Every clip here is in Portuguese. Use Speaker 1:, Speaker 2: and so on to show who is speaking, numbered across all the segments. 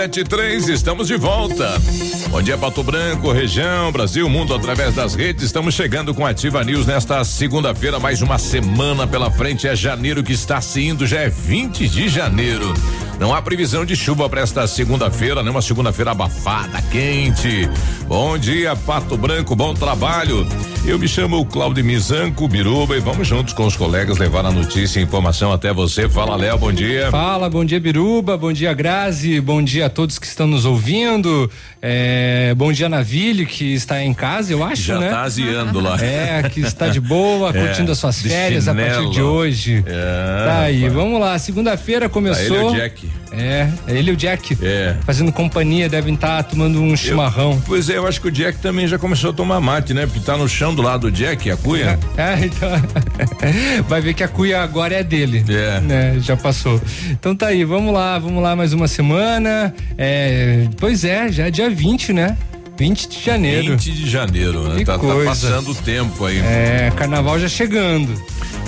Speaker 1: 73, estamos de volta. Bom dia, Pato Branco, região, Brasil, mundo através das redes. Estamos chegando com Ativa News nesta segunda-feira, mais uma semana pela frente. É janeiro que está se indo, já é 20 de janeiro. Não há previsão de chuva para esta segunda-feira, né? Uma segunda-feira abafada, quente. Bom dia, Pato Branco, bom trabalho. Eu me chamo Claudio Mizanco Biruba e vamos juntos com os colegas levar a notícia e informação até você. Fala, Léo, bom dia.
Speaker 2: Fala, bom dia, Biruba, bom dia, Grazi, bom dia a todos que estão nos ouvindo. É, bom dia, Navilho, que está em casa, eu acho,
Speaker 1: Já
Speaker 2: né?
Speaker 1: Já tá aziando lá.
Speaker 2: É, que está de boa, é, curtindo as suas férias a partir de hoje. É, tá aí, vamos lá. Segunda-feira começou. Tá ele
Speaker 1: é o Jack.
Speaker 2: É, ele e o Jack.
Speaker 1: É.
Speaker 2: Fazendo companhia, devem estar tá tomando um chimarrão.
Speaker 1: Eu, pois é, eu acho que o Jack também já começou a tomar mate, né? Porque tá no chão do lado do Jack, a cuia.
Speaker 2: É, é então. Vai ver que a cuia agora é dele.
Speaker 1: É.
Speaker 2: Né? Já passou. Então tá aí, vamos lá, vamos lá mais uma semana. É, pois é, já é dia 20, né? 20 de janeiro.
Speaker 1: 20 de janeiro, né? Tá, tá, passando o tempo aí.
Speaker 2: É, carnaval já chegando.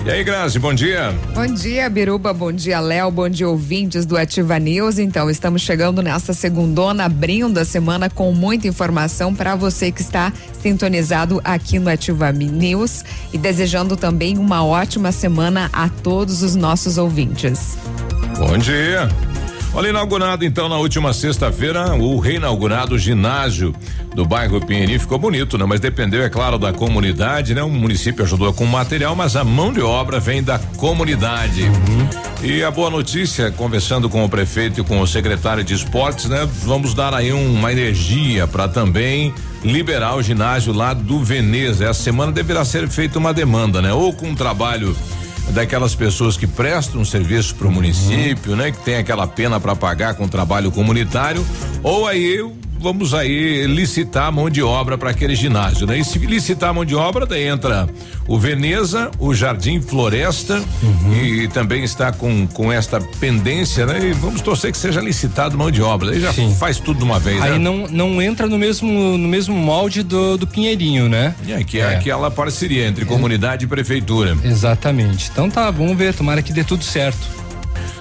Speaker 1: E aí, Grazi, bom dia.
Speaker 3: Bom dia, Biruba, bom dia, Léo, bom dia, ouvintes do Ativa News. Então, estamos chegando nesta segundona, abrindo a semana com muita informação para você que está sintonizado aqui no Ativa News e desejando também uma ótima semana a todos os nossos ouvintes.
Speaker 1: Bom dia. Olha, inaugurado então na última sexta-feira o reinaugurado ginásio do bairro Pinheirinho ficou bonito, né? Mas dependeu, é claro, da comunidade, né? O município ajudou com material, mas a mão de obra vem da comunidade. Uhum. E a boa notícia, conversando com o prefeito e com o secretário de esportes, né? Vamos dar aí uma energia para também liberar o ginásio lá do Veneza. Essa semana deverá ser feita uma demanda, né? Ou com um trabalho daquelas pessoas que prestam serviço para o município, né? Que tem aquela pena para pagar com trabalho comunitário, ou aí vamos aí licitar a mão de obra para aquele ginásio, né? E se licitar a mão de obra, daí entra o Veneza, o Jardim Floresta uhum. e, também está com com esta pendência, né? E vamos torcer que seja licitado mão de obra, aí já Sim. faz tudo de uma vez.
Speaker 2: Aí
Speaker 1: né?
Speaker 2: não não entra no mesmo no mesmo molde do, do Pinheirinho, né?
Speaker 1: É, que é, é aquela parceria entre comunidade é. e prefeitura.
Speaker 2: Exatamente. Então tá, vamos ver, tomara que dê tudo certo.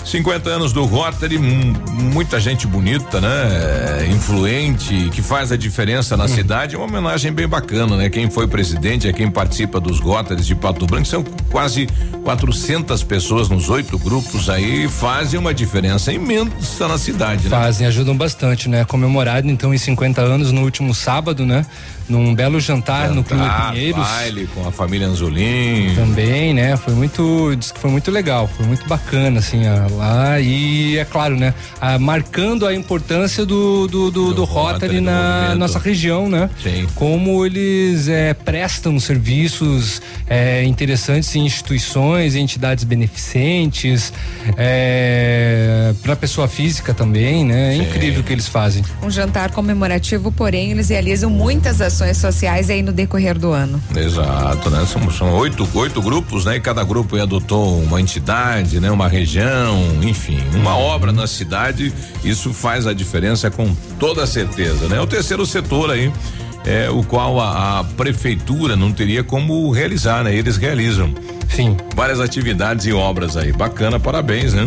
Speaker 1: 50 anos do Rotary, muita gente bonita, né? Influente, que faz a diferença na hum. cidade. É uma homenagem bem bacana, né? Quem foi presidente é quem participa dos Rotaries de Pato Branco. São quase 400 pessoas nos oito grupos aí. Fazem uma diferença imensa na cidade, né?
Speaker 2: Fazem, ajudam bastante, né? Comemorado então em 50 anos no último sábado, né? num belo jantar, jantar no Clube Pinheiros.
Speaker 1: baile com a família Anzolim.
Speaker 2: Também, né? Foi muito, foi muito legal, foi muito bacana, assim, a, lá e é claro, né? A, marcando a importância do, do, do, do, do Rotary, Rotary na nossa região, né?
Speaker 1: Sim.
Speaker 2: Como eles é, prestam serviços é, interessantes em instituições, em entidades beneficentes, é, para pessoa física também, né? É incrível o que eles fazem.
Speaker 3: Um jantar comemorativo, porém, eles realizam muitas ações ações sociais aí no decorrer do ano.
Speaker 1: Exato, né? São, são oito, oito grupos, né? E cada grupo adotou uma entidade, né? Uma região, enfim, uma obra na cidade. Isso faz a diferença com toda certeza, né? O terceiro setor aí é o qual a, a, prefeitura não teria como realizar, né? Eles realizam.
Speaker 2: Sim.
Speaker 1: Várias atividades e obras aí. Bacana, parabéns, né?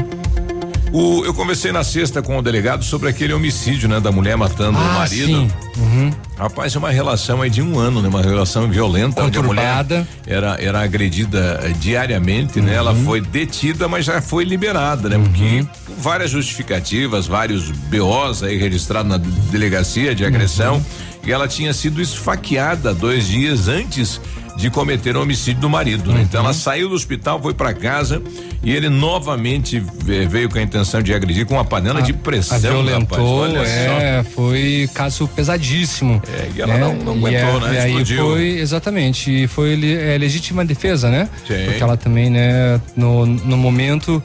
Speaker 1: O, eu conversei na sexta com o delegado sobre aquele homicídio, né? Da mulher matando ah, o marido.
Speaker 2: Sim. Uhum.
Speaker 1: Rapaz, é uma relação aí de um ano, né? Uma relação violenta.
Speaker 2: Conturbada.
Speaker 1: Onde a mulher era, era agredida eh, diariamente, uhum. né? Ela uhum. foi detida, mas já foi liberada, né? Uhum. Porque várias justificativas, vários BOs aí registrados na delegacia de agressão. Uhum. E ela tinha sido esfaqueada dois dias antes de cometer o homicídio do marido. Né? Então ela uhum. saiu do hospital, foi para casa e ele novamente veio com a intenção de agredir com uma panela a, de pressão. A
Speaker 2: violentou, é, só. foi caso pesadíssimo.
Speaker 1: É, e ela né? não, não aguentou,
Speaker 2: é, né? E Explodiu. aí foi, exatamente, e foi é, legítima defesa, né? Sim. Porque ela também, né, no, no momento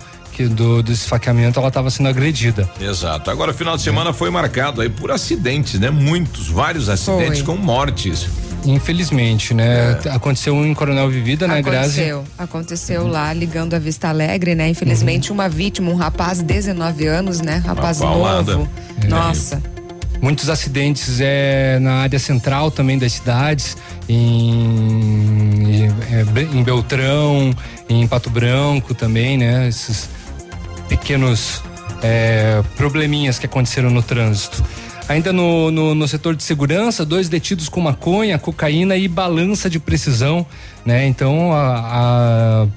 Speaker 2: do, do esfaqueamento ela estava sendo agredida.
Speaker 1: Exato. Agora, final de semana é. foi marcado aí por acidentes, né? Muitos, vários acidentes foi. com mortes.
Speaker 2: Infelizmente, né? É. Aconteceu um em Coronel Vivida, né, Grazi?
Speaker 3: Aconteceu. Aconteceu uhum. lá, ligando a Vista Alegre, né? Infelizmente, uhum. uma vítima, um rapaz, 19 anos, né? Rapaz novo. É. Nossa.
Speaker 2: Muitos acidentes é, na área central também das cidades, em, em Beltrão, em Pato Branco também, né? Esses pequenos é, probleminhas que aconteceram no trânsito. Ainda no, no, no, setor de segurança, dois detidos com maconha, cocaína e balança de precisão, né? Então a, a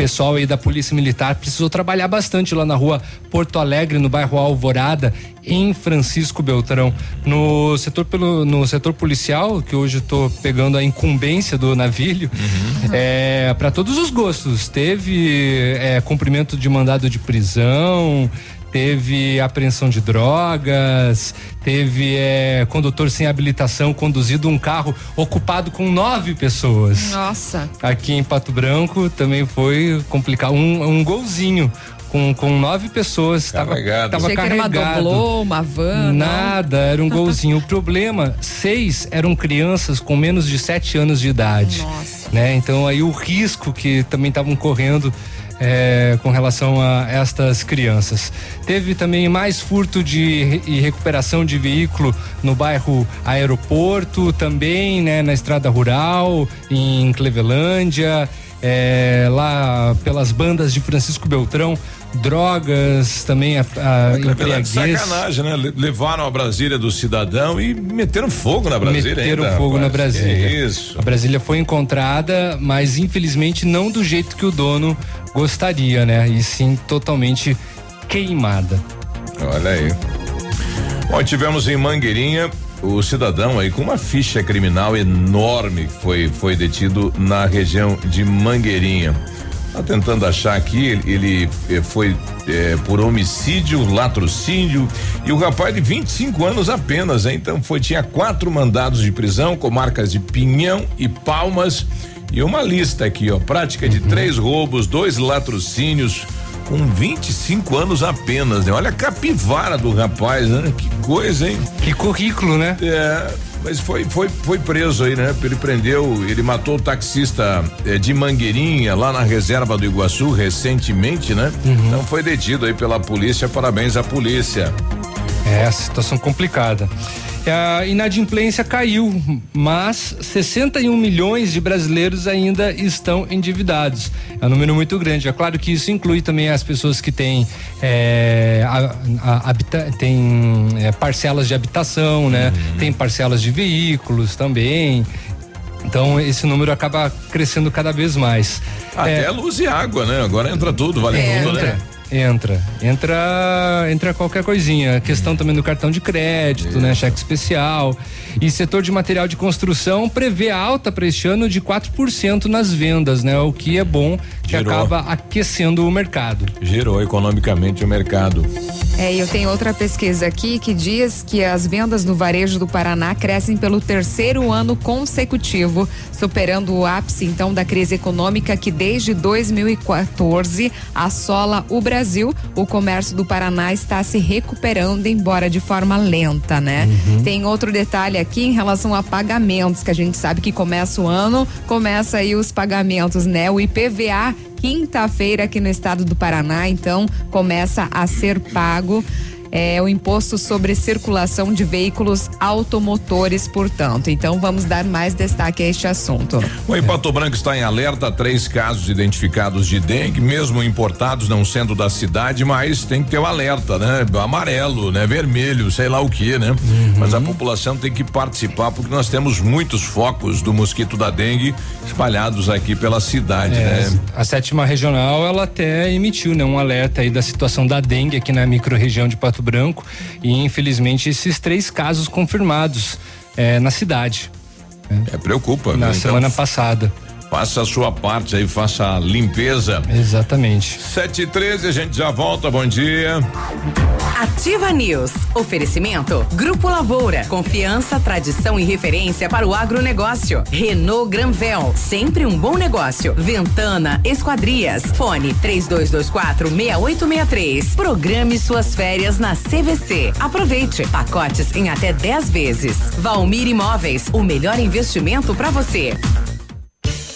Speaker 2: pessoal aí da Polícia Militar precisou trabalhar bastante lá na rua Porto Alegre, no bairro Alvorada, em Francisco Beltrão. No setor, pelo, no setor policial, que hoje estou pegando a incumbência do navilho, uhum. é, para todos os gostos. Teve é, cumprimento de mandado de prisão, teve apreensão de drogas, teve é, condutor sem habilitação conduzido um carro ocupado com nove pessoas.
Speaker 3: Nossa.
Speaker 2: Aqui em Pato Branco também foi complicado. Um, um golzinho com, com nove pessoas.
Speaker 1: Carregado.
Speaker 2: Tava, tava carregado.
Speaker 3: Era uma doblô, uma van.
Speaker 2: Nada, não. era um golzinho. o problema, seis eram crianças com menos de sete anos de idade.
Speaker 3: Nossa.
Speaker 2: Né? Então aí o risco que também estavam correndo é, com relação a estas crianças. Teve também mais furto de e recuperação de veículo no bairro Aeroporto, também né, na estrada rural, em Clevelândia, é, lá pelas bandas de Francisco Beltrão drogas, também a, a é, embriaguez.
Speaker 1: Sacanagem, né? Levaram a Brasília do cidadão e meteram fogo na Brasília
Speaker 2: Meteram
Speaker 1: ainda,
Speaker 2: fogo rapaz. na Brasília.
Speaker 1: isso.
Speaker 2: A Brasília foi encontrada, mas infelizmente não do jeito que o dono gostaria, né? E sim totalmente queimada.
Speaker 1: Olha aí. Bom, tivemos em Mangueirinha o cidadão aí com uma ficha criminal enorme foi foi detido na região de Mangueirinha. Tá tentando achar aqui, ele, ele eh, foi é, por homicídio, latrocínio e o rapaz de 25 anos apenas, hein? então foi tinha quatro mandados de prisão com marcas de pinhão e palmas e uma lista aqui, ó, prática de uhum. três roubos, dois latrocínios com 25 anos apenas, né? Olha a capivara do rapaz, né? Que coisa, hein?
Speaker 2: Que currículo, né?
Speaker 1: É. Mas foi, foi, foi preso aí, né? Ele prendeu, ele matou o taxista eh, de Mangueirinha lá na reserva do Iguaçu recentemente, né? Uhum. Então foi detido aí pela polícia. Parabéns à polícia.
Speaker 2: É, a situação complicada. A inadimplência caiu, mas 61 milhões de brasileiros ainda estão endividados. É um número muito grande. É claro que isso inclui também as pessoas que têm, é, a, a, habita, têm é, parcelas de habitação, né? Uhum. Tem parcelas de veículos também. Então esse número acaba crescendo cada vez mais.
Speaker 1: Até é, luz e água, né? Agora entra tudo, vale é, tudo, né?
Speaker 2: Entra. Entra entra qualquer coisinha. A questão também do cartão de crédito, né? Cheque especial. E setor de material de construção prevê alta para este ano de 4% nas vendas, né? O que é bom, que Girou. acaba aquecendo o mercado.
Speaker 1: Girou economicamente o mercado.
Speaker 3: É, eu tenho outra pesquisa aqui que diz que as vendas no varejo do Paraná crescem pelo terceiro ano consecutivo, superando o ápice então da crise econômica que desde 2014 assola o Brasil. O comércio do Paraná está se recuperando, embora de forma lenta, né? Uhum. Tem outro detalhe aqui em relação a pagamentos, que a gente sabe que começa o ano, começa aí os pagamentos, né? O IPVA quinta-feira aqui no estado do Paraná, então começa a ser pago é, o imposto sobre circulação de veículos automotores, portanto. Então vamos dar mais destaque a este assunto.
Speaker 1: O Pato Branco está em alerta, três casos identificados de dengue, mesmo importados, não sendo da cidade, mas tem que ter o alerta, né? Amarelo, né? Vermelho, sei lá o que, né? Uhum. Mas a população tem que participar porque nós temos muitos focos do mosquito da dengue espalhados aqui pela cidade, é, né?
Speaker 2: A sétima regional, ela até emitiu, né? Um alerta aí da situação da dengue aqui na microrregião de Pato Pato Branco e infelizmente esses três casos confirmados é, na cidade.
Speaker 1: É, preocupa.
Speaker 2: Na então, semana passada.
Speaker 1: Faça a sua parte aí, faça a limpeza.
Speaker 2: Exatamente.
Speaker 1: 7 e 13 a gente já volta. Bom dia.
Speaker 4: Ativa News. Oferecimento. Grupo Lavoura. Confiança, tradição e referência para o agronegócio. Renault Granvel. Sempre um bom negócio. Ventana Esquadrias. Fone 3224 6863. Programe suas férias na CVC. Aproveite. Pacotes em até 10 vezes. Valmir Imóveis. O melhor investimento para você.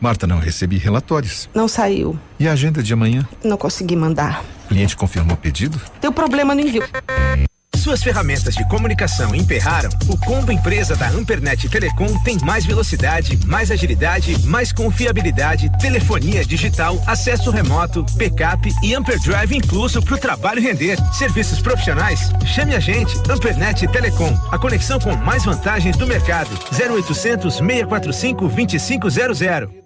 Speaker 5: Marta, não recebi relatórios.
Speaker 6: Não saiu.
Speaker 5: E a agenda de amanhã?
Speaker 6: Não consegui mandar.
Speaker 5: O cliente confirmou o pedido?
Speaker 6: Deu problema no envio.
Speaker 7: Suas ferramentas de comunicação emperraram? O combo empresa da Ampernet Telecom tem mais velocidade, mais agilidade, mais confiabilidade, telefonia digital, acesso remoto, backup e Amperdrive incluso para o trabalho render. Serviços profissionais? Chame a gente, Ampernet Telecom, a conexão com mais vantagens do mercado. 0800 645 2500.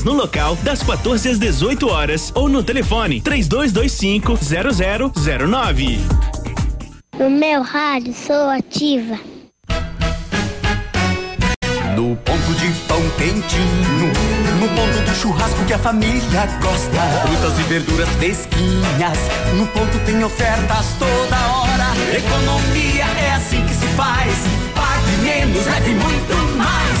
Speaker 8: no local das 14 às 18 horas ou no telefone 3225 0009.
Speaker 9: No meu rádio sou ativa.
Speaker 10: No ponto de pão quentinho, no ponto do churrasco que a família gosta. Frutas e verduras fresquinhas, no ponto tem ofertas toda hora. Economia é assim que se faz. Pague menos, leve muito mais.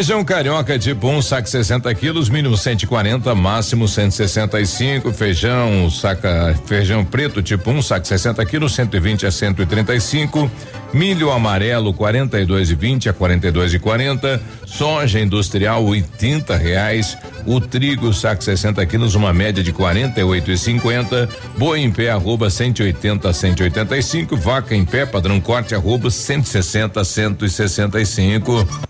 Speaker 1: Feijão carioca tipo 1, um, saco 60 quilos, mínimo 140, máximo 165. Feijão, saca, feijão preto tipo 1, um, saco 60 quilos, 120 a 135. Milho amarelo 42 e 20 a 42 e 40. Soja industrial 80 reais. O trigo saco 60 quilos, uma média de 48 e 50. Boi em pé arroba 180 a 185. Vaca em pé padrão corte arroba 160 a 165.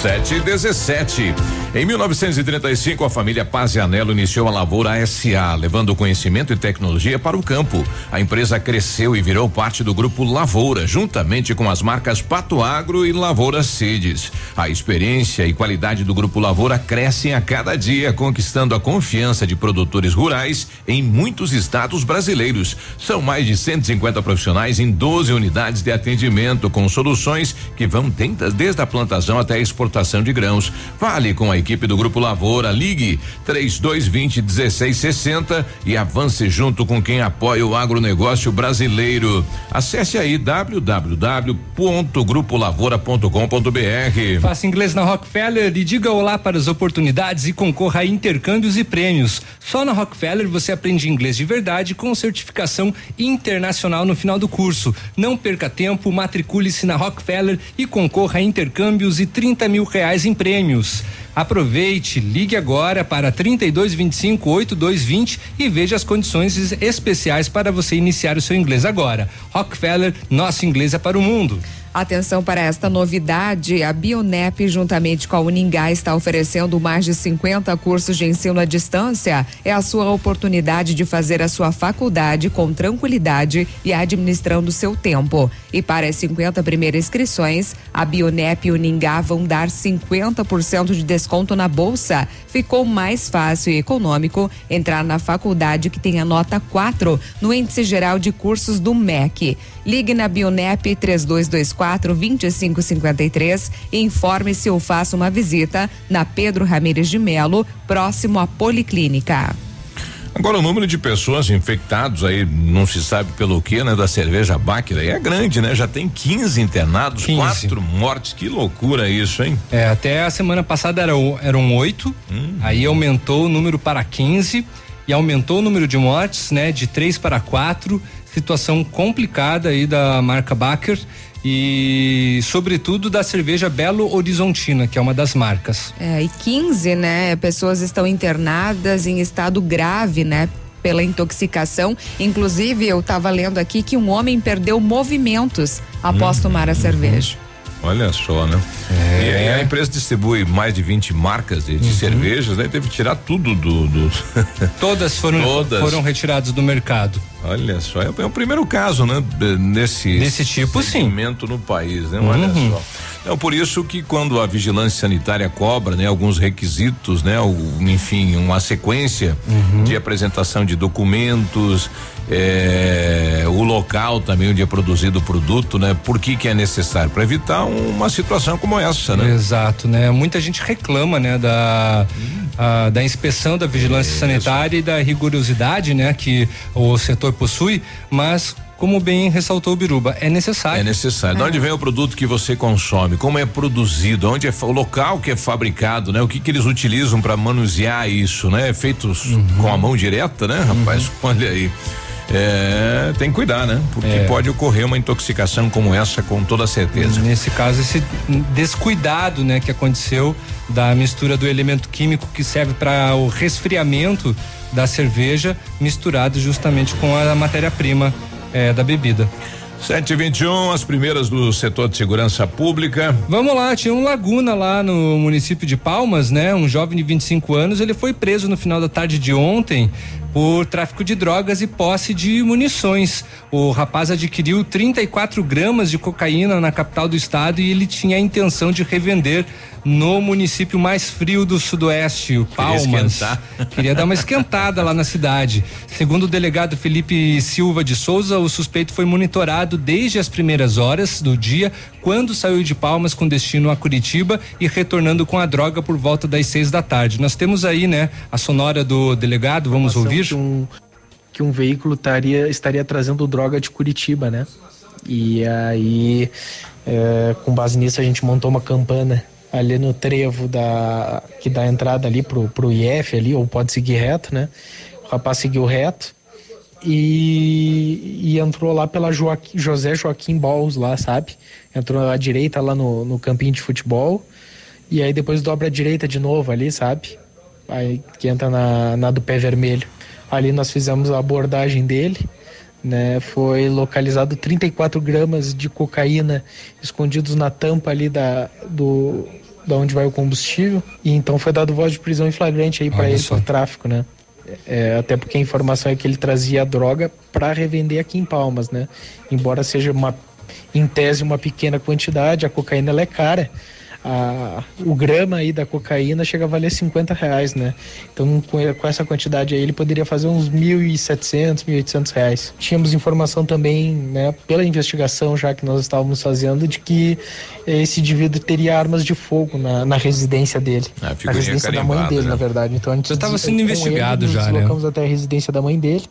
Speaker 1: Sete dezessete. Em 1935, a família Pazianello iniciou a Lavoura SA, levando conhecimento e tecnologia para o campo. A empresa cresceu e virou parte do grupo Lavoura, juntamente com as marcas Pato Agro e Lavoura Seeds. A experiência e qualidade do grupo Lavoura crescem a cada dia, conquistando a confiança de produtores rurais em muitos estados brasileiros. São mais de 150 profissionais em 12 unidades de atendimento com soluções que vão desde a plantação até a exportação de grãos. Fale com a equipe do Grupo Lavoura. Ligue 3220 1660 e avance junto com quem apoia o agronegócio brasileiro. Acesse aí www.grupolavoura.com.br.
Speaker 2: Faça inglês na Rockefeller e diga olá para as oportunidades e concorra a intercâmbios e prêmios. Só na Rockefeller você aprende inglês de verdade com certificação internacional no final do curso. Não perca tempo, matricule-se na Rockefeller e concorra a intercâmbios e 30 mil reais em prêmios. Aproveite, ligue agora para 3225 8220 e veja as condições especiais para você iniciar o seu inglês agora. Rockefeller, nosso inglês é para o mundo.
Speaker 3: Atenção para esta novidade. A Bionep, juntamente com a Uningá, está oferecendo mais de 50 cursos de ensino à distância. É a sua oportunidade de fazer a sua faculdade com tranquilidade e administrando seu tempo. E para as 50 primeiras inscrições, a Bionep e Uningá vão dar 50% de desconto na bolsa. Ficou mais fácil e econômico entrar na faculdade que tem a nota 4 no índice geral de cursos do MEC. Ligue na Bionep 3224 2553 e informe-se ou faça uma visita na Pedro Ramires de Melo, próximo à Policlínica.
Speaker 1: Agora o número de pessoas infectados aí, não se sabe pelo que, né, da cerveja Baker aí é grande, né? Já tem 15 internados, 15. quatro mortes. Que loucura isso, hein?
Speaker 2: É, até a semana passada eram eram oito, hum. aí aumentou o número para 15 e aumentou o número de mortes, né, de três para quatro situação complicada aí da marca Baker e sobretudo da cerveja Belo Horizontina, que é uma das marcas.
Speaker 3: É, e 15, né, pessoas estão internadas em estado grave, né, pela intoxicação. Inclusive, eu estava lendo aqui que um homem perdeu movimentos após hum, tomar a cerveja.
Speaker 1: Olha só, né? É. E aí a empresa distribui mais de 20 marcas de, de uhum. cervejas, né? Teve que tirar tudo do. do
Speaker 2: Todas foram Todas. foram retiradas do mercado.
Speaker 1: Olha só, é, é, o primeiro caso, né? Nesse
Speaker 2: desse tipo, sim.
Speaker 1: no país, né? Olha uhum. só. Então, por isso que quando a vigilância sanitária cobra, né, alguns requisitos, né, o, enfim, uma sequência uhum. de apresentação de documentos, é, o local também onde é produzido o produto, né? Por que que é necessário? Para evitar uma situação como essa, né?
Speaker 2: Exato, né? Muita gente reclama, né, da a, da inspeção da vigilância sanitária e da rigorosidade, né, que o setor possui, mas como bem ressaltou o Biruba, é necessário.
Speaker 1: É necessário. É. De onde vem o produto que você consome? Como é produzido? Onde é o local que é fabricado, né? O que que eles utilizam para manusear isso, né? É feito uhum. com a mão direta, né, rapaz? Uhum. Olha aí. É, tem que cuidar, né? Porque é. pode ocorrer uma intoxicação como essa com toda certeza.
Speaker 2: Nesse caso, esse descuidado, né, que aconteceu da mistura do elemento químico que serve para o resfriamento da cerveja, misturado justamente com a matéria-prima é, da bebida.
Speaker 1: 721, as primeiras do setor de segurança pública.
Speaker 2: Vamos lá, tinha um Laguna lá no município de Palmas, né? Um jovem de 25 anos, ele foi preso no final da tarde de ontem por tráfico de drogas e posse de munições. O rapaz adquiriu 34 gramas de cocaína na capital do estado e ele tinha a intenção de revender no município mais frio do sudoeste, o Palmas. Queria dar uma esquentada lá na cidade. Segundo o delegado Felipe Silva de Souza, o suspeito foi monitorado desde as primeiras horas do dia, quando saiu de Palmas com destino a Curitiba e retornando com a droga por volta das seis da tarde. Nós temos aí, né, a sonora do delegado, vamos ouvir.
Speaker 11: Que um, que um veículo taria, estaria trazendo droga de Curitiba, né? E aí, é, com base nisso, a gente montou uma campana ali no trevo da que dá entrada ali pro, pro IF ali, ou pode seguir reto, né? O rapaz seguiu reto e, e entrou lá pela Joaquim, José Joaquim Balls lá, sabe? Entrou à direita lá no, no campinho de futebol e aí depois dobra à direita de novo ali, sabe? Aí que entra na, na do pé vermelho. Ali nós fizemos a abordagem dele né? Foi localizado 34 gramas de cocaína escondidos na tampa ali da, do, da onde vai o combustível, e então foi dado voz de prisão em flagrante aí para ele
Speaker 2: só.
Speaker 11: por tráfico, né? É, até porque a informação é que ele trazia a droga para revender aqui em Palmas, né? Embora seja uma, em tese, uma pequena quantidade, a cocaína é cara. A- o grama aí da cocaína chega a valer 50 reais, né? Então, com, com essa quantidade aí, ele poderia fazer uns 1.700, 1.800 reais. Tínhamos informação também, né, pela investigação já que nós estávamos fazendo, de que eh, esse indivíduo teria armas de fogo na, na residência dele.
Speaker 1: A
Speaker 11: na
Speaker 1: figurinha
Speaker 11: residência da mãe dele,
Speaker 1: né?
Speaker 11: na verdade. Então, a gente
Speaker 2: Já estava sendo investigado
Speaker 11: ele,
Speaker 2: já, né?
Speaker 11: deslocamos até a residência da mãe dele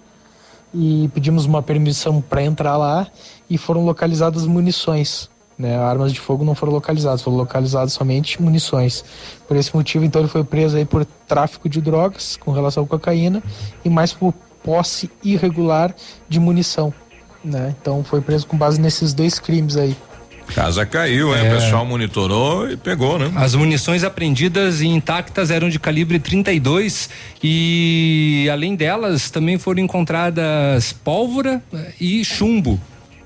Speaker 11: e pedimos uma permissão para entrar lá e foram localizadas munições. Né, armas de fogo não foram localizadas, foram localizadas somente munições. Por esse motivo, então, ele foi preso aí por tráfico de drogas com relação à cocaína e mais por posse irregular de munição. Né? Então, foi preso com base nesses dois crimes aí.
Speaker 1: Casa caiu, hein?
Speaker 2: É.
Speaker 1: O pessoal monitorou e pegou, né?
Speaker 2: As munições apreendidas e intactas eram de calibre 32 e além delas também foram encontradas pólvora eh, e chumbo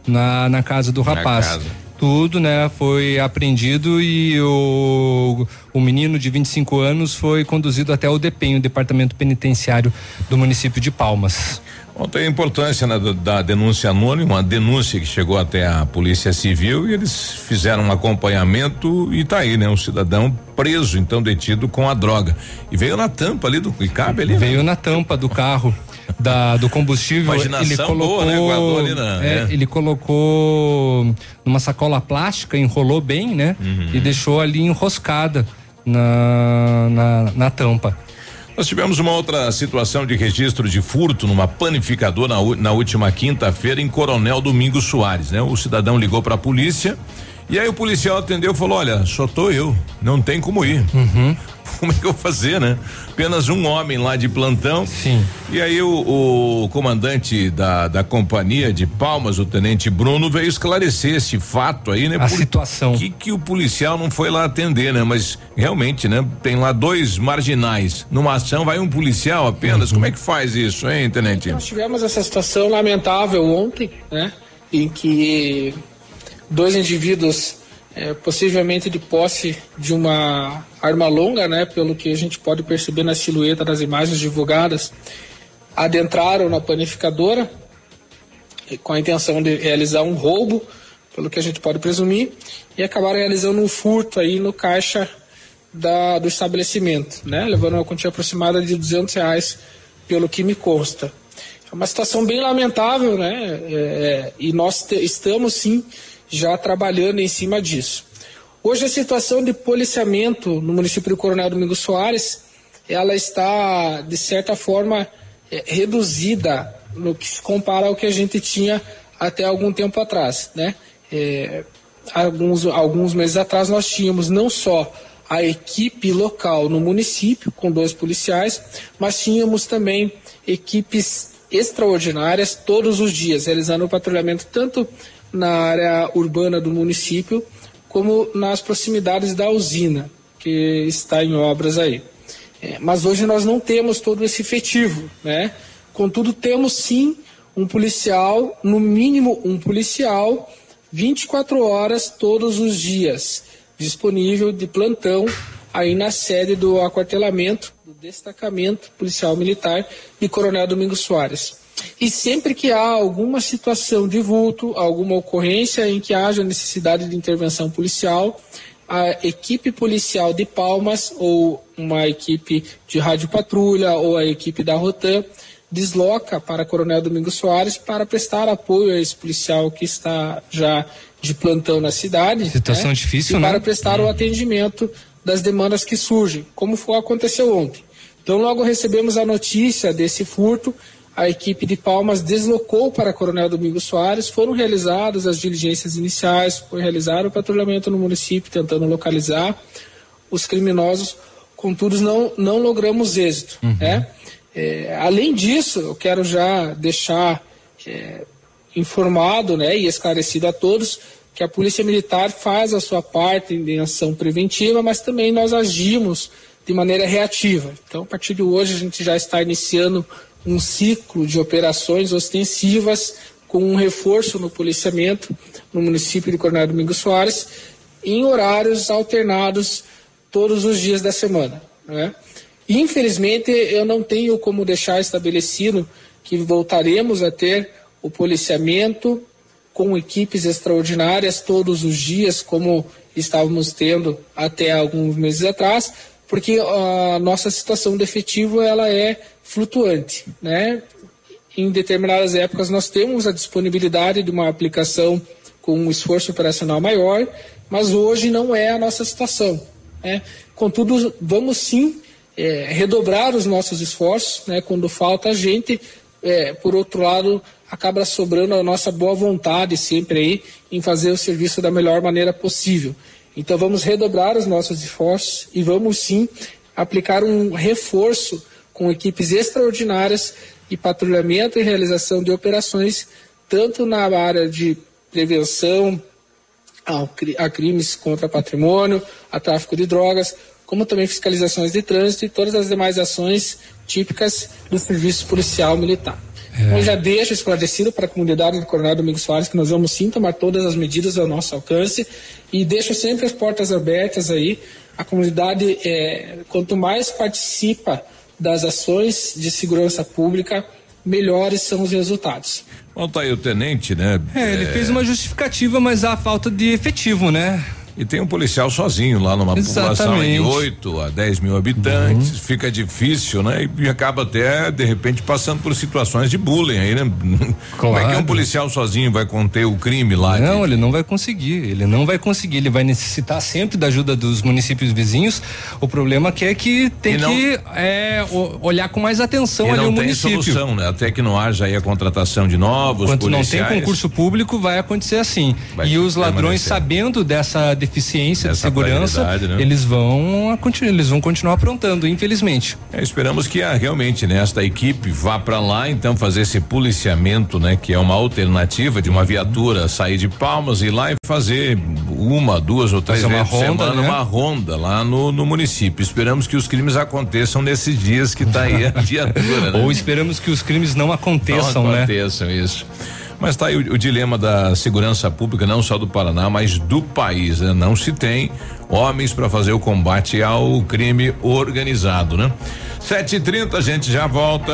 Speaker 2: na, na casa do
Speaker 1: Na
Speaker 2: rapaz. Tudo, né, foi apreendido e o, o menino de 25 anos foi conduzido até o DEPEN, o Departamento Penitenciário do município de Palmas.
Speaker 1: Bom, tem a importância né, da, da denúncia anônima, uma denúncia que chegou até a Polícia Civil e eles fizeram um acompanhamento e tá aí, né? Um cidadão preso, então detido com a droga. E veio na tampa ali do que cabe ali. né?
Speaker 2: Veio na tampa do carro da, do combustível.
Speaker 1: Imaginação
Speaker 2: ele colocou,
Speaker 1: boa, né? Guardou ali na-
Speaker 2: é,
Speaker 1: é.
Speaker 2: Ele colocou numa sacola plástica, enrolou bem, né?
Speaker 1: Uhum.
Speaker 2: E deixou ali enroscada na, na, na tampa.
Speaker 1: Nós tivemos uma outra situação de registro de furto numa panificadora na, na última quinta-feira em Coronel Domingos Soares, né? O cidadão ligou para a polícia e aí o policial atendeu e falou: Olha, só tô eu, não tem como ir. Como é que eu vou fazer, né? Apenas um homem lá de plantão.
Speaker 2: Sim.
Speaker 1: E aí o, o comandante da, da companhia de Palmas, o tenente Bruno, veio esclarecer esse fato aí, né?
Speaker 2: A situação.
Speaker 1: Que que o policial não foi lá atender, né? Mas realmente, né? Tem lá dois marginais. Numa ação vai um policial apenas.
Speaker 2: Uhum.
Speaker 1: Como é que faz isso, hein, tenente?
Speaker 12: Nós tivemos essa situação lamentável ontem, né? Em que dois indivíduos, eh, possivelmente de posse de uma arma longa, né? Pelo que a gente pode perceber na silhueta das imagens divulgadas, adentraram na panificadora com a intenção de realizar um roubo, pelo que a gente pode presumir, e acabaram realizando um furto aí no caixa da, do estabelecimento, né? Levando uma quantia aproximada de 200 reais, pelo que me consta. É uma situação bem lamentável, né? É, é, e nós te- estamos sim já trabalhando em cima disso. Hoje a situação de policiamento no município de Coronel Domingos Soares, ela está de certa forma é, reduzida no que se compara ao que a gente tinha até algum tempo atrás, né? É, alguns, alguns meses atrás nós tínhamos não só a equipe local no município, com dois policiais, mas tínhamos também equipes extraordinárias todos os dias, realizando o patrulhamento tanto na área urbana do município, como nas proximidades da usina, que está em obras aí. É, mas hoje nós não temos todo esse efetivo, né? Contudo, temos sim um policial, no mínimo um policial, 24 horas todos os dias, disponível de plantão aí na sede do aquartelamento, do destacamento policial militar de Coronel Domingos Soares. E sempre que há alguma situação de vulto, alguma ocorrência em que haja necessidade de intervenção policial, a equipe policial de Palmas ou uma equipe de rádio patrulha ou a equipe da Rotan desloca para Coronel Domingos Soares para prestar apoio a esse policial que está já de plantão na cidade.
Speaker 2: Situação
Speaker 12: né?
Speaker 2: difícil,
Speaker 12: e
Speaker 2: né?
Speaker 12: Para prestar o atendimento das demandas que surgem, como foi aconteceu ontem. Então, logo recebemos a notícia desse furto, a equipe de Palmas deslocou para Coronel Domingos Soares, foram realizadas as diligências iniciais, foi realizado o patrulhamento no município, tentando localizar os criminosos, contudo não, não logramos êxito. Né? É, além disso, eu quero já deixar é, informado né, e esclarecido a todos que a Polícia Militar faz a sua parte em ação preventiva, mas também nós agimos de maneira reativa. Então, a partir de hoje, a gente já está iniciando um ciclo de operações ostensivas com um reforço no policiamento no município de Coronel Domingos Soares, em horários alternados todos os dias da semana. Né? Infelizmente, eu não tenho como deixar estabelecido que voltaremos a ter o policiamento com equipes extraordinárias todos os dias, como estávamos tendo até alguns meses atrás, porque a nossa situação de efetivo ela é flutuante, né? Em determinadas épocas nós temos a disponibilidade de uma aplicação com um esforço operacional maior, mas hoje não é a nossa situação. Né? Contudo, vamos sim é, redobrar os nossos esforços, né? Quando falta gente, é, por outro lado, acaba sobrando a nossa boa vontade sempre aí em fazer o serviço da melhor maneira possível. Então vamos redobrar os nossos esforços e vamos sim aplicar um reforço com equipes extraordinárias de patrulhamento e realização de operações, tanto na área de prevenção a crimes contra patrimônio, a tráfico de drogas, como também fiscalizações de trânsito e todas as demais ações típicas do serviço policial militar. É. Então, já deixo esclarecido para a comunidade do Coronel Domingos Soares que nós vamos sim tomar todas as medidas ao nosso alcance e deixo sempre as portas abertas aí. A comunidade, é, quanto mais participa das ações de segurança pública, melhores são os resultados.
Speaker 1: Bom, tá aí o tenente, né?
Speaker 2: É, ele é... fez uma justificativa, mas há falta de efetivo, né?
Speaker 1: E tem um policial sozinho lá numa Exatamente. população de 8 a 10 mil habitantes, uhum. fica difícil, né? E acaba até, de repente, passando por situações de bullying aí, né? Claro. Como é que um policial sozinho vai conter o crime lá?
Speaker 2: Não, de... ele não vai conseguir, ele não vai conseguir, ele vai necessitar sempre da ajuda dos municípios vizinhos. O problema que é que tem não, que é, olhar com mais atenção ali o município.
Speaker 1: Não tem solução, né? Até que não haja aí a contratação de novos policiais.
Speaker 2: não tem concurso público, vai acontecer assim. Vai e os ladrões, sabendo dessa deficiência Essa de segurança, né? eles vão continuar, eles vão continuar aprontando, infelizmente.
Speaker 1: É, esperamos que a, realmente né, esta equipe vá para lá, então fazer esse policiamento, né, que é uma alternativa de uma viatura sair de Palmas e ir lá e fazer uma, duas ou três
Speaker 2: fazer vezes uma ronda, semana
Speaker 1: né? uma ronda lá no, no município. Esperamos que os crimes aconteçam nesses dias que está aí a viatura.
Speaker 2: Né? Ou esperamos que os crimes não aconteçam,
Speaker 1: não
Speaker 2: né?
Speaker 1: Aconteçam isso. Mas está aí o, o, dilema da segurança pública, não só do Paraná, mas do país. Né? Não se tem homens para fazer o combate ao crime organizado, né? Sete e trinta, a gente já volta.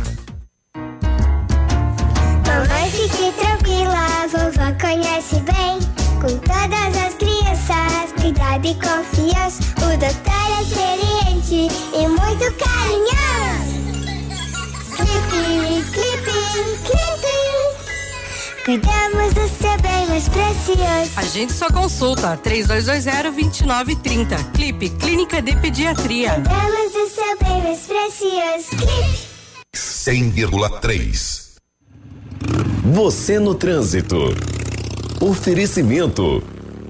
Speaker 9: Cuidado e confiança. O doutor é experiente e muito carinhoso. Clipe, clipe, clipe. Cuidamos do seu bem mais precioso.
Speaker 13: A gente só consulta 3220-2930. Clipe, Clínica de Pediatria.
Speaker 9: Cuidamos do seu bem mais precioso. Clipe.
Speaker 14: 100,3 você no trânsito. Oferecimento.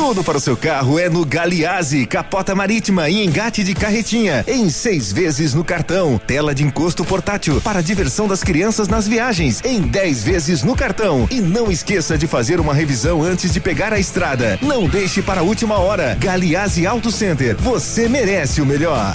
Speaker 15: Tudo para o seu carro é no Galiase, capota marítima e engate de carretinha, em seis vezes no cartão. Tela de encosto portátil para diversão das crianças nas viagens, em dez vezes no cartão. E não esqueça de fazer uma revisão antes de pegar a estrada. Não deixe para a última hora. Galiase Auto Center, você merece o melhor.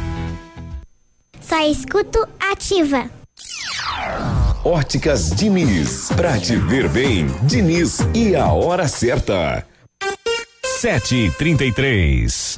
Speaker 9: Só escuto ativa.
Speaker 16: Óticas Diniz, pra te ver bem, Diniz e a hora certa.
Speaker 17: Sete e trinta e três.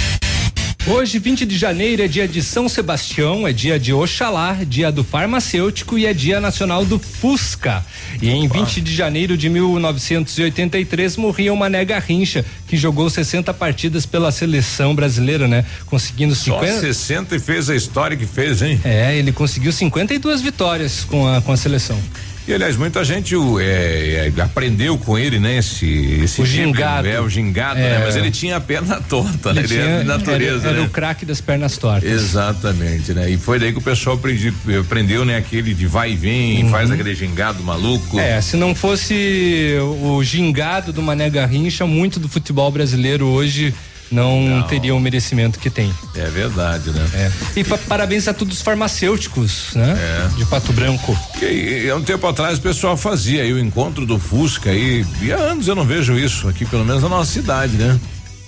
Speaker 2: Hoje, 20 de janeiro, é dia de São Sebastião, é dia de Oxalá, dia do farmacêutico e é dia nacional do Fusca. E em 20 de janeiro de 1983 morria uma nega rincha que jogou 60 partidas pela seleção brasileira, né? Conseguindo
Speaker 1: Só
Speaker 2: 50.
Speaker 1: 60 e fez a história que fez, hein?
Speaker 2: É, ele conseguiu 52 vitórias com a, com a seleção.
Speaker 1: E aliás, muita gente o, é, é, aprendeu com ele, né? Esse, esse
Speaker 2: O gingado.
Speaker 1: É, o gingado,
Speaker 2: É.
Speaker 1: né? Mas ele tinha a perna torta, né? Ele,
Speaker 2: tinha-
Speaker 1: era de natureza,
Speaker 2: era, era
Speaker 1: né?
Speaker 2: o craque das pernas tortas.
Speaker 1: Exatamente, né? E foi daí que o pessoal aprendi, aprendeu, né? Aquele de vai e vem,
Speaker 2: Uhum.
Speaker 1: faz aquele gingado maluco.
Speaker 2: É, se não fosse o gingado do Mané Garrincha, muito do futebol brasileiro hoje não, teria o merecimento que tem.
Speaker 1: É verdade, né?
Speaker 2: É. E pa- parabéns a todos os farmacêuticos, né?
Speaker 1: É.
Speaker 2: De Pato Branco.
Speaker 1: E, e, há um tempo atrás o pessoal fazia aí o encontro do Fusca aí, e há anos eu não vejo isso aqui, pelo menos na nossa cidade, né?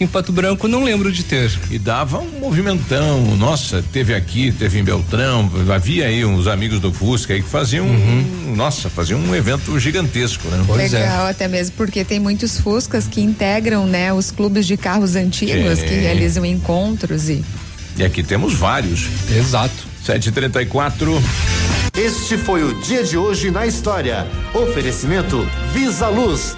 Speaker 2: Em Pato Branco não lembro de ter.
Speaker 1: E dava um movimentão, nossa, teve aqui, teve em Beltrão, havia aí uns amigos do Fusca aí que faziam, um, nossa, faziam um evento gigantesco, né?
Speaker 3: Legal, até mesmo porque tem muitos Fuscas que integram, né, os clubes de carros antigos
Speaker 1: Sim.
Speaker 3: que realizam encontros e
Speaker 1: E aqui temos vários.
Speaker 2: Exato.
Speaker 1: 734.
Speaker 18: Este foi o dia de hoje na história. Oferecimento Visa Luz.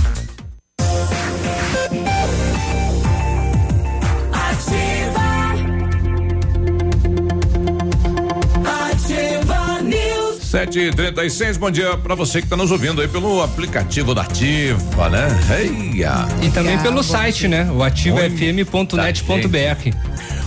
Speaker 13: News.
Speaker 1: 736, bom dia pra você que tá nos ouvindo aí pelo aplicativo da Ativa, né? Eia.
Speaker 2: E também pelo site, né? O ativafm.net.br.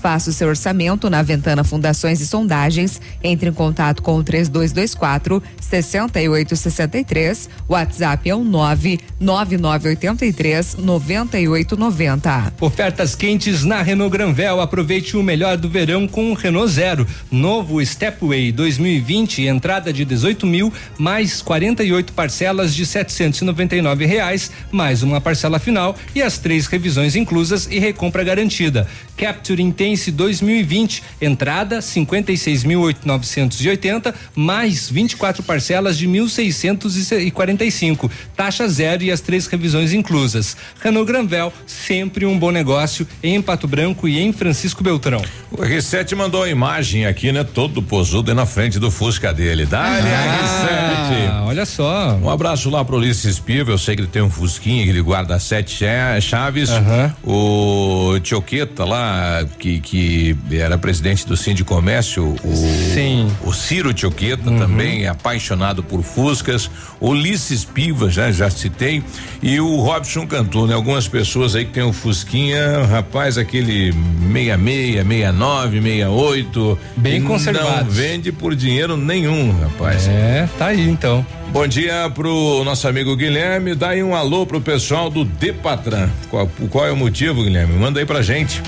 Speaker 3: Faça o seu orçamento na Ventana Fundações e Sondagens. Entre em contato com o 3224 6863. WhatsApp é o 99983 9890.
Speaker 2: Ofertas quentes na Renault Granvel. Aproveite o melhor do verão com o Renault Zero. Novo Stepway 2020, entrada de 18 mil, mais 48 parcelas de 799 reais, mais uma parcela final e as três revisões inclusas e recompra garantida. Capture Intense 2020, entrada 56.980, mais 24 parcelas de 1.645, taxa zero e as três revisões inclusas. Renault Granvel, sempre um bom negócio em Pato Branco e em Francisco Beltrão.
Speaker 1: O R7 mandou a imagem aqui, né? Todo posudo na frente do Fusca dele. Dá-lhe
Speaker 2: Ah,
Speaker 1: R7.
Speaker 2: olha só.
Speaker 1: Um abraço lá pro Ulisses Piva, eu sei que ele tem um Fusquinha que ele guarda sete cha- chaves. O Tioqueta lá, que, que era presidente do Sim de Comércio, o,
Speaker 2: Sim.
Speaker 1: o Ciro Tioqueta também é apaixonado por Fuscas. Ulisses Piva, já, já citei. E o Robson Cantor, né? Algumas pessoas aí que tem o Fusquinha, rapaz, aquele 66, 69, 68.
Speaker 2: Bem
Speaker 1: e Não vende por dinheiro nenhum, rapaz.
Speaker 2: É, tá aí então.
Speaker 1: Bom dia pro nosso amigo Guilherme. Dá aí um alô pro pessoal do Depatran. Qual, qual é o motivo, Guilherme? Manda aí pra gente.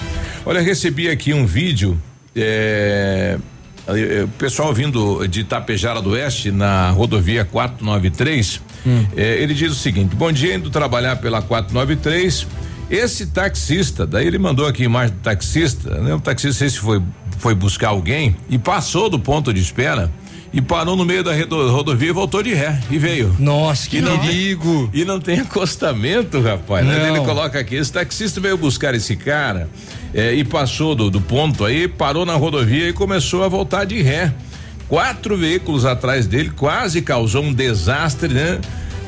Speaker 1: Olha, recebi aqui um vídeo. É, é, o pessoal vindo de Itapejara do Oeste na rodovia 493. é, ele diz o seguinte: Bom dia, indo trabalhar pela 493. Esse taxista, daí ele mandou aqui a imagem do taxista, né? O taxista esse foi foi buscar alguém e passou do ponto de espera e parou no meio da rodovia e voltou de ré e veio.
Speaker 2: Nossa, que
Speaker 1: E não tem-
Speaker 2: perigo.
Speaker 1: E não tem acostamento, rapaz. né? Ele coloca aqui, esse taxista veio buscar esse cara eh, e passou do, do ponto aí, parou na rodovia e começou a voltar de ré. Quatro veículos atrás dele, quase causou um desastre, né?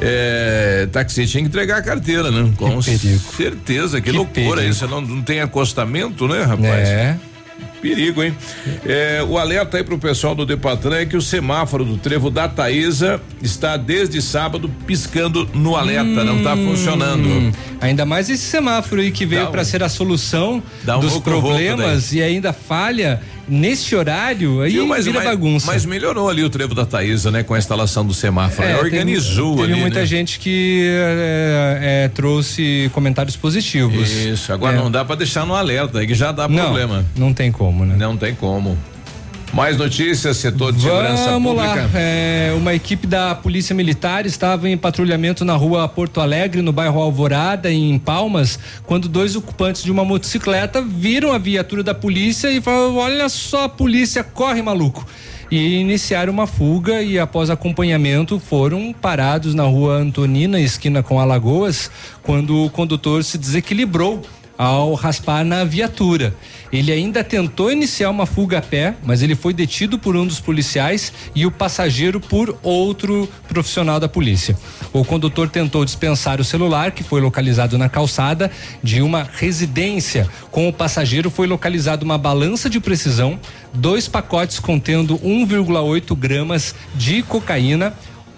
Speaker 1: É, taxista tinha que entregar a carteira, né? Com certeza, que, loucura
Speaker 2: perigo.
Speaker 1: isso. Não, não tem acostamento, né, rapaz?
Speaker 2: É.
Speaker 1: Perigo, hein? É, o alerta aí pro pessoal do Depatran é que o semáforo do trevo da Taísa está desde sábado piscando no alerta, não tá funcionando.
Speaker 2: Hum, ainda mais esse semáforo aí que veio
Speaker 1: Dá
Speaker 2: para
Speaker 1: um-
Speaker 2: ser a solução
Speaker 1: um
Speaker 2: dos
Speaker 1: rouco-rouco
Speaker 2: problemas e ainda falha nesse horário, aí
Speaker 1: Viu? Mas,
Speaker 2: vira
Speaker 1: mas-
Speaker 2: bagunça.
Speaker 1: mas melhorou ali o trevo da Taísa, né? Com a instalação do semáforo.
Speaker 2: É?
Speaker 1: Organizou
Speaker 2: teve,
Speaker 1: ali.
Speaker 2: Teve muita
Speaker 1: né?
Speaker 2: gente que é, é, trouxe comentários positivos.
Speaker 1: Isso, agora
Speaker 2: É.
Speaker 1: não dá pra deixar no alerta, aí que já dá
Speaker 2: Não,
Speaker 1: problema.
Speaker 2: Não tem como, né?
Speaker 1: Não tem como. Mais notícias, setor de segurança
Speaker 2: Vamos
Speaker 1: pública.
Speaker 2: lá. É, uma equipe da Polícia Militar estava em patrulhamento na rua Porto Alegre, no bairro Alvorada, em Palmas, quando dois ocupantes de uma motocicleta viram a viatura da polícia e falaram: Olha só, polícia, corre, maluco. E iniciaram uma fuga e, após acompanhamento, foram parados na rua Antonina, esquina com Alagoas, quando o condutor se desequilibrou ao raspar na viatura. Ele ainda tentou iniciar uma fuga a pé, mas ele foi detido por um dos policiais e o passageiro por outro profissional da polícia. O condutor tentou dispensar o celular, que foi localizado na calçada de uma residência. Com o passageiro foi localizada uma balança de precisão, dois pacotes contendo 1,8 gramas de cocaína.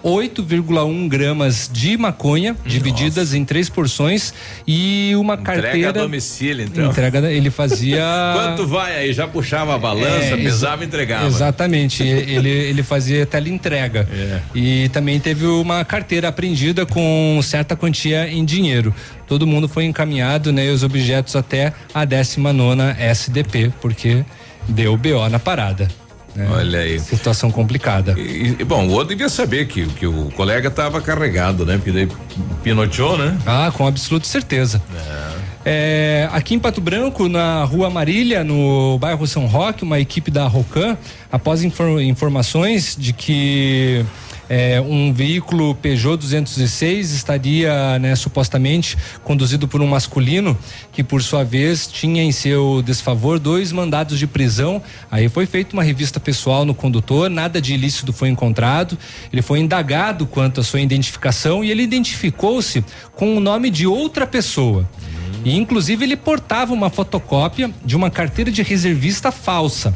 Speaker 2: 8,1 gramas de maconha, divididas em três porções, e uma
Speaker 1: Entrega
Speaker 2: carteira.
Speaker 1: a domicílio, então.
Speaker 2: Entrega, ele fazia.
Speaker 1: Quanto vai aí? Já puxava a balança,
Speaker 2: É,
Speaker 1: pesava e entregava.
Speaker 2: Exatamente. Ele, ele fazia teleentrega.
Speaker 1: É.
Speaker 2: E também teve uma carteira apreendida com certa quantia em dinheiro. Todo mundo foi encaminhado, né? e Os objetos até a 19 SDP, porque deu BO na parada. Né?
Speaker 1: Olha aí.
Speaker 2: Situação complicada.
Speaker 1: E, e, bom, o outro devia saber que, que o colega estava carregado, né? Porque daí pinoteou, né?
Speaker 2: Ah, com absoluta certeza. É, aqui em Pato Branco, na Rua Marília, no bairro São Roque, uma equipe da Rocan, após infor- informações de que é, um veículo Peugeot 206 estaria, né, supostamente conduzido por um masculino que, por sua vez, tinha em seu desfavor dois mandados de prisão. Aí foi feita uma revista pessoal no condutor, nada de ilícito foi encontrado. Ele foi indagado quanto à sua identificação e ele identificou-se com o nome de outra pessoa. E inclusive ele portava uma fotocópia de uma carteira de reservista falsa.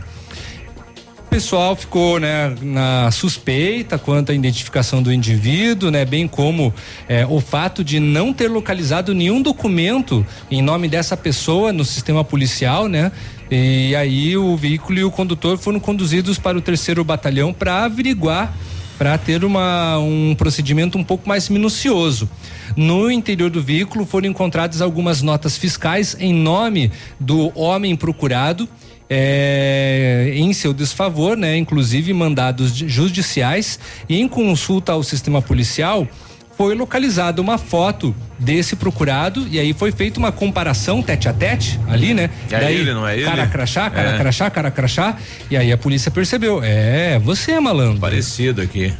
Speaker 2: Pessoal ficou, né, na suspeita quanto à identificação do indivíduo, né, bem como eh, o fato de não ter localizado nenhum documento em nome dessa pessoa no sistema policial, né? E aí o veículo e o condutor foram conduzidos para o terceiro batalhão para averiguar para ter uma, um procedimento um pouco mais minucioso. No interior do veículo foram encontradas algumas notas fiscais em nome do homem procurado. É, em seu desfavor, né, inclusive mandados judiciais e em consulta ao sistema policial, foi localizada uma foto desse procurado e aí foi feita uma comparação tete a tete ali, né?
Speaker 1: É
Speaker 2: Daí,
Speaker 1: ele, não é ele?
Speaker 2: Cara crachá, cara
Speaker 1: É.
Speaker 2: crachá, cara crachá. E aí a polícia percebeu. É, você é malandro.
Speaker 1: Parecido aqui.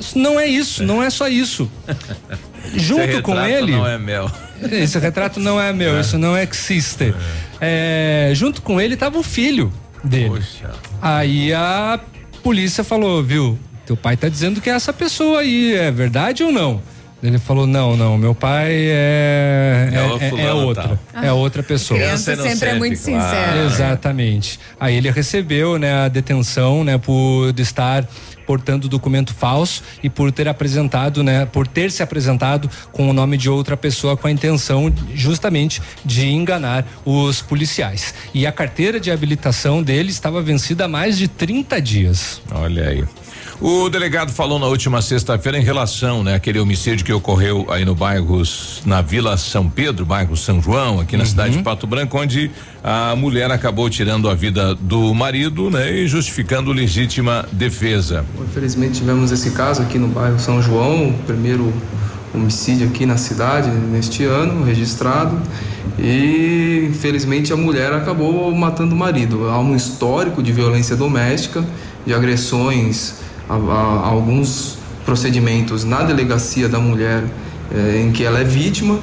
Speaker 2: Isso não é isso, não é só isso. Junto com ele.
Speaker 1: Não é mel.
Speaker 2: Esse retrato não é meu, isso não existe. É, junto com ele estava o filho dele. Aí a polícia falou, viu? Teu pai tá dizendo que é essa pessoa aí, é verdade ou não? Ele falou, não, não, meu pai é
Speaker 1: É
Speaker 2: é, é,
Speaker 1: fulano
Speaker 2: outra,
Speaker 1: tal.
Speaker 2: é outra pessoa.
Speaker 3: Criança Criança sempre é muito inocente, claro. sincera.
Speaker 2: Exatamente. Aí ele recebeu, né, a detenção, né, por estar portando documento falso e por ter apresentado, né, por ter se apresentado com o nome de outra pessoa com a intenção justamente de enganar os policiais. E a carteira de habilitação dele estava vencida há mais de 30 dias.
Speaker 1: Olha aí. O delegado falou na última sexta-feira em relação, né, aquele homicídio que ocorreu aí no bairro, na Vila São Pedro, bairro São João, aqui na cidade de Pato Branco, onde a mulher acabou tirando a vida do marido, né, e justificando legítima defesa.
Speaker 19: Infelizmente tivemos esse caso aqui no bairro São João, o primeiro homicídio aqui na cidade neste ano registrado e infelizmente a mulher acabou matando o marido. Há um histórico de violência doméstica, de agressões, a, a- alguns procedimentos na delegacia da mulher eh, em que ela é vítima.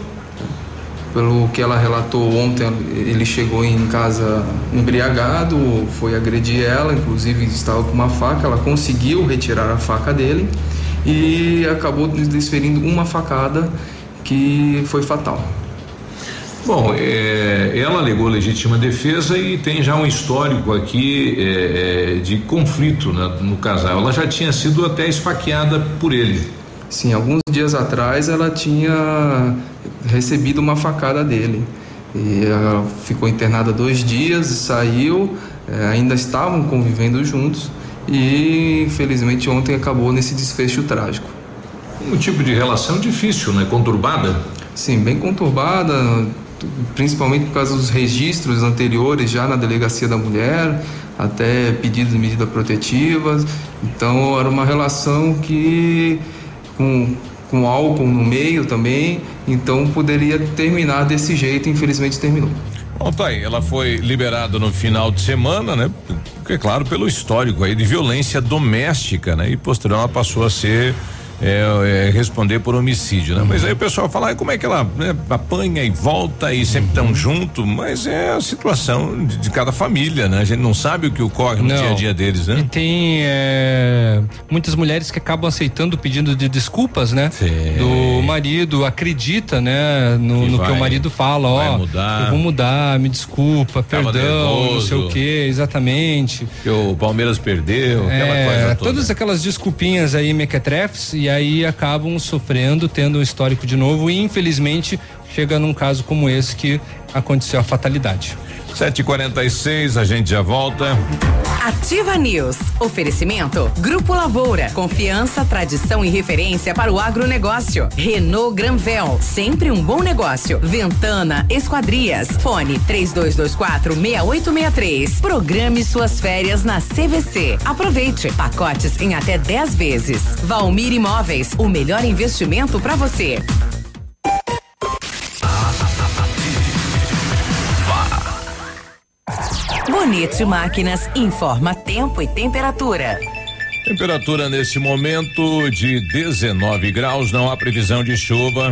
Speaker 19: Pelo que ela relatou ontem, ele chegou em casa embriagado, foi agredir ela, inclusive estava com uma faca. Ela conseguiu retirar a faca dele e acabou desferindo uma facada que foi fatal.
Speaker 1: Bom, é, ela alegou legítima defesa e tem já um histórico aqui é, é, de conflito né, no casal. Ela já tinha sido até esfaqueada por ele.
Speaker 19: Sim, alguns dias atrás ela tinha recebido uma facada dele. E ela ficou internada dois dias, saiu, eh, ainda estavam convivendo juntos e infelizmente ontem acabou nesse desfecho trágico.
Speaker 1: Um tipo de relação difícil, né? Conturbada?
Speaker 19: Sim, bem conturbada, principalmente por causa dos registros anteriores já na delegacia da mulher, até pedidos de medidas protetivas. Então era uma relação que com, com álcool no meio também, então poderia terminar desse jeito, infelizmente terminou.
Speaker 1: Bom, tá aí, ela foi liberada no final de semana, né? Porque, claro, pelo histórico aí de violência doméstica, né? E posterior ela passou a ser é, é, responder por homicídio, né? Mas aí o pessoal fala, "Ah, como é que ela né, apanha e volta e sempre estão junto? Mas é a situação de, de cada família, né? A gente não sabe o que ocorre no
Speaker 2: Não.
Speaker 1: dia a dia deles, né?
Speaker 2: E tem é, muitas mulheres que acabam aceitando o pedido de desculpas, né? Do marido, acredita, né? No
Speaker 1: Que
Speaker 2: no que
Speaker 1: vai-
Speaker 2: o marido fala, ó.
Speaker 1: mudar.
Speaker 2: Eu vou mudar, me desculpa,
Speaker 1: Tava
Speaker 2: perdão, não sei o
Speaker 1: nervoso.
Speaker 2: que, exatamente.
Speaker 1: Que o Palmeiras perdeu, aquela
Speaker 2: É,
Speaker 1: coisa toda.
Speaker 2: todas aquelas desculpinhas aí mequetrefes e aí acabam sofrendo, tendo um histórico de novo e infelizmente chega num caso como esse que aconteceu a fatalidade.
Speaker 1: 7h46, a gente já volta.
Speaker 4: Ativa News. Oferecimento Grupo Lavoura. Confiança, tradição e referência para o agronegócio. Renault Granvel. Sempre um bom negócio. Ventana Esquadrias. Fone 3224 6863. Programe suas férias na CVC. Aproveite. Pacotes em até 10 vezes. Valmir Imóveis. O melhor investimento para você. Bonito Máquinas informa tempo e temperatura.
Speaker 1: Temperatura nesse momento de 19 graus, não há previsão de chuva.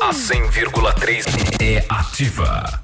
Speaker 17: A 100,3 é ativa.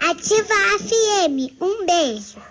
Speaker 9: Ativa a FM. Um beijo.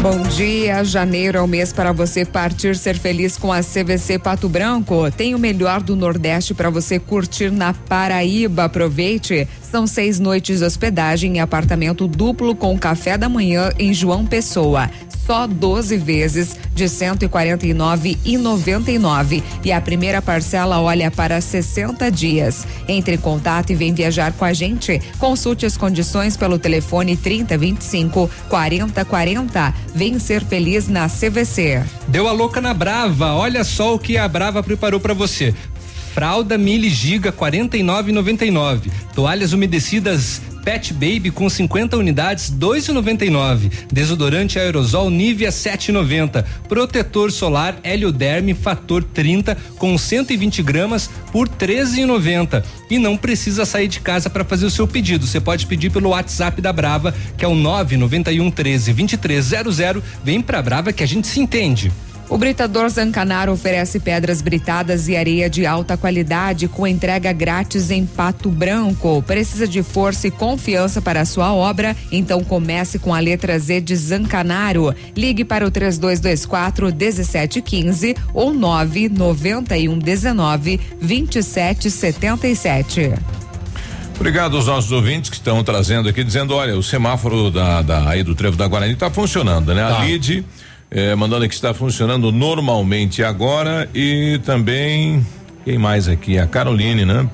Speaker 3: Bom dia, janeiro é o mês para você partir ser feliz com a CVC Pato Branco. Tem o melhor do Nordeste para você curtir na Paraíba. Aproveite. São seis noites de hospedagem em apartamento duplo com café da manhã em João Pessoa. Só 12 vezes de 149,99 e a primeira parcela olha para 60 dias. Entre em contato e vem viajar com a gente. Consulte as condições pelo telefone 3025 4040. Vem ser feliz na CVC.
Speaker 2: Deu a louca na Brava. Olha só o que a Brava preparou para você. Fralda Mili Giga 49,99. Toalhas umedecidas Pet Baby com 50 unidades 2,99. Desodorante aerosol Nivea 7,90. Protetor solar Helioderme Fator 30 com 120 gramas por 13,90. E não precisa sair de casa para fazer o seu pedido. Você pode pedir pelo WhatsApp da Brava, que é o 991 13 2300. Vem pra Brava que a gente se entende.
Speaker 3: O Britador Zancanaro oferece pedras britadas e areia de alta qualidade com entrega grátis em Pato Branco. Precisa de força e confiança para a sua obra? Então comece com a letra Z de Zancanaro. Ligue para o 3224 1715 ou 991 19 2777.
Speaker 1: Obrigado aos nossos ouvintes que estão trazendo aqui, dizendo, olha, o semáforo da, da aí do Trevo da Guarani está funcionando, né?
Speaker 2: Tá.
Speaker 1: A Lid eh, mandando que está funcionando normalmente agora e também Quem mais aqui? A Caroline, né?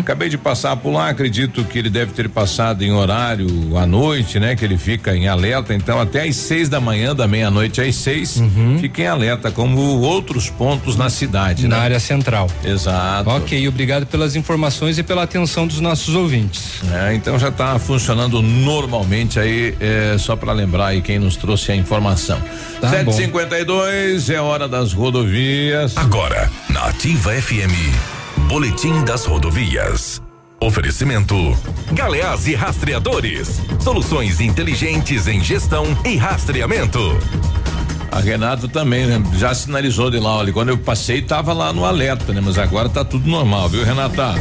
Speaker 1: Acabei de passar por lá, acredito que ele deve ter passado em horário à noite, né? Que ele fica em alerta, então até às seis da manhã, da meia-noite às seis, fica em alerta, como outros pontos na cidade,
Speaker 2: Na
Speaker 1: né?
Speaker 2: área central.
Speaker 1: Exato.
Speaker 2: Ok, obrigado pelas informações e pela atenção dos nossos ouvintes.
Speaker 1: É, então já está funcionando normalmente aí, é, só para lembrar aí quem nos trouxe a informação.
Speaker 2: Tá bom.
Speaker 1: 752 é hora das rodovias.
Speaker 17: Agora, na Ativa FM, Boletim das Rodovias. Oferecimento: Galeás e Rastreadores. Soluções inteligentes em gestão e rastreamento.
Speaker 1: A Renato também, né? Já sinalizou de lá, olha, quando eu passei tava lá no alerta, né? Mas agora tá tudo normal, viu, Renata?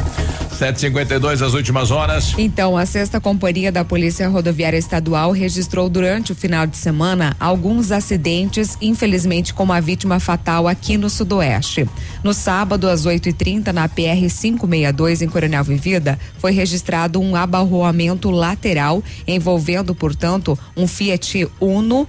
Speaker 1: 752 as últimas horas.
Speaker 3: Então, a sexta companhia da Polícia Rodoviária Estadual registrou durante o final de semana alguns acidentes, infelizmente com uma vítima fatal aqui no Sudoeste. No sábado, às 8h30, na PR 562, em Coronel Vivida, foi registrado um abarroamento lateral envolvendo, portanto, um Fiat Uno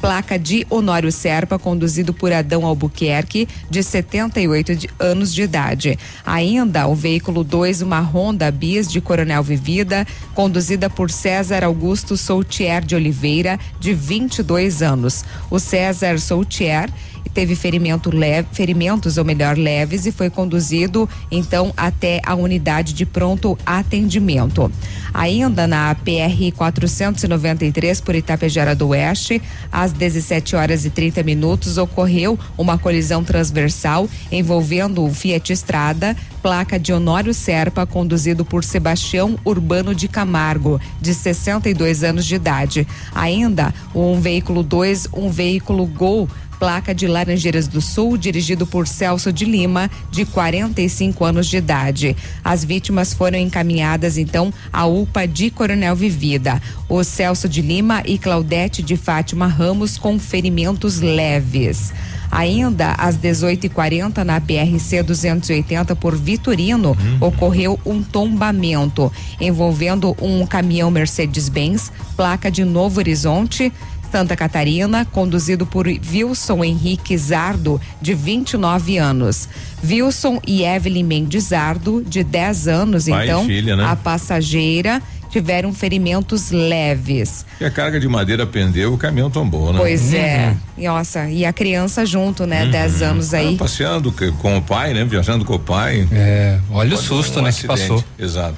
Speaker 3: placa de Honório Serpa, conduzido por Adão Albuquerque, de 78 de- anos de idade. Ainda o veículo 2, uma Honda Bis de Coronel Vivida, conduzida por César Augusto Soutier de Oliveira, de 22 anos. O César Soutier teve ferimento leve, ferimentos, ou melhor, leves, e foi conduzido então até a unidade de pronto atendimento. Ainda na PR 493 por Itapejara do Oeste, às 17 horas e 30 minutos, ocorreu uma colisão transversal envolvendo o Fiat Estrada, placa de Honório Serpa, conduzido por Sebastião Urbano de Camargo, de 62 anos de idade. Ainda um veículo 2, um veículo Gol placa de Laranjeiras do Sul, dirigido por Celso de Lima, de 45 anos de idade. As vítimas foram encaminhadas então à UPA de Coronel Vivida. O Celso de Lima e Claudete de Fátima Ramos com ferimentos leves. Ainda às 18h40 na PRC 280 por Vitorino ocorreu um tombamento envolvendo um caminhão Mercedes-Benz, placa de Novo Horizonte. Santa Catarina, conduzido por Wilson Henrique Zardo, de 29 anos. Wilson e Evelyn Mendes Zardo, de 10 anos,
Speaker 1: Pai e
Speaker 3: então,
Speaker 1: filha, né?
Speaker 3: a passageira tiveram ferimentos leves.
Speaker 1: E a carga de madeira pendeu, o caminhão tombou, né?
Speaker 3: Pois é. E, Nossa, e a criança junto, né? 10 anos aí.
Speaker 1: Ah, passeando que- com o pai, né? Viajando com o pai.
Speaker 2: É, olha o
Speaker 1: Quando
Speaker 2: susto,
Speaker 1: um
Speaker 2: né, que passou.
Speaker 1: Exato.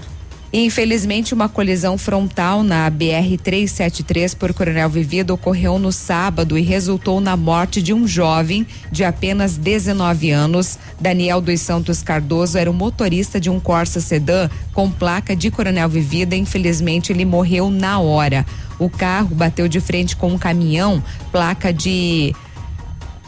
Speaker 3: Infelizmente, uma colisão frontal na BR-373 por Coronel Vivido ocorreu no sábado e resultou na morte de um jovem de apenas 19 anos. Daniel dos Santos Cardoso era o motorista de um Corsa Sedã com placa de Coronel Vivida. Infelizmente, ele morreu na hora. O carro bateu de frente com um caminhão, placa de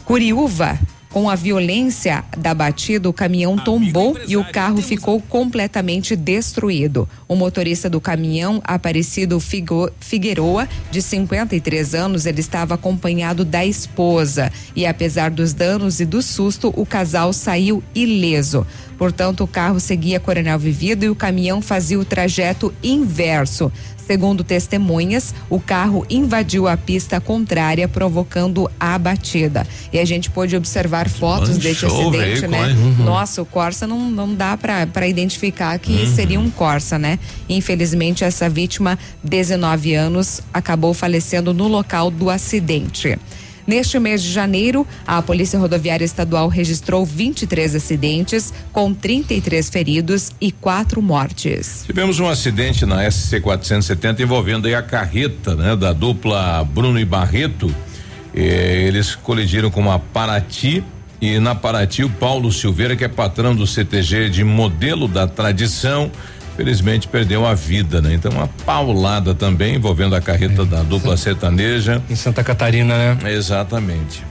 Speaker 3: Curiúva. Com a violência da batida, o caminhão tombou e o carro ficou completamente destruído. O motorista do caminhão, Aparecido Figo- Figueroa, de 53 anos, ele estava acompanhado da esposa. E apesar dos danos e do susto, o casal saiu ileso. Portanto, o carro seguia Coronel Vivido e o caminhão fazia o trajeto inverso. Segundo testemunhas, o carro invadiu a pista contrária, provocando a batida. E a gente pôde observar fotos
Speaker 1: Manchou o
Speaker 3: acidente,
Speaker 1: veículo,
Speaker 3: né?
Speaker 1: Uhum.
Speaker 3: Nossa, o Corsa não, não dá para identificar que
Speaker 1: Uhum.
Speaker 3: seria um Corsa, né? Infelizmente, essa vítima, 19 anos, acabou falecendo no local do acidente. Neste mês de janeiro, a Polícia Rodoviária Estadual registrou 23 acidentes, com 33 feridos e quatro mortes.
Speaker 1: Tivemos um acidente na SC 470 envolvendo a carreta, né, da dupla Bruno e Barreto. Eh, eles colidiram com uma Paraty e na Paraty o Paulo Silveira, que é patrão do CTG de modelo da tradição, felizmente perdeu a vida, né? Então uma paulada também envolvendo a carreta da dupla sertaneja.
Speaker 2: Em Santa Catarina, né?
Speaker 1: Exatamente.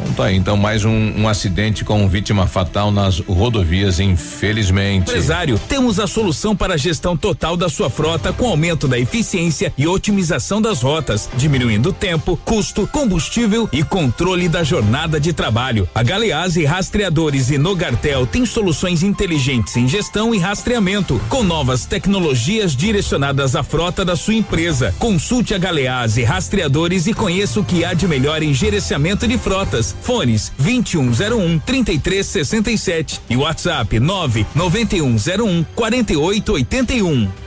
Speaker 1: Então tá aí, então mais um, um acidente com vítima fatal nas rodovias, infelizmente.
Speaker 20: Empresário, temos a solução para a gestão total da sua frota com aumento da eficiência e otimização das rotas, diminuindo tempo, custo, combustível e controle da jornada de trabalho. A Galeazzi Rastreadores e Nogartel tem soluções inteligentes em gestão e rastreamento, com novas tecnologias direcionadas à frota da sua empresa. Consulte a Galeazzi Rastreadores e conheça o que há de melhor em gerenciamento de frotas. Fones 2101 3367 e WhatsApp 99101 4881.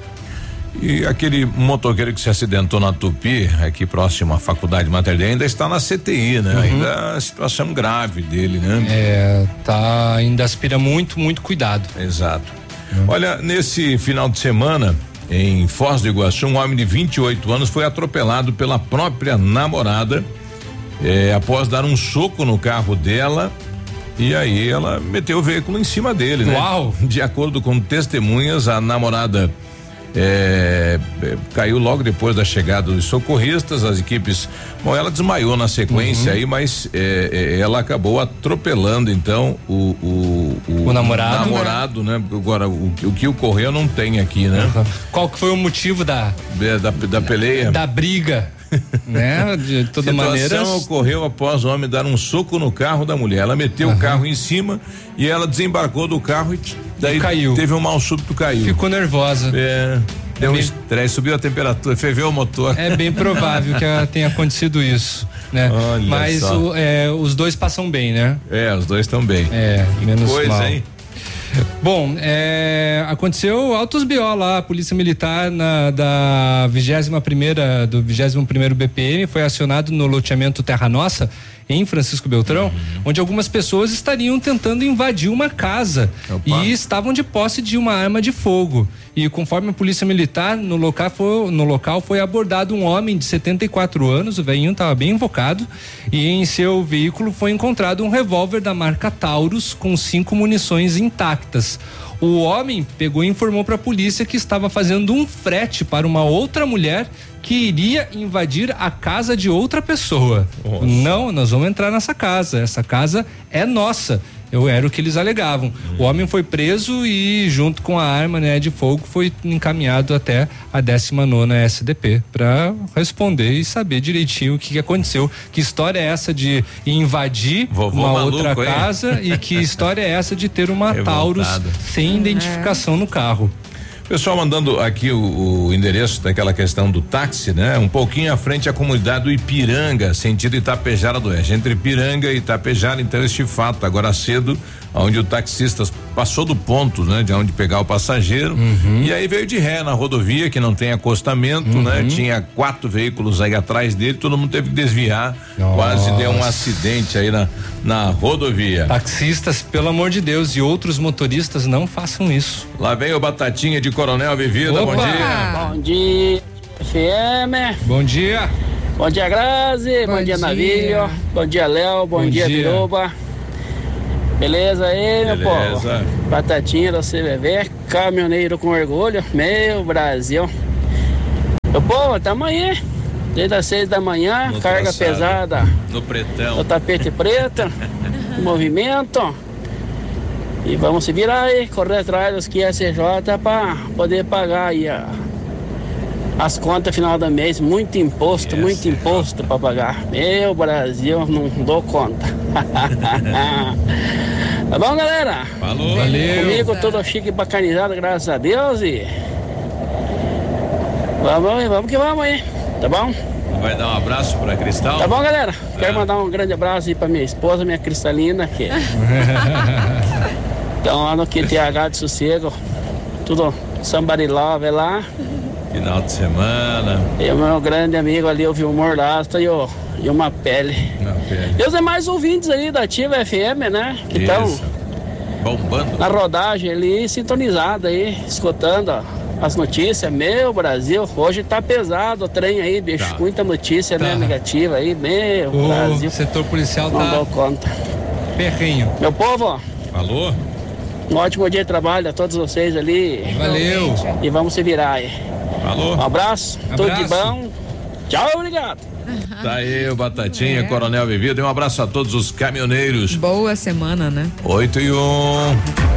Speaker 1: E aquele motoqueiro que se acidentou na Tupi, aqui próximo à faculdade materna, ainda está na CTI, né?
Speaker 2: Uhum.
Speaker 1: Ainda a situação grave dele, né?
Speaker 2: É, tá, ainda aspira muito, muito cuidado.
Speaker 1: Exato. Olha, nesse final de semana, em Foz do Iguaçu, um homem de 28 anos foi atropelado pela própria namorada eh, após dar um soco no carro dela. E aí ela meteu o veículo em cima dele, né?
Speaker 2: Uau!
Speaker 1: De acordo com testemunhas, a namorada eh, eh, caiu logo depois da chegada dos socorristas, as equipes. Bom, ela desmaiou na sequência
Speaker 2: Uhum.
Speaker 1: aí, mas eh, eh, ela acabou atropelando então o o,
Speaker 2: O namorado,
Speaker 1: namorado, né? Agora o, o que ocorreu não tem aqui, né?
Speaker 2: Qual que foi o motivo da
Speaker 1: É, Da, da peleia.
Speaker 2: da briga, né? De toda
Speaker 1: Situação
Speaker 2: maneira.
Speaker 1: ocorreu após o homem dar um soco no carro da mulher. Ela meteu o carro em cima e ela desembarcou do carro e daí
Speaker 2: caiu.
Speaker 1: teve um mal súbito caiu.
Speaker 2: Ficou nervosa.
Speaker 1: É. Deu um
Speaker 2: bem-
Speaker 1: estresse, subiu a temperatura, ferveu o motor.
Speaker 2: É bem provável que tenha acontecido isso, né?
Speaker 1: Olha
Speaker 2: Mas o- é, os dois passam bem, né?
Speaker 1: É, os dois estão bem.
Speaker 2: É, menos
Speaker 1: Coisa,
Speaker 2: mal.
Speaker 1: hein?
Speaker 2: Bom, é, aconteceu altos BO lá, a Polícia Militar na, da 21 primeira do 21 primeiro BPM foi acionado no loteamento Terra Nossa em Francisco Beltrão,
Speaker 1: Uhum.
Speaker 2: onde algumas pessoas estariam tentando invadir uma casa
Speaker 1: Opa.
Speaker 2: e estavam de posse de uma arma de fogo. E conforme a Polícia Militar, no local foi, no local foi abordado um homem de 74 anos, o velhinho estava bem invocado, e em seu veículo foi encontrado um revólver da marca Taurus com cinco munições intactas. O homem pegou e informou para a polícia que estava fazendo um frete para uma outra mulher que iria invadir a casa de outra pessoa. Não, nós vamos entrar nessa casa. Essa casa é nossa. Eu era o que eles alegavam. O homem foi preso e junto com a arma né, de fogo foi encaminhado até a 19 SDP para responder e saber direitinho o que, que aconteceu. Que história é essa de invadir
Speaker 1: Vovô
Speaker 2: uma
Speaker 1: maluco,
Speaker 2: outra
Speaker 1: hein?
Speaker 2: casa e que história é essa de ter uma
Speaker 1: Revoltado.
Speaker 2: Taurus sem identificação no carro?
Speaker 1: Pessoal mandando aqui o, o endereço daquela questão do táxi, né? Um pouquinho à frente à comunidade do Ipiranga, sentido Itapejara do Oeste. Entre Ipiranga e Itapejara, então, este fato, agora cedo, onde o taxista passou do ponto, né? De onde pegar o passageiro.
Speaker 2: Uhum.
Speaker 1: E aí veio de ré na rodovia, que não tem acostamento, né?
Speaker 2: Uhum.
Speaker 1: Tinha quatro veículos aí atrás dele, todo mundo teve que desviar. Quase deu um acidente aí na, na rodovia.
Speaker 2: Taxistas, pelo amor de Deus, e outros motoristas não façam isso.
Speaker 1: Lá vem o Batatinha de Coronel Vivida, bom
Speaker 2: Opa!
Speaker 1: dia.
Speaker 21: Bom dia, FM.
Speaker 2: Bom dia.
Speaker 21: Bom dia, Grazi. Bom,
Speaker 3: Bom
Speaker 21: dia,
Speaker 3: dia.
Speaker 21: Navilho. Bom dia, Léo. Bom,
Speaker 2: Bom
Speaker 21: dia,
Speaker 2: dia.
Speaker 21: Biruba. Beleza aí, meu povo?
Speaker 1: Beleza.
Speaker 21: Batatinha da CVV, caminhoneiro com orgulho. Meu Brasil. Meu povo, tamo aí. Desde as seis da manhã,
Speaker 1: No
Speaker 21: carga
Speaker 1: traçado.
Speaker 21: pesada
Speaker 1: No pretão.
Speaker 21: no tapete preto, movimento. E vamos se virar aí, correr atrás dos QSJ para poder pagar aí a- as contas final do mês. Muito imposto, muito imposto para pagar. Meu Brasil, não dou conta. tá bom, galera?
Speaker 1: Falou.
Speaker 2: Valeu.
Speaker 21: Comigo tudo chique e bacanizado, graças a Deus. E vamos, vamos que vamos aí, tá bom?
Speaker 1: Vai dar um abraço pra Cristal?
Speaker 21: Tá bom, galera? Quero mandar um grande abraço aí pra minha esposa, minha Cristalina, que estão lá no QTH de sossego. Tudo somebody love lá.
Speaker 1: Final de semana.
Speaker 21: E o meu grande amigo ali, o Vilmor Lasta e o, e uma pele.
Speaker 1: Na pele.
Speaker 21: E os demais ouvintes aí da Ativa FM, né? Que estão.
Speaker 1: Bombando.
Speaker 21: na rodagem ali, sintonizado aí, escutando ó, as notícias. Meu Brasil, hoje tá pesado o trem aí, bicho.
Speaker 1: Tá.
Speaker 21: Muita notícia, né?
Speaker 2: Tá.
Speaker 21: Negativa aí. Meu
Speaker 2: O
Speaker 21: Brasil.
Speaker 2: setor policial
Speaker 21: Não dou
Speaker 2: tá
Speaker 21: conta.
Speaker 2: perrenho.
Speaker 21: Meu povo, ó,
Speaker 1: Falou?
Speaker 21: Um ótimo dia de trabalho a todos vocês ali.
Speaker 2: Valeu.
Speaker 21: E vamos se virar aí.
Speaker 1: Falou?
Speaker 21: Um abraço, tudo de
Speaker 2: Abraço.
Speaker 21: bom. Tchau, obrigado.
Speaker 1: Tá aí o Batatinha,
Speaker 3: É.
Speaker 1: Coronel Vivido. E um abraço a todos os caminhoneiros.
Speaker 3: Boa semana, né?
Speaker 1: 8 e 1. Um.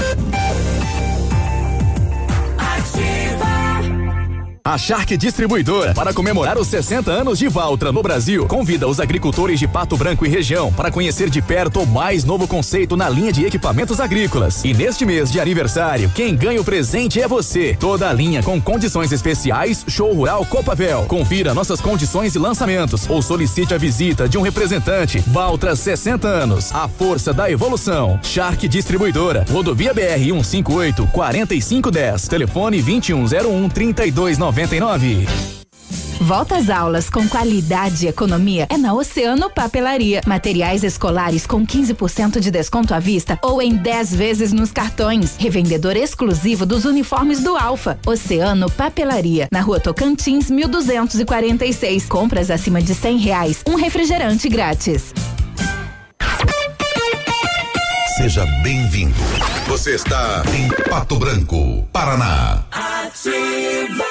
Speaker 14: A Shark Distribuidora, para comemorar os 60 anos de Valtra no Brasil, convida os agricultores de Pato Branco e região para conhecer de perto o mais novo conceito na linha de equipamentos agrícolas. E neste mês de aniversário, quem ganha o presente é você. Toda a linha com condições especiais, Show Rural Copavel. Confira nossas condições e lançamentos ou solicite a visita de um representante. Valtra 60 anos, a força da evolução. Shark Distribuidora, Rodovia BR 158 4510, telefone 2101 3299.
Speaker 22: Volta às aulas com qualidade e economia é na Oceano Papelaria. Materiais escolares com 15% de desconto à vista ou em 10 vezes nos cartões. Revendedor exclusivo dos uniformes do Alfa. Oceano Papelaria, na rua Tocantins, 1246. Compras acima de 100 reais. Um refrigerante grátis.
Speaker 17: Seja bem-vindo. Você está em Pato Branco, Paraná.
Speaker 4: Ativa.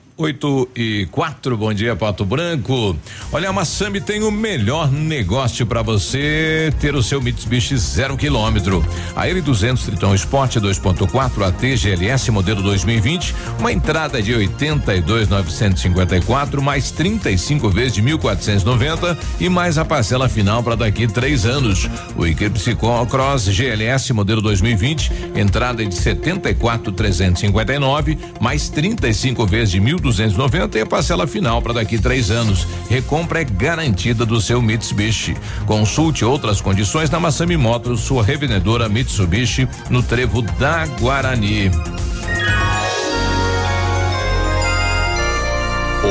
Speaker 1: 8 e 4, bom dia, Pato Branco. Olha, a Massami tem o melhor negócio para você ter o seu Mitsubishi zero quilômetro. A L200 Triton Sport 2.4 AT GLS modelo 2020, uma entrada de 82,954 mais 35 vezes de 1.490 e mais a parcela final para daqui três anos. O Eclipse Cross GLS modelo 2020, entrada de 74,359 mais 35 vezes de 1.290 290 e a parcela final para daqui três anos. Recompra é garantida do seu Mitsubishi. Consulte outras condições na Massami Motors, sua revendedora Mitsubishi, no Trevo da Guarani.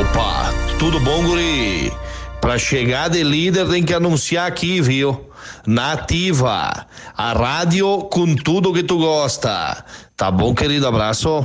Speaker 23: Opa, tudo bom, guri? Pra chegar de líder tem que anunciar aqui, viu? Nativa, a rádio com tudo que tu gosta. Tá bom, querido? Abraço.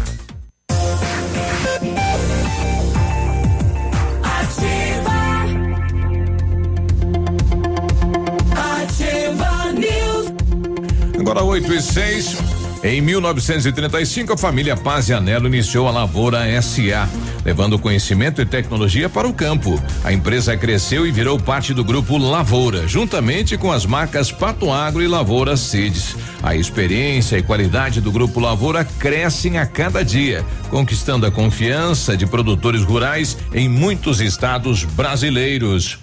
Speaker 1: Agora 8 e 6. Em 1935, a família Paz e Anelo iniciou a Lavoura SA, levando conhecimento e tecnologia para o campo. A empresa cresceu e virou parte do grupo Lavoura, juntamente com as marcas Pato Agro e Lavoura Seeds. A experiência e qualidade do grupo Lavoura crescem a cada dia, conquistando a confiança de produtores rurais em muitos estados brasileiros.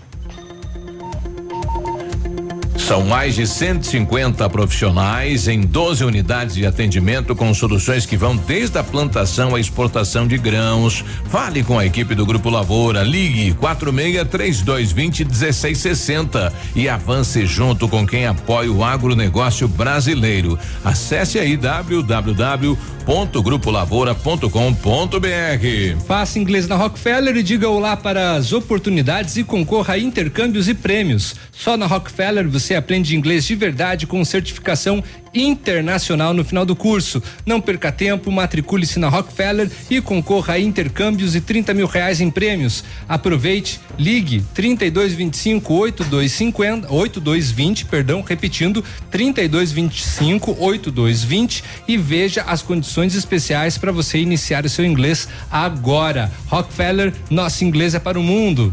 Speaker 1: São mais de 150 profissionais em 12 unidades de atendimento com soluções que vão desde a plantação à exportação de grãos. Fale com a equipe do Grupo Lavoura. Ligue 46 3220 1660 e avance junto com quem apoia o agronegócio brasileiro. Acesse aí www.grupolavoura.com.br.
Speaker 2: Faça inglês na Rockefeller e diga olá para as oportunidades e concorra a intercâmbios e prêmios. Só na Rockefeller você aprende inglês de verdade com certificação internacional no final do curso. Não perca tempo, matricule-se na Rockefeller e concorra a intercâmbios e 30 mil reais em prêmios. Aproveite, ligue 3225 8250 8220, perdão, repetindo 3225 8220 e veja as condições especiais para você iniciar o seu inglês agora. Rockefeller, nosso inglês é para o mundo.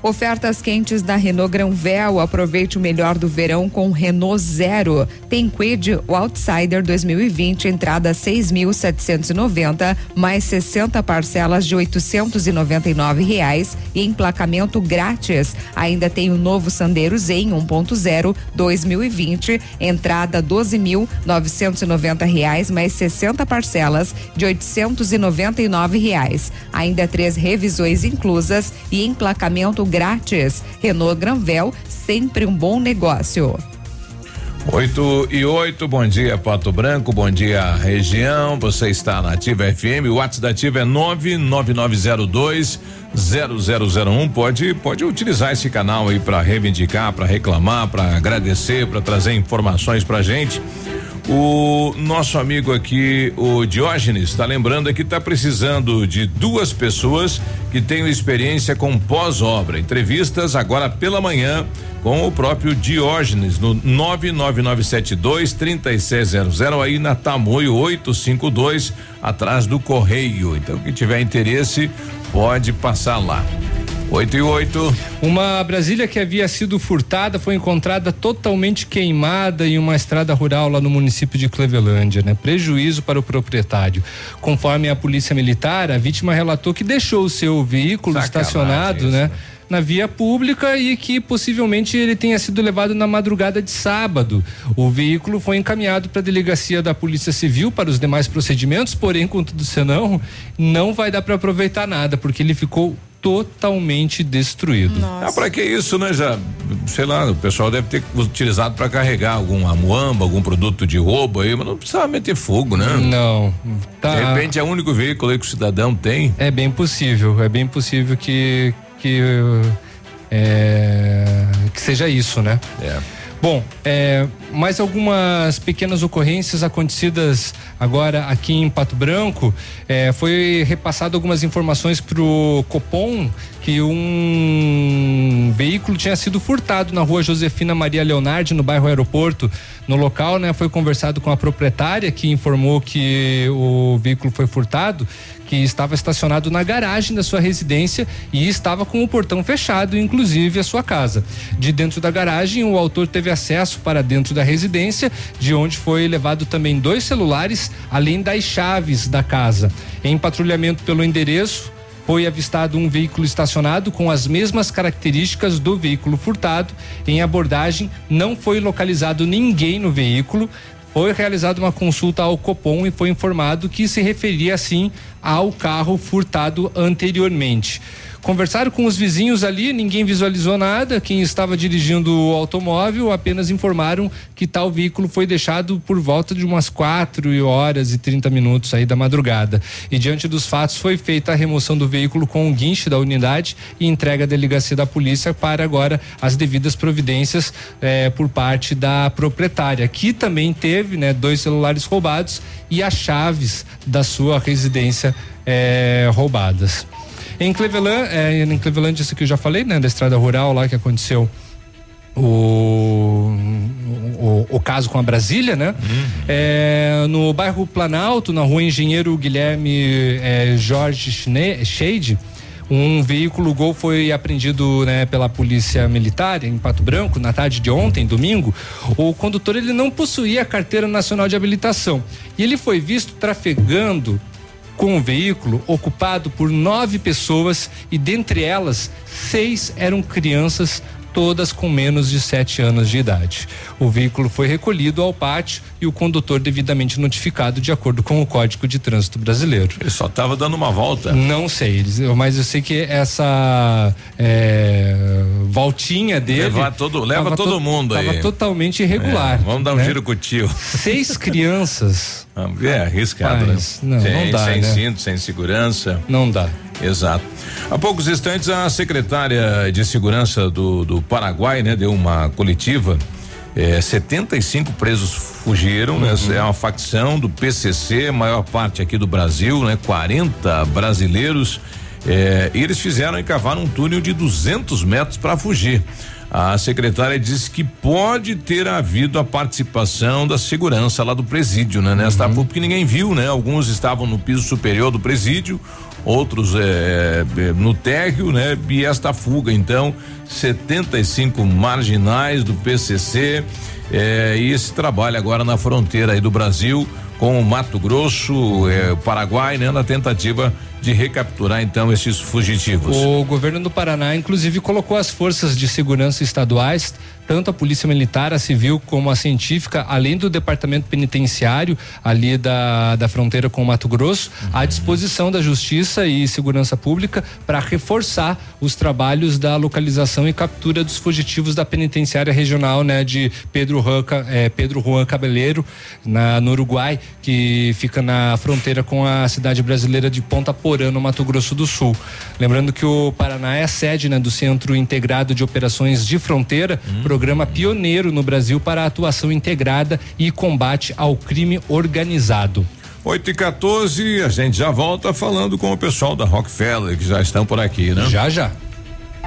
Speaker 3: Ofertas quentes da Renault Granvel. Aproveite o melhor do verão com Renault Zero. Tem Quid o Outsider 2020, entrada 6.790, mais 60 parcelas de 899 reais e emplacamento grátis. Ainda tem o novo Sandero Zen 1.0 2020, entrada 12.990 reais, mais 60 parcelas de 899 reais. Ainda três revisões inclusas e emplacamento grátis. Renault Granvel, sempre um bom negócio.
Speaker 1: 8 e 8, bom dia Pato Branco, bom dia região. Você está na Ativa FM, o WhatsApp da Ativa é 99902 0001. Pode pode utilizar esse canal aí para reivindicar, para reclamar, para agradecer, para trazer informações pra gente. O nosso amigo aqui, o Diógenes, está lembrando que está precisando de duas pessoas que tenham experiência com pós-obra. Entrevistas agora pela manhã com o próprio Diógenes no 99972 3600 aí na Tamoio 852 atrás do correio. Então quem tiver interesse pode passar lá. 8 e 8.
Speaker 2: Uma Brasília que havia sido furtada foi encontrada totalmente queimada em uma estrada rural lá no município de Clevelândia, né? Prejuízo para o proprietário. Conforme a polícia militar, a vítima relatou que deixou o seu veículo
Speaker 1: Sacanagem
Speaker 2: estacionado,
Speaker 1: isso,
Speaker 2: né? Na via pública e que possivelmente ele tenha sido levado na madrugada de sábado. O veículo foi encaminhado para a delegacia da Polícia Civil para os demais procedimentos, porém, contudo senão, não vai dar para aproveitar nada, porque ele ficou totalmente destruído.
Speaker 1: Ah, pra que isso, né? Já, sei lá, o pessoal deve ter utilizado para carregar algum amuamba, algum produto de roubo aí, mas não precisava meter fogo, né?
Speaker 2: Não. Tá.
Speaker 1: De repente é o único veículo aí que o cidadão tem.
Speaker 2: É bem possível, é bem possível que que é, que seja isso, né?
Speaker 1: É.
Speaker 2: Bom, é, mais algumas pequenas ocorrências acontecidas agora aqui em Pato Branco. É, foi repassado algumas informações para o Copom que um veículo tinha sido furtado na rua Josefina Maria Leonardi, no bairro Aeroporto. No local, né, foi conversado com a proprietária que informou que o veículo foi furtado, que estava estacionado na garagem da sua residência e estava com o portão fechado, inclusive a sua casa. De dentro da garagem, o autor teve acesso para dentro da residência, de onde foi levado também dois celulares, além das chaves da casa. Em patrulhamento pelo endereço, foi avistado um veículo estacionado com as mesmas características do veículo furtado. Em abordagem, não foi localizado ninguém no veículo. Foi realizada uma consulta ao Copom e foi informado que se referia sim ao carro furtado anteriormente. Conversaram com os vizinhos ali, ninguém visualizou nada. Quem estava dirigindo o automóvel apenas informaram que tal veículo foi deixado por volta de umas 4 horas e 30 minutos aí da madrugada. E diante dos fatos foi feita a remoção do veículo com o guinche da unidade e entrega à delegacia da polícia para agora as devidas providências eh, por parte da proprietária, que também teve, né, dois celulares roubados e as chaves da sua residência eh, roubadas. Em Cleveland, é, em Cleveland, isso que eu já falei, né? Da estrada rural lá que aconteceu o, o, o caso com a Brasília, né? É, no bairro Planalto, na rua Engenheiro Guilherme é, Jorge Shade, um veículo Gol foi apreendido né, pela polícia militar em Pato Branco na tarde de ontem, domingo. O condutor ele não possuía carteira nacional de habilitação e ele foi visto trafegando com um veículo ocupado por nove pessoas e dentre elas seis eram crianças todas com menos de 7 anos de idade. O veículo foi recolhido ao pátio e o condutor devidamente notificado de acordo com o Código de Trânsito Brasileiro.
Speaker 1: Ele só estava dando uma volta.
Speaker 2: Não sei, mas eu sei que essa é, voltinha dele.
Speaker 1: Levar todo- leva
Speaker 2: tava
Speaker 1: todo
Speaker 2: to-
Speaker 1: mundo aí.
Speaker 2: Tava totalmente irregular.
Speaker 1: É, vamos dar um
Speaker 2: né?
Speaker 1: giro com o tio.
Speaker 2: Seis crianças.
Speaker 1: É arriscado,
Speaker 2: Rapaz,
Speaker 1: né?
Speaker 2: não,
Speaker 1: sem,
Speaker 2: não dá,
Speaker 1: sem
Speaker 2: né?
Speaker 1: cinto, sem segurança.
Speaker 2: Não dá.
Speaker 1: Exato. Há poucos instantes, a secretária de Segurança do, do Paraguai, né, deu uma coletiva. É, 75 presos fugiram, né?
Speaker 2: Uhum.
Speaker 1: É uma facção do PCC, maior parte aqui do Brasil, né? 40 brasileiros. É, e eles fizeram e cavaram um túnel de 200 metros para fugir. A secretária disse que pode ter havido a participação da segurança lá do presídio, né? Nesta porque ninguém viu, né? Alguns estavam no piso superior do presídio, outros é, no térreo, né? E esta fuga, então, 75 marginais do PCC é, e esse trabalho agora na fronteira aí do Brasil com o Mato Grosso, o Paraguai, né? Na tentativa de recapturar então esses fugitivos.
Speaker 2: O governo do Paraná, inclusive, colocou as forças de segurança estaduais, tanto a Polícia Militar, a Civil, como a Científica, além do Departamento Penitenciário, ali da, da fronteira com o Mato Grosso, à disposição da Justiça e Segurança Pública para reforçar os trabalhos da localização e captura dos fugitivos da penitenciária regional, né, de Pedro Juan, Ca- eh, Pedro Juan Cabeleiro, na, no Uruguai, que fica na fronteira com a cidade brasileira de Ponta Porã, no Mato Grosso do Sul. Lembrando que o Paraná é a sede né, do Centro Integrado de Operações de Fronteira, programa pioneiro no Brasil para a atuação integrada e combate ao crime organizado.
Speaker 1: 8 e 14, a gente já volta falando com o pessoal da Rockefeller, que já estão por aqui, né?
Speaker 2: Já, já.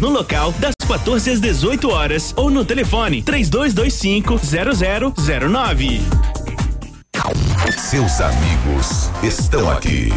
Speaker 8: no local das 14 às 18 horas ou no telefone 3225 0009.
Speaker 17: Seus amigos estão aqui.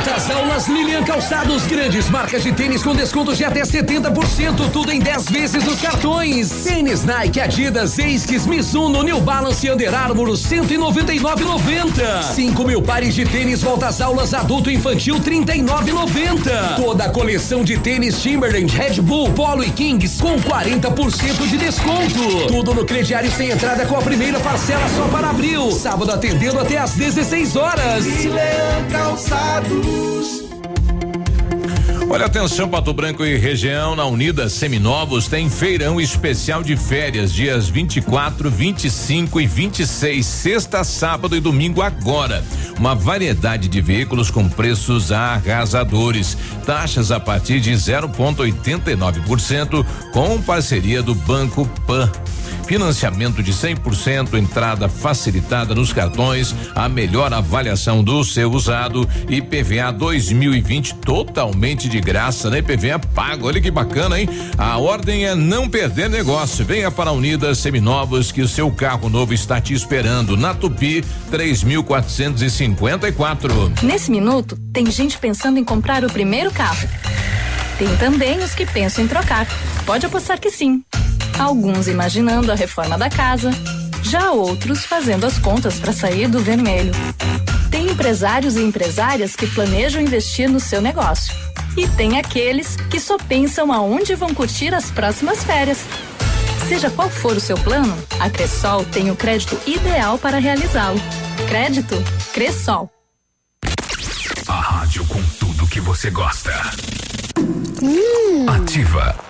Speaker 24: Volta às aulas Lilian Calçados, grandes marcas de tênis com descontos de até 70%, tudo em 10 vezes nos cartões. Tênis Nike, Adidas, Asics, Mizuno, New Balance e Under Armour, 199,90. 5 mil pares de tênis volta às aulas adulto e infantil, 39,90. Toda a coleção de tênis Timberland, Red Bull, Polo e Kings com 40% de desconto. Tudo no crediário sem entrada com a primeira parcela só para abril. Sábado atendendo até às 16 horas.
Speaker 9: Calçados.
Speaker 1: Olha, atenção, Pato Branco e região, na Unida Seminovos tem feirão especial de férias, dias 24, 25 e 26, sexta, sábado e domingo agora. Uma variedade de veículos com preços arrasadores. Taxas a partir de 0,89% com parceria do Banco Pan. Financiamento de 100%, entrada facilitada nos cartões, a melhor avaliação do seu usado e PVA 2020 totalmente de graça, né? PVA pago. Olha que bacana, hein? A ordem é não perder negócio. Venha para a Unidas Seminovos que o seu carro novo está te esperando na Tupi 3454.
Speaker 25: Nesse minuto, tem gente pensando em comprar o primeiro carro. Tem também os que pensam em trocar. Pode apostar que sim. Alguns imaginando a reforma da casa, já outros fazendo as contas para sair do vermelho. Tem empresários e empresárias que planejam investir no seu negócio. E tem aqueles que só pensam aonde vão curtir as próximas férias. Seja qual for o seu plano, a Cressol tem o crédito ideal para realizá-lo. Crédito Cressol.
Speaker 17: A rádio com tudo que você gosta. Ativa.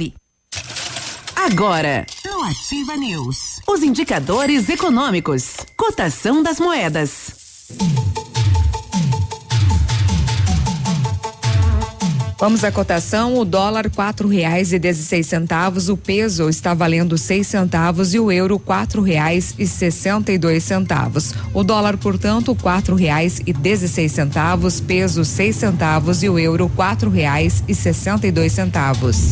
Speaker 4: Agora, no Ativa News, os indicadores econômicos, cotação das moedas.
Speaker 3: Vamos à cotação, o dólar quatro reais e dezesseis centavos, o peso está valendo seis centavos e o euro quatro reais e sessenta e dois centavos. O dólar, portanto, quatro reais e dezesseis centavos, peso seis centavos e o euro quatro reais e sessenta e dois centavos.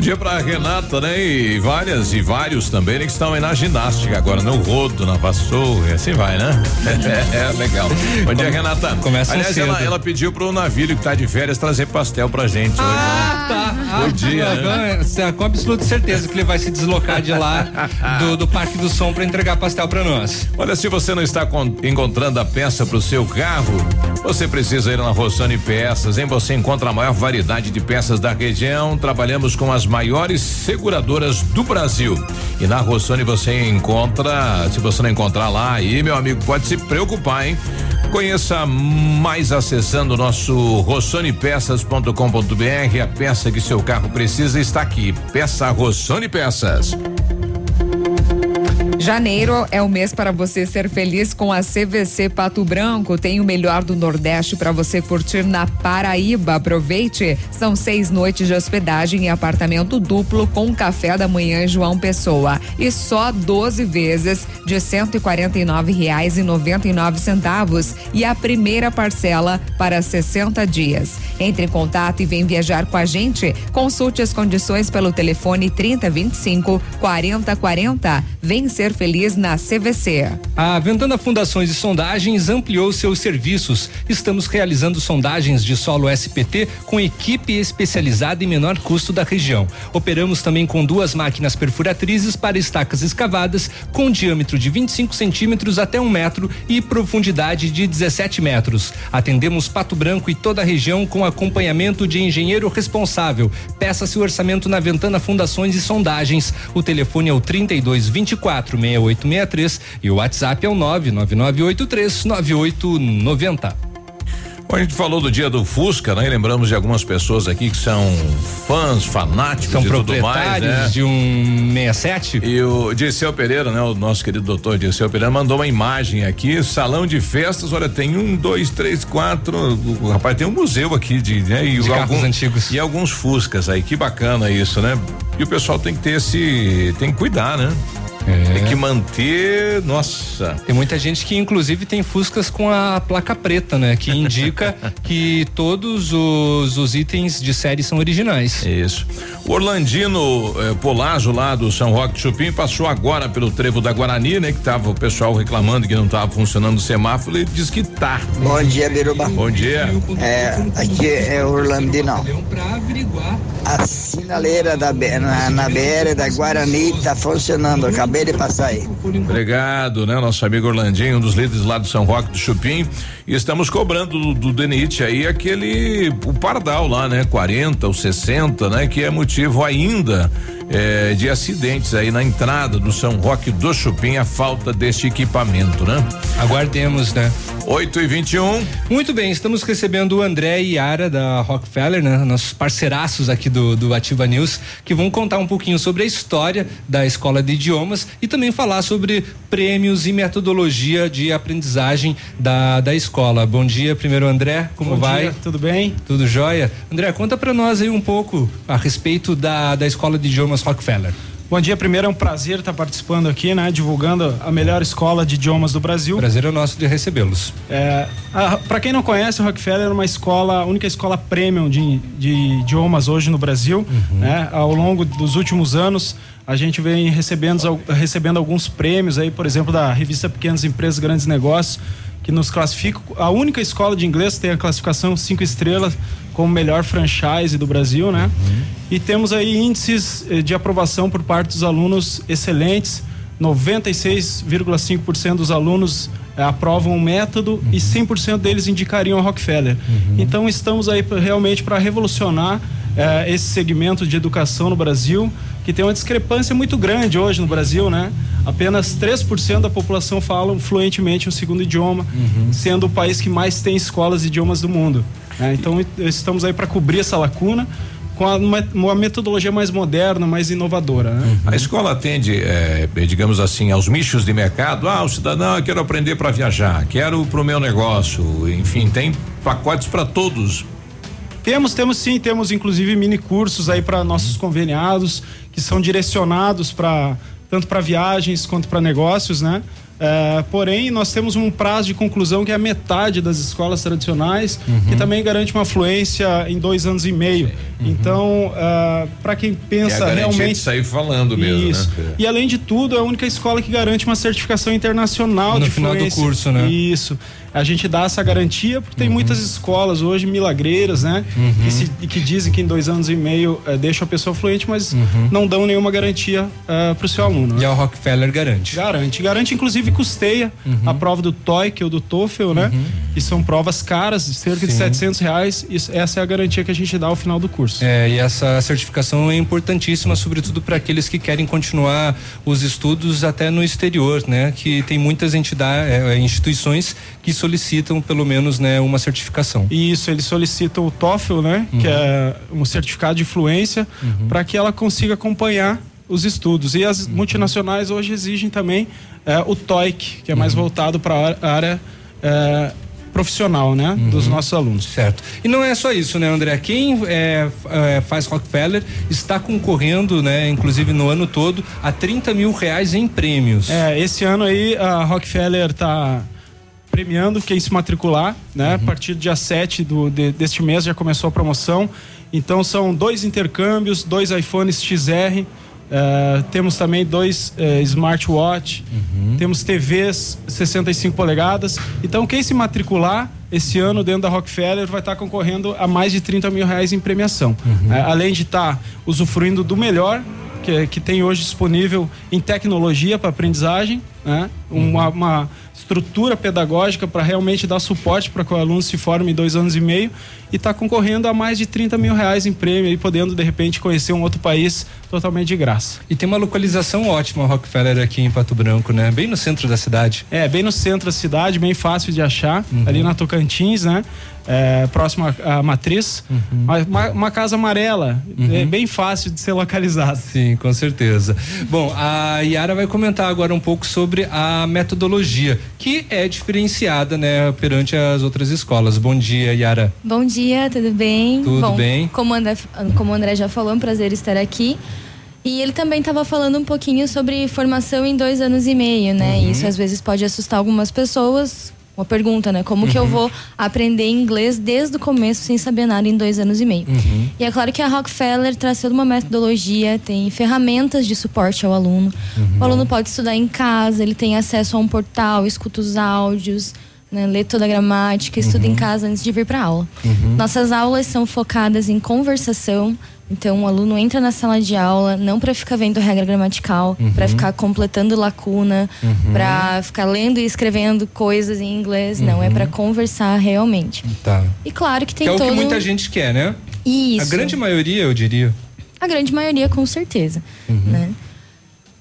Speaker 1: Dia pra Renata, né? E várias e vários também né, que estão aí na ginástica agora, no rodo, na vassoura, e assim vai, né? É, legal. Bom dia, Renata.
Speaker 2: Começa
Speaker 1: Aliás,
Speaker 2: cedo.
Speaker 1: ela, ela pediu pro navilho que tá de férias trazer pastel pra gente.
Speaker 2: Ah, tá. Ah,
Speaker 1: Bom dia, né?
Speaker 2: agora, Com absoluta certeza que ele vai se deslocar de lá do, do Parque do Som para entregar pastel para nós.
Speaker 1: Olha, se você não está con- encontrando a peça para o seu carro, você precisa ir na Rossoni Peças. Em você encontra a maior variedade de peças da região. Trabalhamos com as maiores seguradoras do Brasil. E na Rossoni você encontra, se você não encontrar lá, aí meu amigo pode se preocupar, hein? Conheça mais acessando o nosso rossonipeças.com.br. A peça que seu carro precisa está aqui. Peça Rossoni Peças.
Speaker 3: Janeiro é o mês para você ser feliz com a CVC Pato Branco. Tem o melhor do Nordeste para você curtir na Paraíba. Aproveite. São seis noites de hospedagem em apartamento duplo com café da manhã em João Pessoa. E só 12 vezes de 149 reais e 99 centavos. E a primeira parcela para 60 dias. Entre em contato e vem viajar com a gente. Consulte as condições pelo telefone 3025 4040. Vem ser feliz na CVC.
Speaker 2: A Ventana Fundações e Sondagens ampliou seus serviços. Estamos realizando sondagens de solo SPT com equipe especializada em menor custo da região. Operamos também com duas máquinas perfuratrizes para estacas escavadas com diâmetro de 25 centímetros até um metro e profundidade de 17 metros. Atendemos Pato Branco e toda a região com acompanhamento de engenheiro responsável. Peça seu orçamento na Ventana Fundações e Sondagens. O telefone é o 32 24 6863 e o WhatsApp é o 99983 9890.
Speaker 1: Bom, a gente falou do dia do Fusca, né? E lembramos de algumas pessoas aqui que são fãs, fanáticos
Speaker 2: São
Speaker 1: e tudo mais,
Speaker 2: proprietários
Speaker 1: né?
Speaker 2: de um 67?
Speaker 1: E o Dirceu Pereira, né? O nosso querido doutor Dirceu Pereira mandou uma imagem aqui, salão de festas, olha, tem um, dois, três, quatro, o, o rapaz tem um museu aqui de, né? E
Speaker 2: De carros antigos.
Speaker 1: E alguns Fuscas aí, que bacana isso, né? E o pessoal tem que ter esse, tem que cuidar, né? Tem que manter, nossa.
Speaker 2: Tem muita gente que inclusive tem Fuscas com a placa preta, né? Que indica que todos os, os itens de série são originais.
Speaker 1: Isso. O Orlandino eh, Polazo lá do São Roque de Chupim passou agora pelo trevo da Guarani, né? Que tava o pessoal reclamando que não tava funcionando o semáforo e diz que tá.
Speaker 26: Bom dia, Biruba.
Speaker 1: Bom dia.
Speaker 26: É, aqui é Orlandinão. A sinaleira da, na, na BR da Guarani tá funcionando. Acabou De passar aí.
Speaker 1: Obrigado, né? Nosso amigo Orlandinho, um dos líderes lá do São Roque do Chupim. E estamos cobrando do, do Denit aí aquele, o pardal lá, né? 40 ou 60, né? Que é motivo ainda eh, de acidentes aí na entrada do São Roque do Chupim, a falta deste equipamento, né?
Speaker 2: Aguardemos, né?
Speaker 1: 8 e 21
Speaker 2: Muito bem, estamos recebendo o André e Yara da Rockefeller, né? Nossos parceiraços aqui do, do Ativa News, que vão contar um pouquinho sobre a história da escola de idiomas e também falar sobre prêmios e metodologia de aprendizagem da, da escola. Bom dia, primeiro André, como
Speaker 27: Bom
Speaker 2: vai?
Speaker 27: dia, tudo bem?
Speaker 2: Tudo jóia? André, conta pra nós aí um pouco a respeito da, da escola de idiomas Rockefeller.
Speaker 27: Bom dia, primeiro é um prazer estar participando aqui, né? Divulgando a melhor escola de idiomas do Brasil.
Speaker 2: Prazer é nosso de recebê-los.
Speaker 27: É, para quem não conhece, o Rockefeller é uma escola, a única escola premium de, de idiomas hoje no Brasil.
Speaker 2: Uhum.
Speaker 27: Né? Ao longo dos últimos anos, a gente vem recebendo, recebendo alguns prêmios aí, por exemplo, da revista Pequenas Empresas, Grandes Negócios, que nos classifica. A única escola de inglês tem a classificação cinco estrelas como melhor franchise do Brasil, né? E temos aí índices eh, de aprovação por parte dos alunos excelentes. 96,5% dos alunos aprovam o método e 100% deles indicariam a Rockefeller. Então estamos aí realmente para revolucionar eh, esse segmento de educação no Brasil, que tem uma discrepância muito grande hoje no Brasil, né? Apenas 3% da população fala fluentemente o segundo idioma, sendo o país que mais tem escolas de idiomas do mundo. né? Então estamos aí para cobrir essa lacuna com a- uma, uma metodologia mais moderna, mais inovadora. Né?
Speaker 1: A escola atende, eh, digamos assim, aos nichos de mercado. Ah, o cidadão, eu quero aprender para viajar, quero para o meu negócio. Enfim, tem pacotes para todos.
Speaker 27: Temos, temos sim, temos inclusive mini cursos aí para nossos conveniados que são direcionados para tanto para viagens quanto para negócios, né? É, porém, nós temos um prazo de conclusão que é a metade das escolas tradicionais, que também garante uma fluência em dois anos e meio. Então, para quem
Speaker 1: É a
Speaker 27: pensa realmente
Speaker 1: de sair falando mesmo,
Speaker 27: Isso.
Speaker 1: né?
Speaker 27: E além de tudo, é a única escola que garante uma certificação internacional
Speaker 2: No
Speaker 27: de
Speaker 2: final do
Speaker 27: fluência.
Speaker 2: curso, né?
Speaker 27: Isso. A gente dá essa garantia porque tem muitas escolas hoje milagreiras, né?
Speaker 2: Uhum.
Speaker 27: Que, se- que dizem que em dois anos e meio eh, deixam a pessoa fluente, mas não dão nenhuma garantia para o seu aluno. né?
Speaker 2: E a Rockefeller garante.
Speaker 27: Garante. Garante, inclusive, custeia
Speaker 2: Uhum.
Speaker 27: a prova do TOEIC ou do TOEFL, né? Que são provas caras, de cerca de
Speaker 2: Sim.
Speaker 27: 700 reais. Isso- essa é a garantia que a gente dá ao final do curso.
Speaker 2: É, e essa certificação é importantíssima, sobretudo para aqueles que querem continuar os estudos até no exterior, né? Que tem muitas entidades, instituições que solicitam pelo menos, né, uma certificação.
Speaker 27: Isso, eles solicitam o TOEFL, né? Que é um certificado de fluência, para que ela consiga acompanhar os estudos. E as multinacionais hoje exigem também eh, o TOEIC, que é mais voltado para a área eh, profissional, né? Dos nossos alunos.
Speaker 2: Certo. E não é só isso, né, André? Quem é, é, faz Rockefeller está concorrendo, né, inclusive no ano todo, a 30 mil reais em prêmios.
Speaker 27: É, esse ano aí a Rockefeller tá premiando quem se matricular, né? A partir do dia 7 do, de- deste mês já começou a promoção. Então são dois intercâmbios, dois iPhones XR, eh, temos também dois eh, smartwatch, temos TVs 65 polegadas. Então quem se matricular esse ano dentro da Rockefeller vai estar concorrendo a mais de 30 mil reais em premiação. Eh, além de estar usufruindo do melhor que, que tem hoje disponível em tecnologia para aprendizagem, né? uma, uma estrutura pedagógica para realmente dar suporte para que o aluno se forme em dois anos e meio e está concorrendo a mais de 30 mil reais em prêmio e podendo de repente conhecer um outro país totalmente de graça.
Speaker 2: E tem uma localização ótima, Rockefeller, aqui em Pato Branco, né? Bem no centro da cidade.
Speaker 27: É, bem no centro da cidade, bem fácil de achar, ali na Tocantins, né? É, próximo à à matriz. Uma, uma- uma casa amarela, é bem fácil de ser localizado.
Speaker 2: Sim, com certeza. Bom, a Yara vai comentar agora um pouco sobre a metodologia, que é diferenciada, né, perante as outras escolas. Bom dia, Yara.
Speaker 28: Bom dia, tudo bem?
Speaker 2: Tudo
Speaker 28: Bom,
Speaker 2: bem.
Speaker 28: Como, o André, como o André já falou, é um prazer estar aqui. E ele também estava falando um pouquinho sobre formação em dois anos e meio, né?
Speaker 2: Uhum.
Speaker 28: E Isso às vezes pode assustar algumas pessoas. Uma pergunta, né? Como que eu
Speaker 2: Uhum.
Speaker 28: vou aprender inglês desde o começo sem saber nada em dois anos e meio?
Speaker 2: Uhum.
Speaker 28: E é claro que a Rockefeller traz toda uma metodologia, tem ferramentas de suporte ao aluno. O aluno pode estudar em casa, ele tem acesso a um portal, escuta os áudios, né, lê toda a gramática, estuda em casa antes de vir para aula. Nossas aulas são focadas em conversação, Então o aluno entra na sala de aula não para ficar vendo regra gramatical,
Speaker 2: Uhum.
Speaker 28: para ficar completando lacuna,
Speaker 2: Uhum.
Speaker 28: para ficar lendo e escrevendo coisas em inglês, não é
Speaker 2: Uhum.
Speaker 28: para conversar realmente.
Speaker 2: Tá.
Speaker 28: E claro que tem
Speaker 2: que é o
Speaker 28: todo
Speaker 2: que muita gente quer, né?
Speaker 28: Isso.
Speaker 2: A grande maioria, eu diria.
Speaker 28: A grande maioria, com certeza. Né?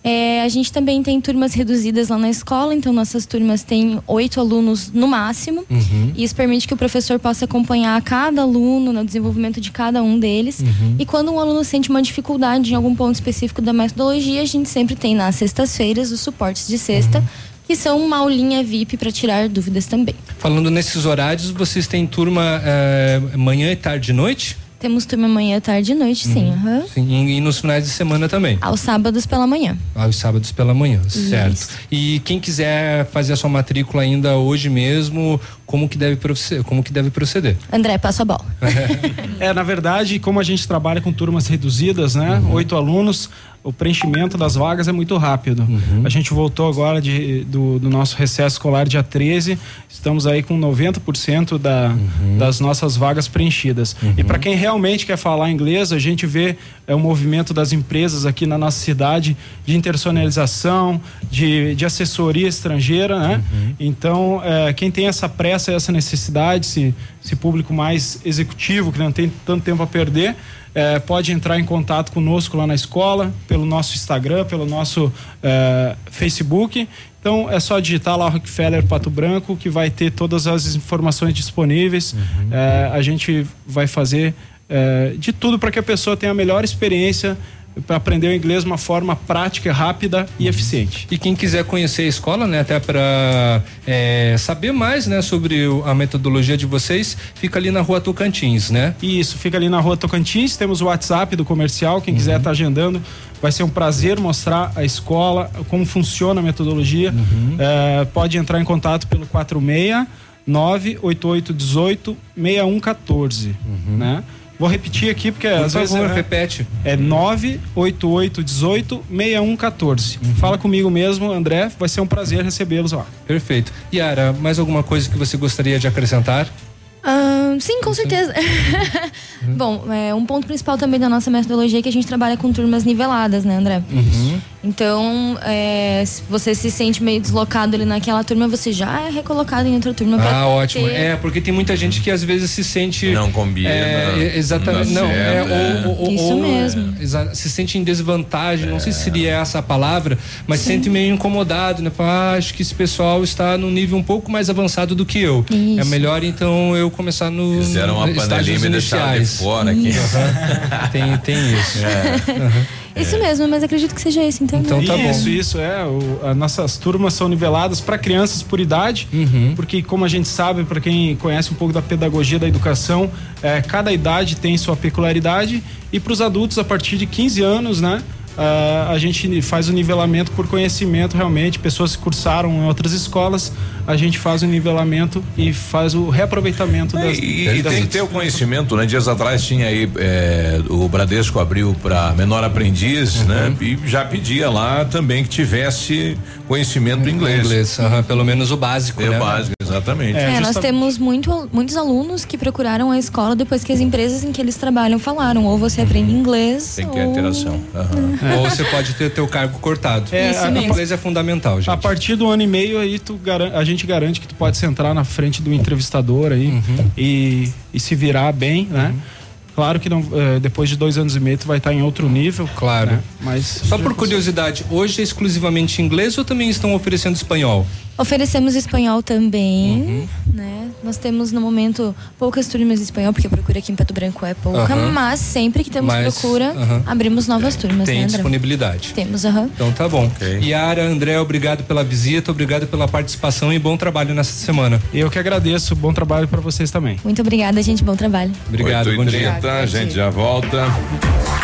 Speaker 28: É, a gente também tem turmas reduzidas lá na escola, então nossas turmas têm oito alunos no máximo.
Speaker 2: Uhum.
Speaker 28: E isso permite que o professor possa acompanhar cada aluno no desenvolvimento de cada um deles.
Speaker 2: Uhum.
Speaker 28: E quando um aluno sente uma dificuldade em algum ponto específico da metodologia, a gente sempre tem nas sextas-feiras os suportes de sexta, que são uma aulinha VIP para tirar dúvidas também.
Speaker 2: Falando nesses horários, vocês têm turma eh, manhã e tarde e noite?
Speaker 28: Temos turma manhã, tarde e noite, sim. aham.
Speaker 2: Sim, e, e nos finais de semana também.
Speaker 28: Aos sábados pela manhã.
Speaker 2: Aos sábados pela manhã,
Speaker 28: Isso.
Speaker 2: certo. E quem quiser fazer a sua matrícula ainda hoje mesmo, como que deve proceder? Como que deve proceder?
Speaker 28: André, passo a bola.
Speaker 27: É, na verdade, como a gente trabalha com turmas reduzidas, né? Oito alunos, o preenchimento das vagas é muito rápido. A gente voltou agora de, do, do nosso recesso escolar dia 13, estamos aí com 90% da, das nossas vagas preenchidas. E para quem realmente quer falar inglês, a gente vê é, o movimento das empresas aqui na nossa cidade de internacionalização, de, de assessoria estrangeira, né? Então, é, quem tem essa pressa, essa necessidade, esse, esse público mais executivo, que não tem tanto tempo a perder, é, pode entrar em contato conosco lá na escola, pelo nosso Instagram, pelo nosso é, Facebook. Então é só digitar lá Rockefeller Pato Branco que vai ter todas as informações disponíveis. É, a gente vai fazer é, de tudo para que a pessoa tenha a melhor experiência para aprender o inglês de uma forma prática, rápida e eficiente.
Speaker 2: E quem quiser conhecer a escola, né, até para saber mais, né, sobre a metodologia de vocês, fica ali na Rua Tocantins, né?
Speaker 27: Isso, fica ali na rua Tocantins, temos o WhatsApp do comercial, quem quiser estar agendando, vai ser um prazer mostrar a escola, como funciona a metodologia. É, pode entrar em contato pelo 46 98818 6114, né? Vou repetir aqui porque
Speaker 2: Por
Speaker 27: às vezes
Speaker 2: favor,
Speaker 27: é,
Speaker 2: repete.
Speaker 27: é 98818 6114. Fala comigo mesmo, André, vai ser um prazer recebê-los lá.
Speaker 2: Perfeito. Yara, mais alguma coisa que você gostaria de acrescentar?
Speaker 28: Ah, sim, com certeza. Bom, é, um ponto principal também da nossa metodologia é que a gente trabalha com turmas niveladas, né, André?
Speaker 2: Uhum.
Speaker 28: Então, é, se você se sente meio deslocado ali naquela turma, você já é recolocado em outra turma.
Speaker 2: Ah, ótimo.
Speaker 28: ter-
Speaker 2: É, porque tem muita gente que às vezes se sente.
Speaker 1: Não combina,
Speaker 2: É, e- exatamente.
Speaker 1: não
Speaker 2: Não, é,
Speaker 1: é.
Speaker 2: ou, ou-
Speaker 28: Isso
Speaker 2: ou,
Speaker 28: mesmo.
Speaker 2: é, se sente em desvantagem, não sei se seria essa a palavra, mas se sente meio incomodado, né? Ah, acho que esse pessoal está num nível um pouco mais avançado do que eu. É
Speaker 28: Isso.
Speaker 2: melhor então eu começar no.
Speaker 1: Fizeram uma panelinha e me deixaram de
Speaker 2: iniciais.
Speaker 1: fora aqui.
Speaker 2: Aham. tem, tem isso.
Speaker 28: Isso mesmo, mas acredito que seja esse, então.
Speaker 2: Então tá bom.
Speaker 27: isso, isso é. O, as nossas turmas são niveladas para crianças por idade,
Speaker 2: Uhum.
Speaker 27: porque como a gente sabe, para quem conhece um pouco da pedagogia da educação, é, cada idade tem sua peculiaridade e para os adultos a partir de 15 anos, né? Ah, a gente faz o nivelamento por conhecimento realmente, pessoas que cursaram em outras escolas, a gente faz o nivelamento e faz o reaproveitamento das,
Speaker 1: E, e
Speaker 27: das
Speaker 1: tem que ter o conhecimento, né? Dias atrás tinha aí é, o Bradesco abriu para menor aprendiz, né? E já pedia lá também que tivesse conhecimento do inglês.
Speaker 2: Inglês, aham, pelo menos o básico,
Speaker 1: É
Speaker 2: né?
Speaker 1: básico, exatamente.
Speaker 28: É, nós temos muito, muitos alunos que procuraram a escola depois que as empresas em que eles trabalham falaram, ou você aprende inglês,
Speaker 1: Tem que ter
Speaker 28: ou...
Speaker 1: interação. Aham.
Speaker 2: Ou você pode ter teu cargo cortado.
Speaker 27: É,
Speaker 28: Isso
Speaker 27: a-
Speaker 28: mesmo.
Speaker 2: inglês é fundamental, gente.
Speaker 27: A partir do ano e meio aí tu a gente garante que tu pode sentar na frente do entrevistador aí
Speaker 2: Uhum.
Speaker 27: e, e se virar bem, né? Claro que não, eh, depois de dois anos e meio tu vai estar em outro nível.
Speaker 2: Claro.
Speaker 27: né? Mas
Speaker 2: Só por curiosidade, hoje é exclusivamente inglês ou também estão oferecendo espanhol?
Speaker 28: Oferecemos espanhol também,
Speaker 2: Uhum.
Speaker 28: né? Nós temos no momento poucas turmas de espanhol, porque a procura aqui em Pato Branco é pouca,
Speaker 2: Aham.
Speaker 28: mas sempre que temos
Speaker 2: Mas,
Speaker 28: procura,
Speaker 2: aham.
Speaker 28: abrimos novas turmas,
Speaker 2: Tem
Speaker 28: né,
Speaker 2: disponibilidade.
Speaker 28: Temos, aham.
Speaker 2: Então tá bom. Yara, André, obrigado pela visita, obrigado pela participação e bom trabalho nessa semana.
Speaker 27: Eu que agradeço, bom trabalho para vocês também.
Speaker 28: Muito obrigada, gente. Bom trabalho.
Speaker 2: Obrigado, bom dia.
Speaker 1: 8h30, a gente já volta.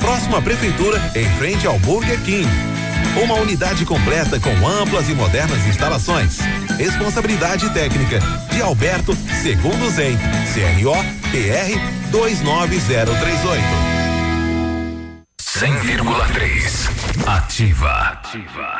Speaker 7: Próxima à Prefeitura, em frente ao Burger King. Uma unidade completa com amplas e modernas instalações. Responsabilidade técnica de Alberto Segundo Zen, CRO PR 29038.
Speaker 17: 100,3. Ativa.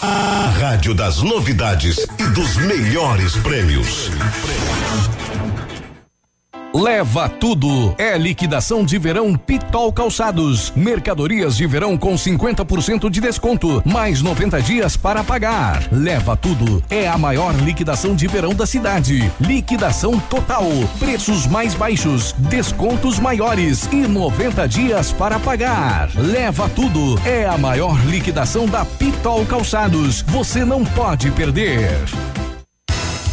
Speaker 17: A rádio das novidades e dos melhores prêmios.
Speaker 29: Leva tudo. É liquidação de verão Pitol Calçados. Mercadorias de verão com 50% de desconto, mais 90 dias para pagar. Leva tudo. É a maior liquidação de verão da cidade. Liquidação total. Preços mais baixos, descontos maiores e 90 dias para pagar. Leva tudo. É a maior liquidação da Pitol Calçados. Você não pode perder.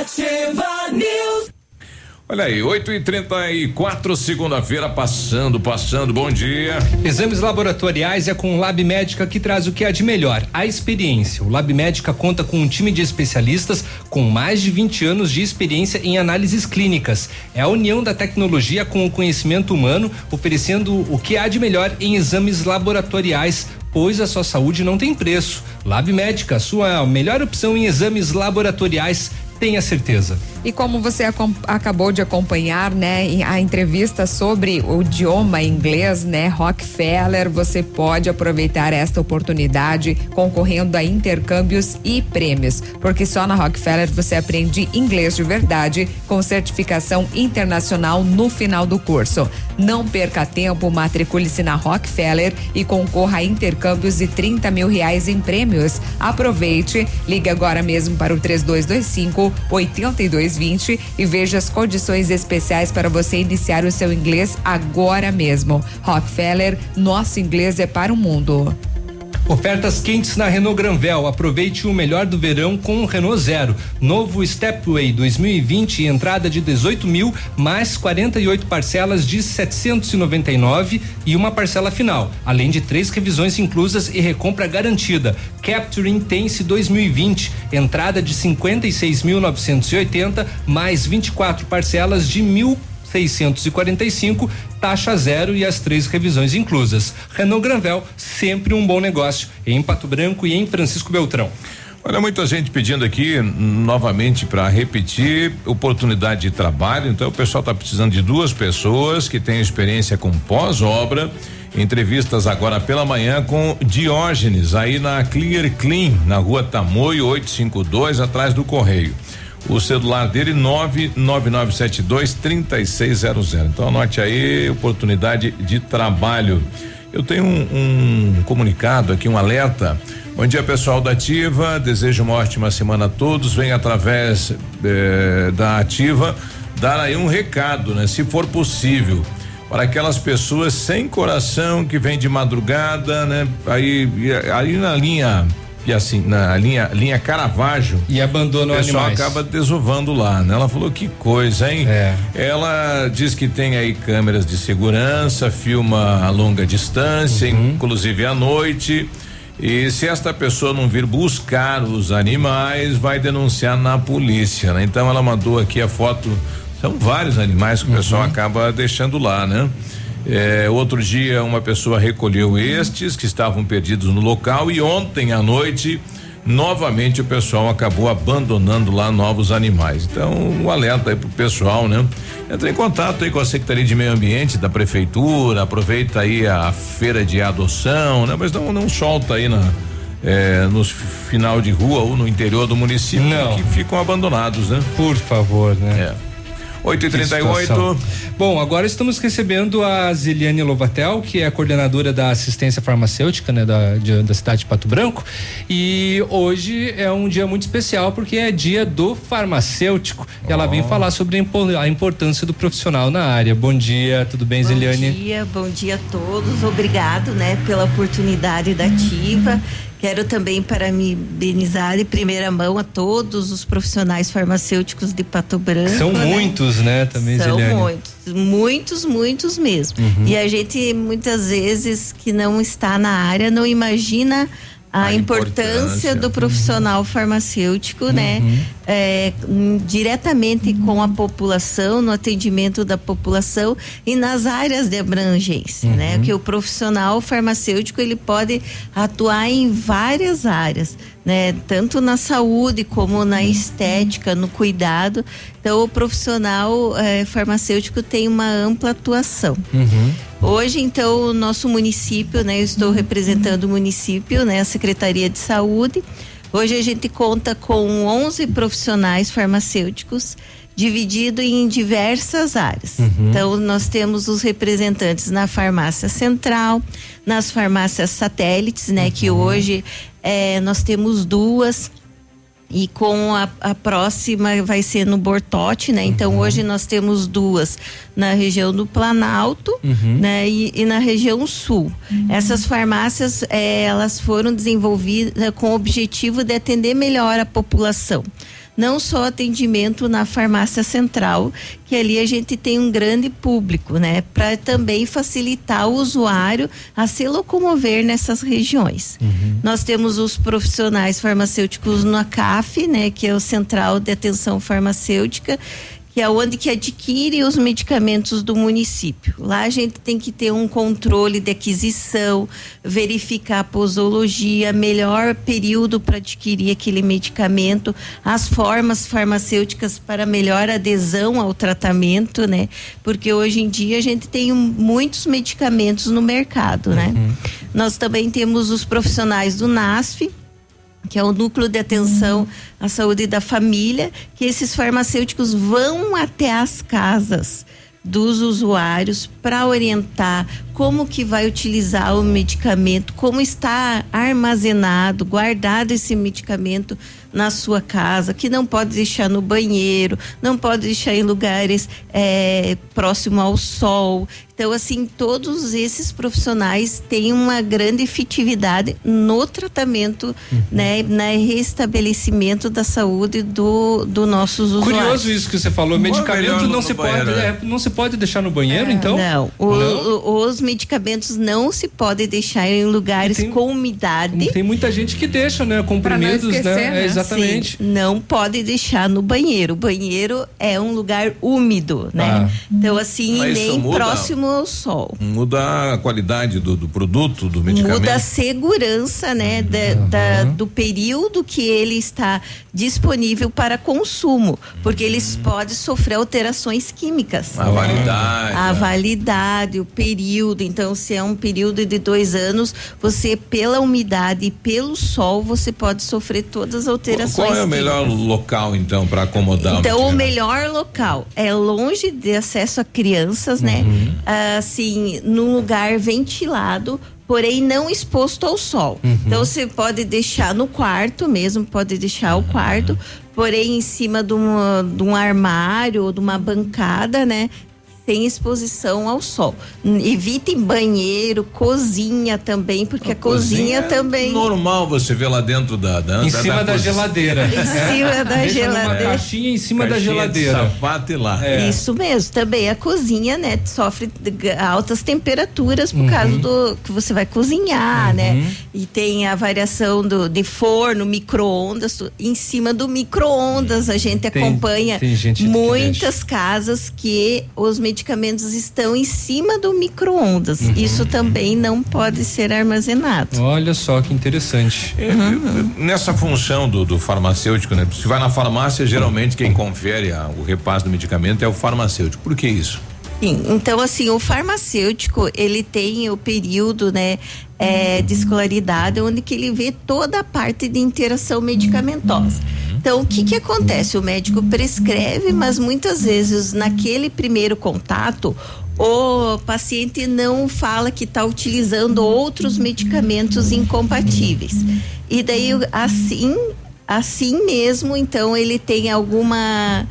Speaker 1: Ativa News. Olha aí, 8 e 34 segunda-feira, passando, passando, bom dia.
Speaker 2: Exames laboratoriais é com o Lab Médica que traz o que há de melhor, a experiência. O Lab Médica conta com um time de especialistas com mais de 20 anos de experiência em análises clínicas. É a união da tecnologia com o conhecimento humano, oferecendo o que há de melhor em exames laboratoriais pois a sua saúde não tem preço. Lab Médica, a sua melhor opção em exames laboratoriais, tenha certeza.
Speaker 3: E como você acabou de acompanhar, né, a entrevista sobre o idioma inglês, né, Rockefeller, você pode aproveitar esta oportunidade concorrendo a intercâmbios e prêmios, porque só na Rockefeller você aprende inglês de verdade com certificação internacional no final do curso. Não perca tempo, matricule-se na Rockefeller e concorra a intercâmbios de 30 mil reais em prêmios. Aproveite, ligue agora mesmo para o 3225 8220 e veja as condições especiais para você iniciar o seu inglês agora mesmo. Rockefeller, nosso inglês é para o mundo.
Speaker 2: Ofertas quentes na Renault Granvel. Aproveite o melhor do verão com o Renault Zero. Novo Stepway 2020, entrada de 18 mil, mais 48 parcelas de 799 e uma parcela final, além de três revisões inclusas e recompra garantida. Capture Intense 2020, entrada de 56.980, mais 24 parcelas de mil 645, taxa zero e as três revisões inclusas. Renault Granvel, sempre um bom negócio, em Pato Branco e em Francisco Beltrão.
Speaker 1: Olha, muita gente pedindo aqui novamente para repetir oportunidade de trabalho. Então, o pessoal está precisando de duas pessoas que têm experiência com pós-obra. Entrevistas agora pela manhã com Diógenes, aí na Clear Clean, na rua Tamoio 852, atrás do Correio. O celular dele 99972 3600. Então anote aí, oportunidade de trabalho. Eu tenho um, um comunicado aqui, um alerta. Bom dia, pessoal da Ativa. Desejo uma ótima semana a todos. Vem através eh, da Ativa dar aí um recado, né? Se for possível, para aquelas pessoas sem coração que vêm de madrugada, né? Aí, aí na linha e assim, na linha, linha Caravaggio.
Speaker 2: E abandona
Speaker 1: o pessoal
Speaker 2: animais.
Speaker 1: acaba desovando lá, né? Ela falou que coisa, hein?
Speaker 2: É.
Speaker 1: Ela diz que tem aí câmeras de segurança, filma a longa distância,
Speaker 2: Uhum.
Speaker 1: inclusive à noite. E se esta pessoa não vir buscar os animais, vai denunciar na polícia, né? Então ela mandou aqui a foto. São vários animais que o pessoal
Speaker 2: Uhum.
Speaker 1: acaba deixando lá, né? É, outro dia uma pessoa recolheu estes que estavam perdidos no local e ontem à noite novamente o pessoal acabou abandonando lá novos animais. Então, um alerta aí pro pessoal, né? Entra em contato aí com a Secretaria de Meio Ambiente da Prefeitura, aproveita aí a feira de adoção, né? Mas não, não solta aí na, é, nos final de rua ou no interior do município
Speaker 2: Não.
Speaker 1: que ficam abandonados, né?
Speaker 2: Por favor, né?
Speaker 1: É. 8 e
Speaker 2: Que
Speaker 1: 38
Speaker 2: situação. Bom, agora estamos recebendo a Ziliane Lovatel, que é coordenadora da assistência farmacêutica, né, da, de- da cidade de Pato Branco. E hoje é um dia muito especial porque é dia do farmacêutico. E ela vem falar sobre a impo- a importância do profissional na área. Bom dia, tudo bem, Ziliane?
Speaker 30: Bom dia, bom dia a todos. Obrigado, né, pela oportunidade da ativa. Quero também parabenizar em primeira mão a todos os profissionais farmacêuticos de Pato Branco.
Speaker 2: São
Speaker 30: né?
Speaker 2: muitos, né, também,
Speaker 30: São
Speaker 2: Ziliane?
Speaker 30: muitos, muitos, muitos mesmo.
Speaker 2: Uhum.
Speaker 30: E a gente muitas vezes que não está na área não imagina a,
Speaker 31: A
Speaker 30: importância,
Speaker 31: importância.
Speaker 30: do profissional farmacêutico, né? É, hum, diretamente com a população, no atendimento da população e nas áreas de abrangência, né? Que o profissional farmacêutico ele pode atuar em várias áreas, né? Tanto na saúde como na estética, no cuidado. Então, o profissional eh, farmacêutico tem uma ampla atuação.
Speaker 2: Uhum.
Speaker 30: Hoje, então, o nosso município, né? Eu estou representando o município, né? A Secretaria de Saúde. Hoje a gente conta com 11 profissionais farmacêuticos dividido em diversas áreas.
Speaker 31: Uhum.
Speaker 30: Então, nós temos os representantes na farmácia central, nas farmácias satélites, né? Que hoje eh, nós temos duas e com a, a próxima vai ser no Bortote, né? Então hoje nós temos duas na região do Planalto,
Speaker 31: Uhum.
Speaker 30: né? E, e na região sul. Essas farmácias eh, elas foram desenvolvidas com o objetivo de atender melhor a população. Não só atendimento na farmácia central, que ali a gente tem um grande público, né? Para também facilitar o usuário a se locomover nessas regiões. Nós temos os profissionais farmacêuticos no ACAF, né, que é o Central de Atenção Farmacêutica, que é onde que adquire os medicamentos do município. Lá a gente tem que ter um controle de aquisição, verificar a posologia, melhor período para adquirir aquele medicamento, as formas farmacêuticas para melhor adesão ao tratamento, né? Porque hoje em dia a gente tem muitos medicamentos no mercado, né? Nós também temos os profissionais do NASF, que é o núcleo de atenção à saúde da família, que esses farmacêuticos vão até as casas dos usuários para orientar como que vai utilizar o medicamento, como está armazenado, guardado esse medicamento na sua casa, que não pode deixar no banheiro, não pode deixar em lugares é, próximo ao sol. Então, assim, todos esses profissionais têm uma grande efetividade no tratamento,
Speaker 2: Uhum.
Speaker 30: né, no restabelecimento da saúde do, do nossos usuários.
Speaker 2: Curioso isso que você falou, medicamento
Speaker 30: melhor no-
Speaker 2: não se
Speaker 30: banheiro,
Speaker 2: pode,
Speaker 30: né?
Speaker 2: é, não se pode deixar no banheiro, então?
Speaker 30: Não, o-
Speaker 2: Não?
Speaker 30: o- os medicamentos não se podem deixar em lugares com umidade.
Speaker 2: Tem muita gente que deixa, né, comprimidos, né? É, exatamente.
Speaker 30: Sim, não pode deixar no banheiro. O banheiro é um lugar úmido, né?
Speaker 1: Ah.
Speaker 30: Então assim,
Speaker 1: Mas
Speaker 30: nem
Speaker 1: muda-
Speaker 30: próximo ao sol.
Speaker 1: Muda a qualidade do, do produto, do medicamento.
Speaker 30: Muda a segurança, né, da, da- do período que ele está disponível para consumo, porque eles podem sofrer alterações químicas.
Speaker 1: A validade.
Speaker 30: A
Speaker 1: né?
Speaker 30: validade, o período. Então, se é um período de dois anos, você, pela umidade e pelo sol, você pode sofrer todas as alterações.
Speaker 1: Qual é o melhor local, então, para acomodar
Speaker 30: Então, o melhor local é longe de acesso a crianças, né?
Speaker 1: Uhum.
Speaker 30: Assim, num lugar ventilado, porém não exposto ao sol.
Speaker 1: Uhum.
Speaker 30: Então, você pode deixar no quarto mesmo, pode deixar o quarto, porém em cima de, uma, de um armário ou de uma bancada, né? Sem exposição ao sol. Evitem banheiro, cozinha também, porque a, cozinha,
Speaker 1: é
Speaker 30: também.
Speaker 1: Normal você ver lá dentro da. da
Speaker 2: Em
Speaker 1: da-
Speaker 2: cima da
Speaker 1: cozinha.
Speaker 2: geladeira.
Speaker 30: Em cima da
Speaker 2: Deixa
Speaker 30: geladeira.
Speaker 2: caixinha em cima da
Speaker 1: Caixinha de
Speaker 2: geladeira.
Speaker 1: sapato e lá.
Speaker 2: É.
Speaker 30: Isso mesmo. Também a cozinha, né, sofre altas temperaturas por
Speaker 1: Uhum.
Speaker 30: causa do que você vai cozinhar, né? E tem a variação do, de forno, micro-ondas. Em cima do micro-ondas, a gente
Speaker 2: Tem-
Speaker 30: acompanha
Speaker 2: tem gente que
Speaker 30: muitas casas que os medicamentos estão em cima do micro-ondas.
Speaker 2: Uhum.
Speaker 30: Isso também não pode ser armazenado.
Speaker 2: Olha só que interessante.
Speaker 1: É, Nessa função do, do farmacêutico, né? Se vai na farmácia, geralmente quem confere a- o repasse do medicamento é o farmacêutico. Por que isso?
Speaker 30: Sim, então assim, o farmacêutico, ele tem o período, né, é, de escolaridade, onde que ele vê toda a parte de interação medicamentosa. Então, o que que acontece? O médico prescreve, mas muitas vezes, naquele primeiro contato, o paciente não fala que está utilizando outros medicamentos incompatíveis. E daí, assim, assim mesmo, então, ele tem alguma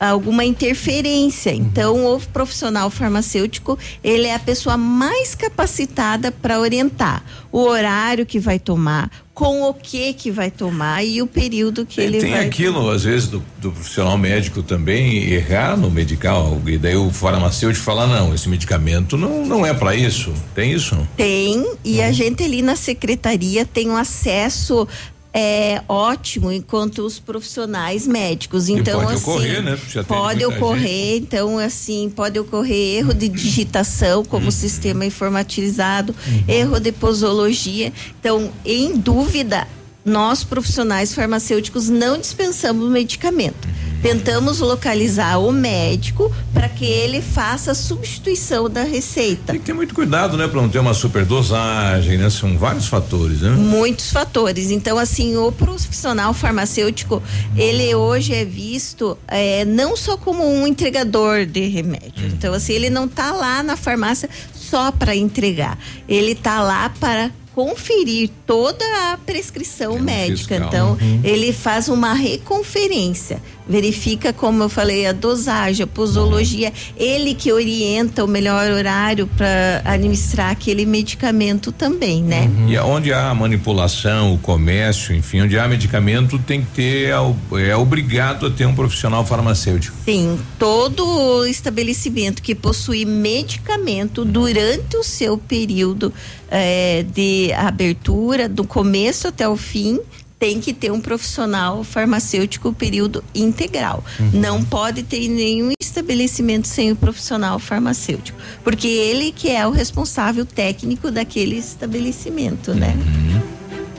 Speaker 30: alguma interferência. Então, o profissional farmacêutico, ele é a pessoa mais capacitada para orientar o horário que vai tomar, com o que que vai tomar e o período que ele
Speaker 1: Tem
Speaker 30: vai
Speaker 1: aquilo, às vezes, do, do profissional médico também errar no medical. E daí o farmacêutico fala: não, esse medicamento não, não é para isso. Tem isso?
Speaker 30: Tem, e a gente ali na secretaria tem um acesso é, ótimo enquanto os profissionais médicos.
Speaker 1: E
Speaker 30: Então,
Speaker 1: pode
Speaker 30: assim,
Speaker 1: ocorrer, né?
Speaker 30: Pode ocorrer, então, assim, pode ocorrer erro de digitação, como
Speaker 1: Uhum.
Speaker 30: sistema informatizado, erro de posologia. Então, em dúvida, nós profissionais farmacêuticos não dispensamos medicamento. Tentamos localizar o médico para que ele faça a substituição da receita.
Speaker 1: Tem que ter muito cuidado, né? Pra não ter uma superdosagem, né? São vários fatores, né?
Speaker 30: Muitos fatores. Então, assim, o profissional farmacêutico, ele hoje é visto eh, não só como um entregador de remédio. Então, assim, ele não está lá na farmácia só para entregar. Ele está lá para conferir toda a prescrição médica.
Speaker 31: fiscal.
Speaker 30: Então,
Speaker 31: Uhum.
Speaker 30: ele faz uma reconferência, verifica, como eu falei, a dosagem, a posologia, ele que orienta o melhor horário para administrar aquele medicamento também, né?
Speaker 1: E onde há manipulação, o comércio, enfim, onde há medicamento, tem que ter, é é obrigado a ter um profissional farmacêutico.
Speaker 30: Sim, todo estabelecimento que possui medicamento durante o seu período eh, de abertura, do começo até o fim, tem que ter um profissional farmacêutico período integral. Não pode ter nenhum estabelecimento sem o profissional farmacêutico, porque ele que é o responsável técnico daquele estabelecimento, né?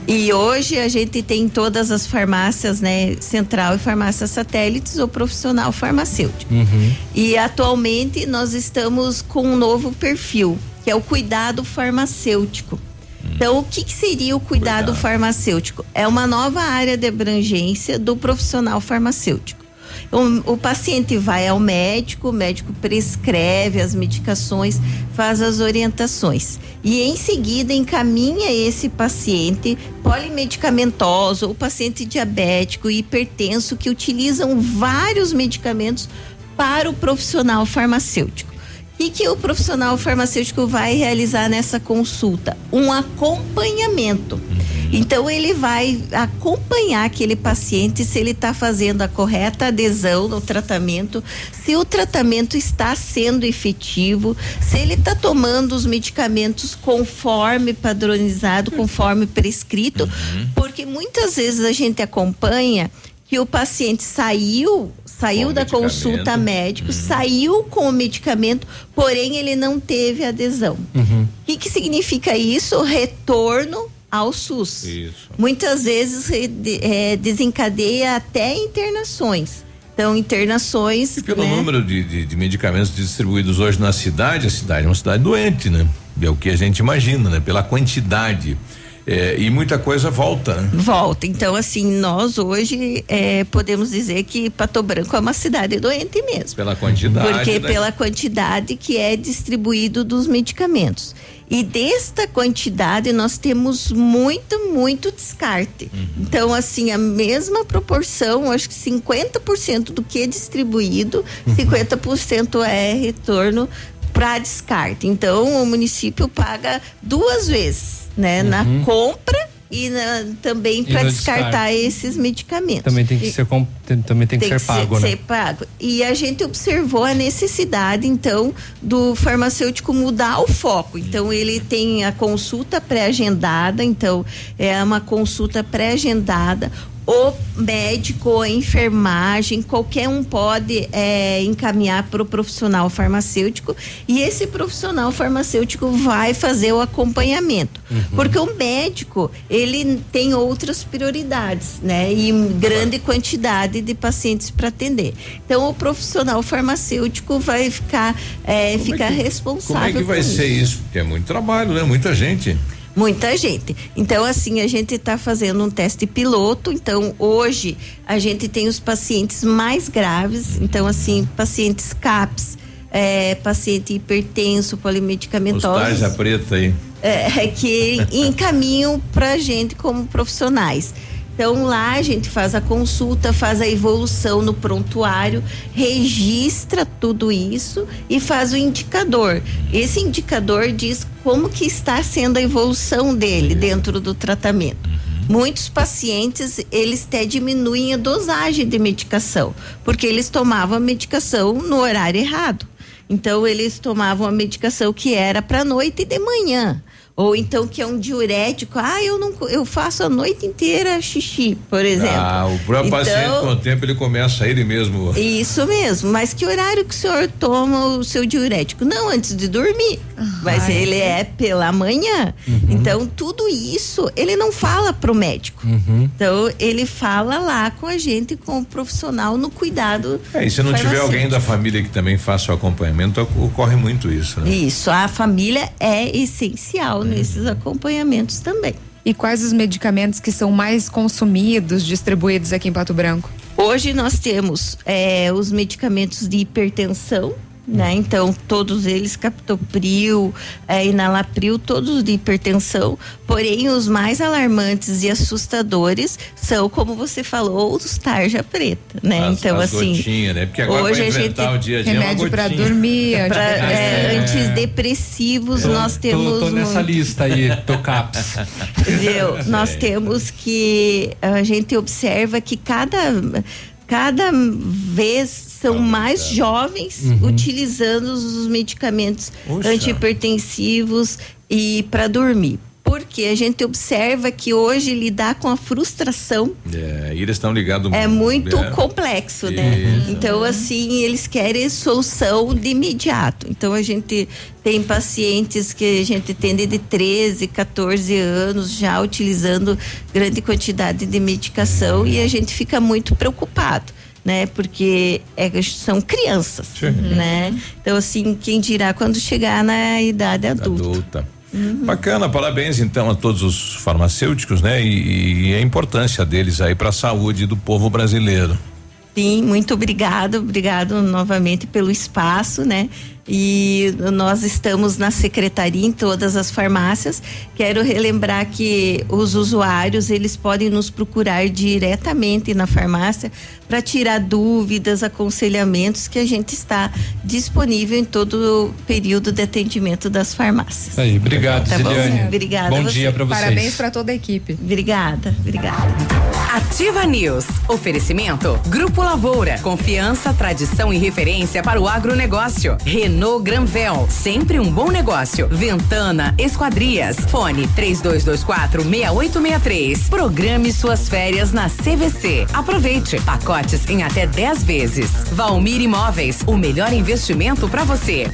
Speaker 30: E hoje a gente tem em todas as farmácias, né, central e farmácias satélites, o profissional farmacêutico. E atualmente nós estamos com um novo perfil, que é o cuidado farmacêutico. Então, o que, que seria o cuidado, farmacêutico? É uma nova área de abrangência do profissional farmacêutico. O, o paciente vai ao médico, o médico prescreve as medicações, faz as orientações e em seguida encaminha esse paciente polimedicamentoso ou paciente diabético e hipertenso que utilizam vários medicamentos para o profissional farmacêutico. Que, que o profissional farmacêutico vai realizar nessa consulta? Um acompanhamento. Então ele vai acompanhar aquele paciente se ele está fazendo a correta adesão no tratamento, se o tratamento está sendo efetivo, se ele está tomando os medicamentos conforme padronizado, conforme prescrito, porque muitas vezes a gente acompanha que o paciente saiu saiu da consulta médico, saiu com o medicamento, porém ele não teve adesão. O que, que significa isso? Retorno ao SUS.
Speaker 1: Isso.
Speaker 30: Muitas vezes é, desencadeia até internações. Então, internações.
Speaker 1: E pelo
Speaker 30: né?
Speaker 1: número de, de, de medicamentos distribuídos hoje na cidade, a cidade é uma cidade doente, né? É o que a gente imagina, né? Pela quantidade. É, e muita coisa volta, né?
Speaker 30: Volta. Então, assim, nós hoje é, podemos dizer que Pato Branco é uma cidade doente mesmo.
Speaker 1: Pela quantidade.
Speaker 30: Porque
Speaker 1: né?
Speaker 30: pela quantidade que é distribuído dos medicamentos. E desta quantidade nós temos muito, muito descarte. Então, assim, a mesma proporção, acho que 50% do que é distribuído, 50% é retorno para descarte. Então, o município paga duas vezes, né? Na compra e na- também para descartar
Speaker 2: descarte.
Speaker 30: esses medicamentos.
Speaker 2: Também tem que
Speaker 30: E-
Speaker 2: ser com- tem- também tem que ser pago, né?
Speaker 30: ser pago. E a gente observou a necessidade, então, do farmacêutico mudar o foco. Então, ele tem a consulta pré-agendada, então, é uma consulta pré-agendada. O médico, ou a enfermagem, qualquer um pode é, encaminhar para o profissional farmacêutico e esse profissional farmacêutico vai fazer o acompanhamento. Porque o médico, ele tem outras prioridades, né? E grande quantidade de pacientes para atender. Então, o profissional farmacêutico vai ficar, é, ficar responsável
Speaker 1: Como é que vai ser isso? Porque é muito trabalho, né? Muita gente.
Speaker 30: Muita gente. Então, assim, a gente está fazendo um teste piloto. Então, hoje, a gente tem os pacientes mais graves. Então, assim, pacientes CAPS, é, paciente hipertenso,
Speaker 1: Os
Speaker 30: polimedicamentosos
Speaker 1: tarja preta aí.
Speaker 30: é, que encaminham para a gente como profissionais. Então lá a gente faz a consulta, faz a evolução no prontuário, registra tudo isso e faz o indicador. Esse indicador diz como que está sendo a evolução dele dentro do tratamento. Muitos pacientes, eles até diminuem a dosagem de medicação, porque eles tomavam a medicação no horário errado. Então eles tomavam a medicação que era para noite e de manhã. Ou então que é um diurético, ah, eu não eu faço a noite inteira xixi, por exemplo.
Speaker 1: Ah, o próprio
Speaker 30: Então,
Speaker 1: paciente, com o tempo, ele começa ele mesmo.
Speaker 30: Isso mesmo, mas que horário que o senhor toma o seu diurético? Não, antes de dormir. mas
Speaker 3: Ai.
Speaker 30: ele é pela manhã. Então, tudo isso ele não fala pro médico.
Speaker 1: Uhum.
Speaker 30: Então, ele fala lá com a gente, com o profissional no cuidado.
Speaker 1: É, e se não tiver alguém da família que também faça o acompanhamento, ocorre muito isso, né?
Speaker 30: Isso, a família é essencial
Speaker 1: Uhum.
Speaker 30: nesses acompanhamentos também.
Speaker 3: E quais os medicamentos que são mais consumidos, distribuídos aqui em Pato Branco?
Speaker 30: Hoje nós temos eh, os medicamentos de hipertensão, né? Então, todos eles, captopril, eh, inalapril, todos de hipertensão. Porém, os mais alarmantes e assustadores são, como você falou, os tarja preta, né?
Speaker 1: As-
Speaker 30: então,
Speaker 1: as
Speaker 30: assim.
Speaker 1: gotinhas, né? Porque agora
Speaker 30: hoje a gente
Speaker 1: o dia a dia é
Speaker 3: Remédio pra
Speaker 1: gotinha.
Speaker 3: dormir,
Speaker 30: Pra,
Speaker 3: antidepressivo.
Speaker 30: é, antidepressivos, nós temos.
Speaker 2: Tô, tô nessa
Speaker 30: muito-
Speaker 2: lista aí, Tocaps.
Speaker 30: Entendeu? Nós temos que a gente observa que cada cada vez são mais jovens
Speaker 2: Uhum.
Speaker 30: utilizando os medicamentos
Speaker 1: Puxa.
Speaker 30: antihipertensivos e para dormir. Porque a gente observa que hoje lidar com a frustração
Speaker 1: É, eles estão ligados.
Speaker 30: é muito
Speaker 1: é.
Speaker 30: complexo, né?
Speaker 1: Isso.
Speaker 30: Então, assim, eles querem solução de imediato. Então, a gente tem pacientes que a gente atende de 13, 14 anos já utilizando grande quantidade de medicação e a gente fica muito preocupado. Né, porque é- são crianças, né? Então assim, quem dirá quando chegar na idade adulta.
Speaker 1: adulta. Bacana, parabéns então a todos os farmacêuticos, né? E, e a importância deles aí para a saúde do povo brasileiro.
Speaker 30: Sim, muito obrigado, obrigado novamente pelo espaço, né? E nós estamos na secretaria em todas as farmácias. Quero relembrar que os usuários eles podem nos procurar diretamente na farmácia para tirar dúvidas, aconselhamentos que a gente está disponível em todo o período de atendimento das farmácias.
Speaker 2: Aí, obrigado,
Speaker 30: Tá bom?
Speaker 2: Ziliane.
Speaker 30: Obrigada.
Speaker 2: Bom
Speaker 30: você.
Speaker 2: dia pra vocês.
Speaker 3: Parabéns para toda a equipe.
Speaker 30: Obrigada, obrigada.
Speaker 4: Ativa News. Oferecimento. Grupo Lavoura. Confiança, tradição e referência para o agronegócio. Renault Granvel. Sempre um bom negócio. Ventana Esquadrias. Fone 3224 6863. Programe suas férias na CVC. Aproveite. Pacotes em até 10 vezes. Valmir Imóveis. O melhor investimento para você.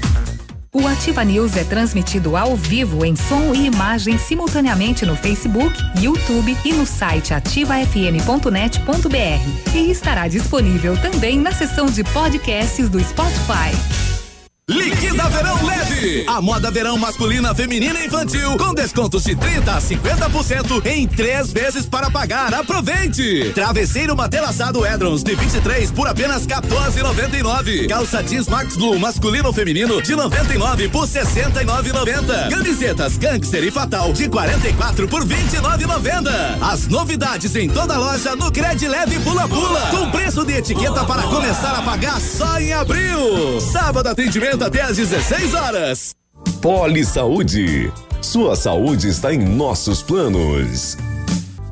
Speaker 32: O Ativa News é transmitido ao vivo em som e imagem simultaneamente no Facebook, YouTube e no site ativafm.net.br. E estará disponível também na seção de podcasts do Spotify.
Speaker 31: Liquida Verão Leve. A moda verão masculina, feminina e infantil com descontos de 30 a 50% em três vezes para pagar. Aproveite! Travesseiro matelaçado Edrons de 23 por apenas 14,99. Calça jeans Max Blue masculino ou feminino de 99 por 69,90. Camisetas Gangster e Fatal de 44 por 29,90. As novidades em toda loja no Cred Leve Pula Pula com preço de etiqueta para começar a pagar só em abril. Sábado atendimento até às 16 horas.
Speaker 16: Poli Saúde. Sua saúde está em nossos planos.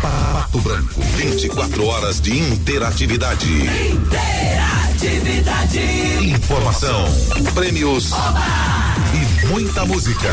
Speaker 17: Pato Branco, 24 horas de interatividade.
Speaker 9: Interatividade.
Speaker 17: Informação, prêmios e muita música.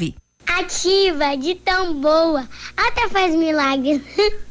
Speaker 9: Ativa de tão boa, até faz milagres.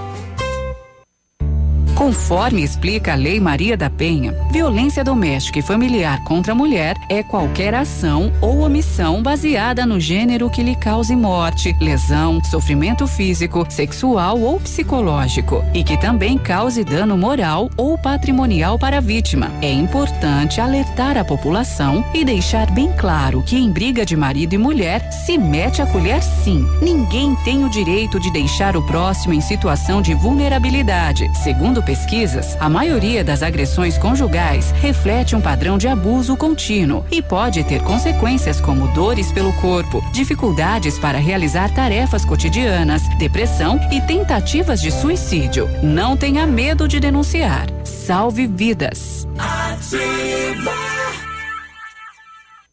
Speaker 33: Conforme explica a Lei Maria da Penha, violência doméstica e familiar contra a mulher é qualquer ação ou omissão baseada no gênero que lhe cause morte, lesão, sofrimento físico, sexual ou psicológico e que também cause dano moral ou patrimonial para a vítima. É importante alertar a população e deixar bem claro que em briga de marido e mulher se mete a colher sim. Ninguém tem o direito de deixar o próximo em situação de vulnerabilidade. Segundo pesquisas, a maioria das agressões conjugais reflete um padrão de abuso contínuo e pode ter consequências como dores pelo corpo, dificuldades para realizar tarefas cotidianas, depressão e tentativas de suicídio. Não tenha medo de denunciar. Salve vidas.
Speaker 4: Ativa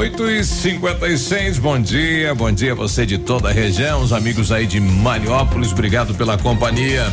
Speaker 1: 8 e 56 bom dia, bom dia você de toda a região, os amigos aí de Mariópolis, obrigado pela companhia.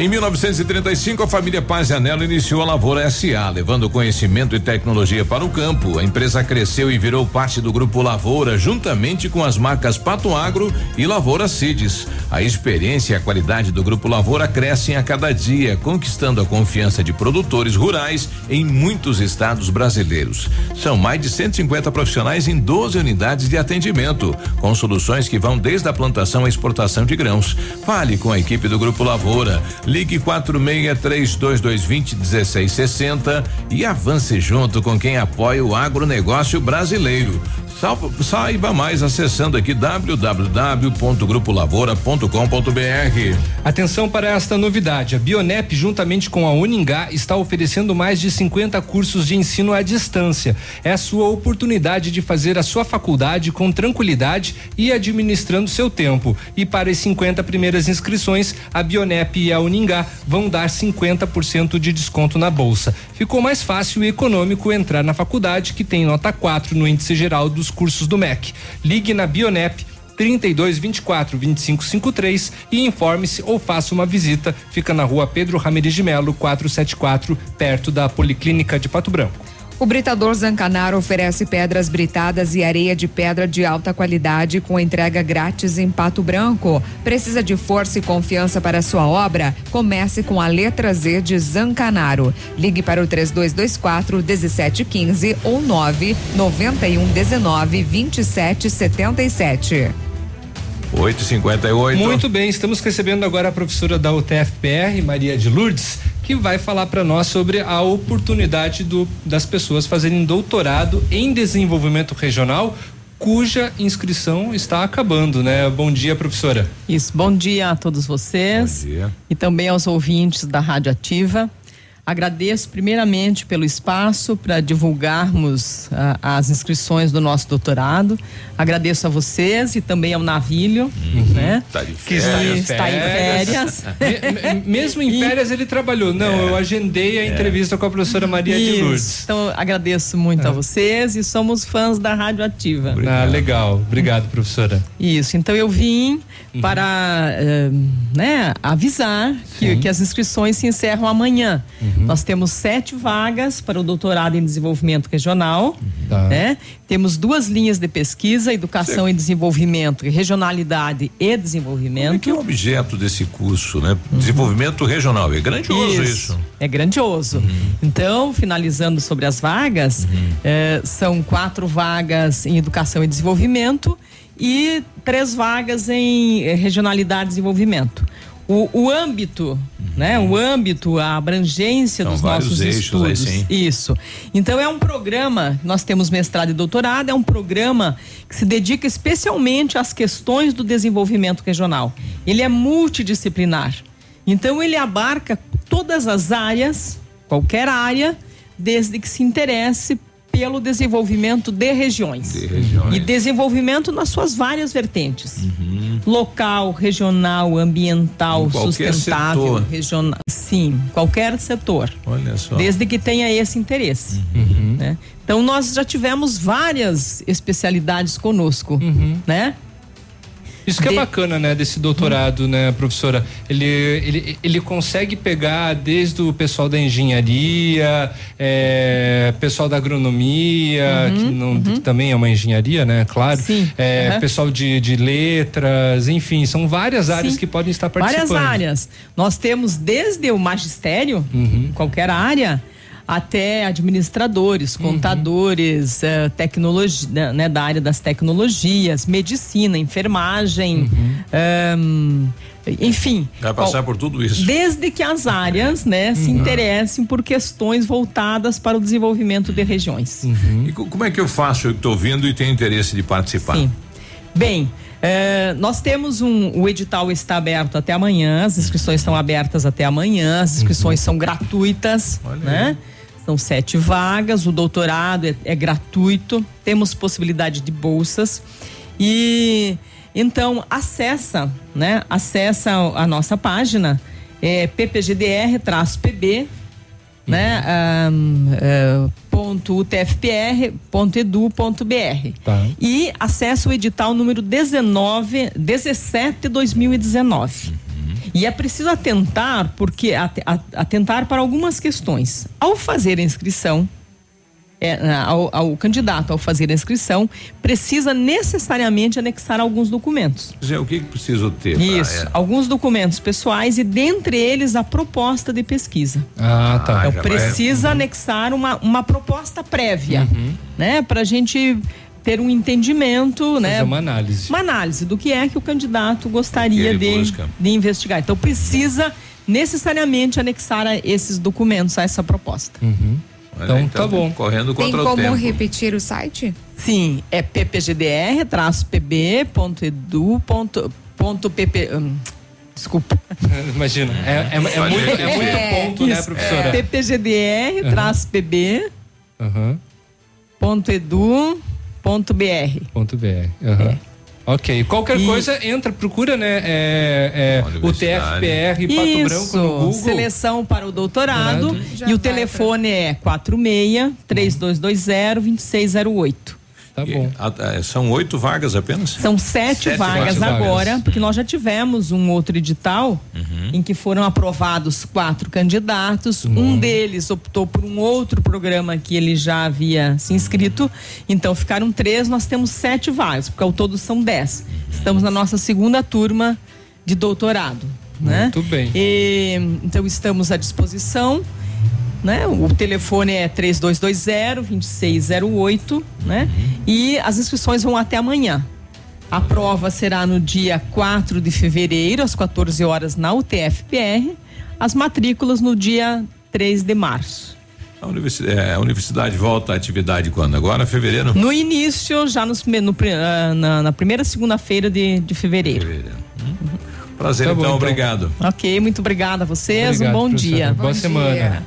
Speaker 1: Em 1935, a família Paz Anelo iniciou a Lavoura SA, levando conhecimento e tecnologia para o campo. A empresa cresceu e virou parte do grupo Lavoura, juntamente com as marcas Pato Agro e Lavoura Cides. A experiência e a qualidade do grupo Lavoura crescem a cada dia, conquistando a confiança de produtores rurais em muitos estados brasileiros. São mais de 150 profissionais em 12 unidades de atendimento, com soluções que vão desde a plantação à exportação de grãos. Fale com a equipe do Grupo Lavoura. Ligue 463220 1660 e avance junto com quem apoia o agronegócio brasileiro. Saiba mais acessando aqui www.grupolavoura.com.br.
Speaker 2: Atenção para esta novidade. A Bionep, juntamente com a Uningá, está oferecendo mais de 50 cursos de ensino à distância. É a sua oportunidade de fazer a sua faculdade com tranquilidade e administrando seu tempo. E para as 50 primeiras inscrições, a Bionep e a Uningá vão dar 50% de desconto na bolsa. Ficou mais fácil e econômico entrar na faculdade, que tem nota 4 no índice geral dos cursos do MEC. Ligue na Bionep 32 24 25 53 e informe-se ou faça uma visita. Fica na rua Pedro Ramirez de Melo, 474, perto da Policlínica de Pato Branco.
Speaker 3: O Britador Zancanaro oferece pedras britadas e areia de pedra de alta qualidade com entrega grátis em Pato Branco. Precisa de força e confiança para sua obra? Comece com a letra Z de Zancanaro. Ligue para o 3224 1715 ou 991 19 27 77.
Speaker 1: 8 e 58
Speaker 2: Muito bem, estamos recebendo agora a professora da UTFPR, Maria de Lourdes, que vai falar para nós sobre a oportunidade do, das pessoas fazerem doutorado em desenvolvimento regional, cuja inscrição está acabando, né? Bom dia, professora.
Speaker 34: Isso, bom dia a todos vocês
Speaker 1: dia.
Speaker 34: e também aos ouvintes da Rádio Ativa. Agradeço primeiramente pelo espaço para divulgarmos ah, as inscrições do nosso doutorado. Agradeço a vocês e também ao Navilho, né?
Speaker 1: Tá de
Speaker 2: Que está em
Speaker 34: está em férias.
Speaker 2: Me- me- Mesmo em férias ele trabalhou. Não, eu agendei a entrevista com a professora Maria de
Speaker 34: Isso.
Speaker 2: Lourdes.
Speaker 34: Então, agradeço muito a vocês e somos fãs da Rádio Ativa.
Speaker 2: Ah, legal. Obrigado, professora.
Speaker 34: Isso, então eu vim para eh, né, avisar que, que as inscrições se encerram amanhã. Nós temos sete vagas para o doutorado em desenvolvimento regional.
Speaker 2: Tá.
Speaker 34: né? Temos duas linhas de pesquisa, educação e desenvolvimento, regionalidade e
Speaker 1: Como é
Speaker 34: desenvolvimento.
Speaker 1: que é o objeto desse curso, né? Desenvolvimento regional. É grandioso isso.
Speaker 34: É grandioso. Então, finalizando sobre as vagas, eh, são quatro vagas em educação e desenvolvimento e três vagas em eh, regionalidade e desenvolvimento. O, o âmbito, né? O âmbito, a abrangência
Speaker 1: São
Speaker 34: dos nossos
Speaker 1: eixos aí,
Speaker 34: estudos.
Speaker 1: sim.
Speaker 34: Isso. Então é um programa, nós temos mestrado e doutorado, é um programa que se dedica especialmente às questões do desenvolvimento regional. Ele é multidisciplinar. Então ele abarca todas as áreas, qualquer área, desde que se interesse pelo desenvolvimento de regiões.
Speaker 1: De regiões.
Speaker 34: E desenvolvimento nas suas várias vertentes. Local, regional, ambiental, sustentável,
Speaker 1: setor.
Speaker 34: regional. Sim, qualquer setor.
Speaker 1: Olha só.
Speaker 34: Desde que tenha esse interesse. né? Então nós já tivemos várias especialidades conosco, né?
Speaker 2: Isso que
Speaker 34: De-
Speaker 2: é bacana, né, desse doutorado, né, professora? Ele, ele, ele consegue pegar desde o pessoal da engenharia, é, pessoal da agronomia, que, não, que também é uma engenharia, né, claro. É,
Speaker 34: Uhum.
Speaker 2: Pessoal de, de letras, enfim, são várias áreas
Speaker 34: Sim.
Speaker 2: que podem estar participando.
Speaker 34: Várias áreas. Nós temos desde o magistério,
Speaker 2: Uhum.
Speaker 34: qualquer área, até administradores,
Speaker 2: Uhum.
Speaker 34: contadores, eh, tecnologia, né, da área das tecnologias, medicina, enfermagem,
Speaker 2: Uhum.
Speaker 34: ahn, enfim.
Speaker 1: Vai passar
Speaker 34: qual-
Speaker 1: por tudo isso.
Speaker 34: Desde que as áreas, né, se
Speaker 1: Uhum.
Speaker 34: interessem por questões voltadas para o desenvolvimento de regiões.
Speaker 1: E co- como é que eu faço? Eu estou ouvindo e tenho interesse de participar.
Speaker 34: Sim. Bem, eh, nós temos um. O edital está aberto até amanhã, as inscrições estão abertas até amanhã, as inscrições são gratuitas, né? São sete vagas, o doutorado é, é gratuito, temos possibilidade de bolsas. E então acessa, né? Acessa a nossa página, é ppgdr-pb, né? ahn, eh, ponto utfpr.edu.br
Speaker 2: Tá.
Speaker 34: e acessa o edital número 19 17 2019. E é preciso atentar porque at- at- atentar para algumas questões. Ao fazer a inscrição, é, ao, ao candidato ao fazer a inscrição precisa necessariamente anexar alguns documentos.
Speaker 1: Quer dizer, o que, que preciso ter? pra-
Speaker 34: Isso,
Speaker 1: é,
Speaker 34: alguns documentos pessoais e dentre eles a proposta de pesquisa.
Speaker 2: Ah, tá.
Speaker 34: Então precisa anexar uma, uma proposta prévia,
Speaker 2: Uhum.
Speaker 34: né, para a gente ter um entendimento, né,
Speaker 2: Fazer uma análise.
Speaker 34: uma análise do que é que o candidato gostaria de, de investigar. Então precisa necessariamente anexar a esses documentos a essa proposta.
Speaker 2: Uhum.
Speaker 1: Olha,
Speaker 2: Então, tá bom.
Speaker 1: Correndo
Speaker 3: Tem
Speaker 1: contra o
Speaker 3: como
Speaker 1: tempo.
Speaker 3: repetir o site?
Speaker 34: Sim, é ppgdr-pb.edu.pp. hum, Desculpa.
Speaker 2: Imagina, é, é, é muito, é muito ponto, né, professora?
Speaker 34: ppgdr-pb.edu.br.
Speaker 2: Aham. Ponto BR. aham. Ok. Qualquer
Speaker 34: É. E-
Speaker 2: coisa, entra, procura, né? É, é, o TFPR Pato
Speaker 34: Isso,
Speaker 2: Branco no Google.
Speaker 34: seleção para o doutorado.
Speaker 2: Doutorado.
Speaker 34: E o telefone é 46 3220 2608.
Speaker 2: Tá bom.
Speaker 1: Ah, é, São oito vagas apenas?
Speaker 34: São sete,
Speaker 1: Sete
Speaker 34: vagas,
Speaker 1: vagas.
Speaker 34: agora, porque nós já tivemos um outro edital
Speaker 1: Uhum.
Speaker 34: em que foram aprovados quatro candidatos. Um deles optou por um outro programa que ele já havia se inscrito. Então ficaram três, nós temos sete vagas, porque ao todo são dez. Estamos na nossa segunda turma de doutorado. Né?
Speaker 2: Muito bem.
Speaker 34: E, então estamos à disposição. Né? O telefone é 3220-2608, né? E as inscrições vão até amanhã. A prova será no dia 4 de fevereiro, às 14 horas, na UTFPR. As matrículas no dia 3 de março.
Speaker 1: A universidade, é, a universidade volta à atividade quando? Agora, fevereiro?
Speaker 34: No início, já nos no ah, na, na primeira segunda-feira de, de fevereiro.
Speaker 1: Prazer,
Speaker 34: Tá bom,
Speaker 1: então,
Speaker 34: então.
Speaker 1: obrigado.
Speaker 34: Ok, muito obrigada a vocês.
Speaker 1: Obrigado,
Speaker 34: um bom dia.
Speaker 1: Boa
Speaker 34: Bom
Speaker 1: semana.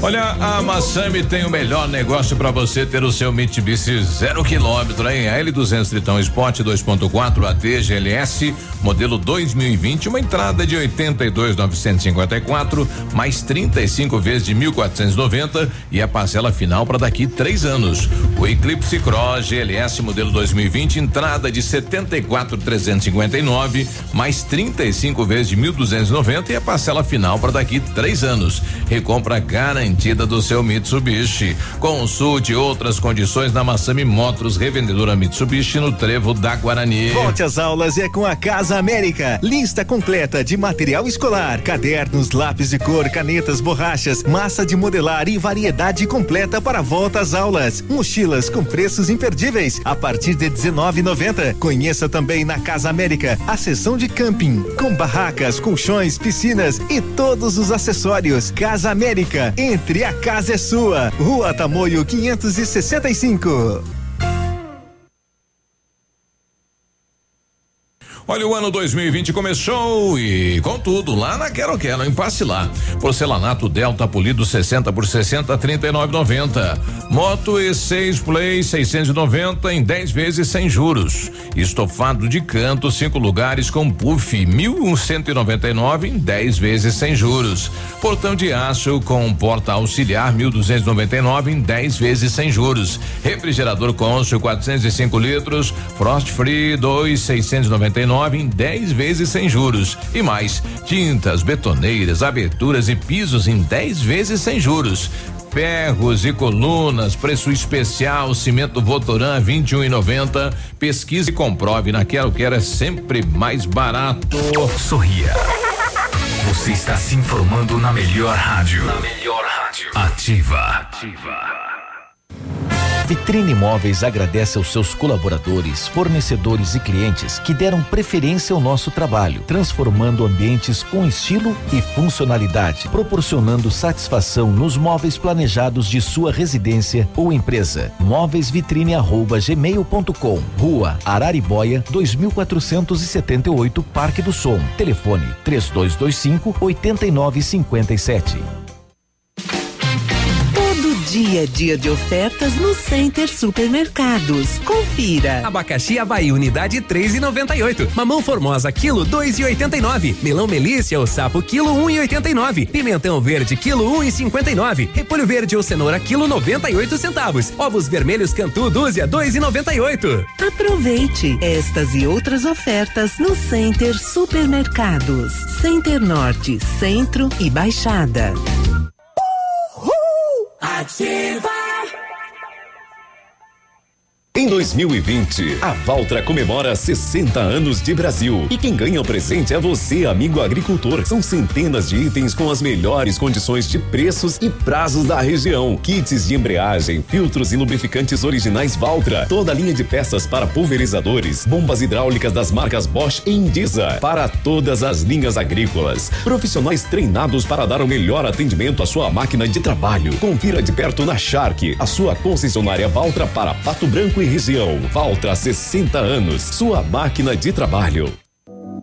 Speaker 1: Olha, a Massami tem o melhor negócio para você ter o seu Mitsubishi zero quilômetro, hein? A L200 Tritão Sport 2.4 AT GLS, modelo 2020, uma entrada de 82.954, mais 35 vezes de 1.490 e a parcela final para daqui três anos. O Eclipse Cross GLS, modelo 2020, entrada de 74.359, mais 35 vezes de 1.290 e a parcela final para daqui três anos. Recompra garantida garantida do seu Mitsubishi. Consulte outras condições na Massami Motors, revendedora Mitsubishi no Trevo da Guarani.
Speaker 7: Volte às aulas é com a Casa América. Lista completa de material escolar, cadernos, lápis de cor, canetas, borrachas, massa de modelar e variedade completa para volta às aulas. Mochilas com preços imperdíveis a partir de 19,90. Conheça também na Casa América a seção de camping com barracas, colchões, piscinas e todos os acessórios. Casa América, entre a casa é sua. Rua Tamoio 565.
Speaker 1: Olha, o ano 2020 começou e com tudo lá na Quero Quero, em Passe lá. Porcelanato Delta polido 60 por 60 39,90. Moto E6 Play 690 em 10 vezes sem juros. Estofado de canto cinco lugares com puff 1.199 em 10 vezes sem juros. Portão de aço com porta auxiliar 1.299 em 10 vezes sem juros. Refrigerador Consul 405 litros, Frost Free 2,699 em 10 vezes sem juros. E mais, tintas, betoneiras, aberturas e pisos em 10 vezes sem juros. Ferros e colunas, preço especial, cimento Votoran 21,90. Pesquise e comprove. Na Quero Quero é sempre mais barato.
Speaker 35: Sorria. Você está se informando na melhor rádio. Na melhor rádio. Ativa. Ativa.
Speaker 14: Vitrine Imóveis agradece aos seus colaboradores, fornecedores e clientes que deram preferência ao nosso trabalho, transformando ambientes com estilo e funcionalidade, proporcionando satisfação nos móveis planejados de sua residência ou empresa. Móveisvitrine@gmail.com, Rua Araribóia, 2478, Parque do Som. Telefone 3225 8957.
Speaker 36: Dia a dia de ofertas no Center Supermercados. Confira.
Speaker 37: Abacaxi Havaí, unidade 3,98. Mamão Formosa, quilo 2,89. Melão Melícia ou Sapo, quilo 1,89. Pimentão Verde, quilo 1,59. Repolho Verde ou Cenoura, quilo 98 centavos. Ovos Vermelhos Cantu, dúzia 2,98.
Speaker 36: Aproveite estas e outras ofertas no Center Supermercados. Center Norte, Centro e Baixada.
Speaker 16: Ativa. Em 2020, a Valtra comemora 60 anos de Brasil. E quem ganha o presente é você, amigo agricultor. São centenas de itens com as melhores condições de preços e prazos da região. Kits de embreagem, filtros e lubrificantes originais Valtra. Toda a linha de peças para pulverizadores, bombas hidráulicas das marcas Bosch e Indisa. Para todas as linhas agrícolas. Profissionais treinados para dar o melhor atendimento à sua máquina de trabalho. Confira de perto na Shark, a sua concessionária Valtra para Pato Branco e região. Valtra 60 anos. Sua máquina de trabalho.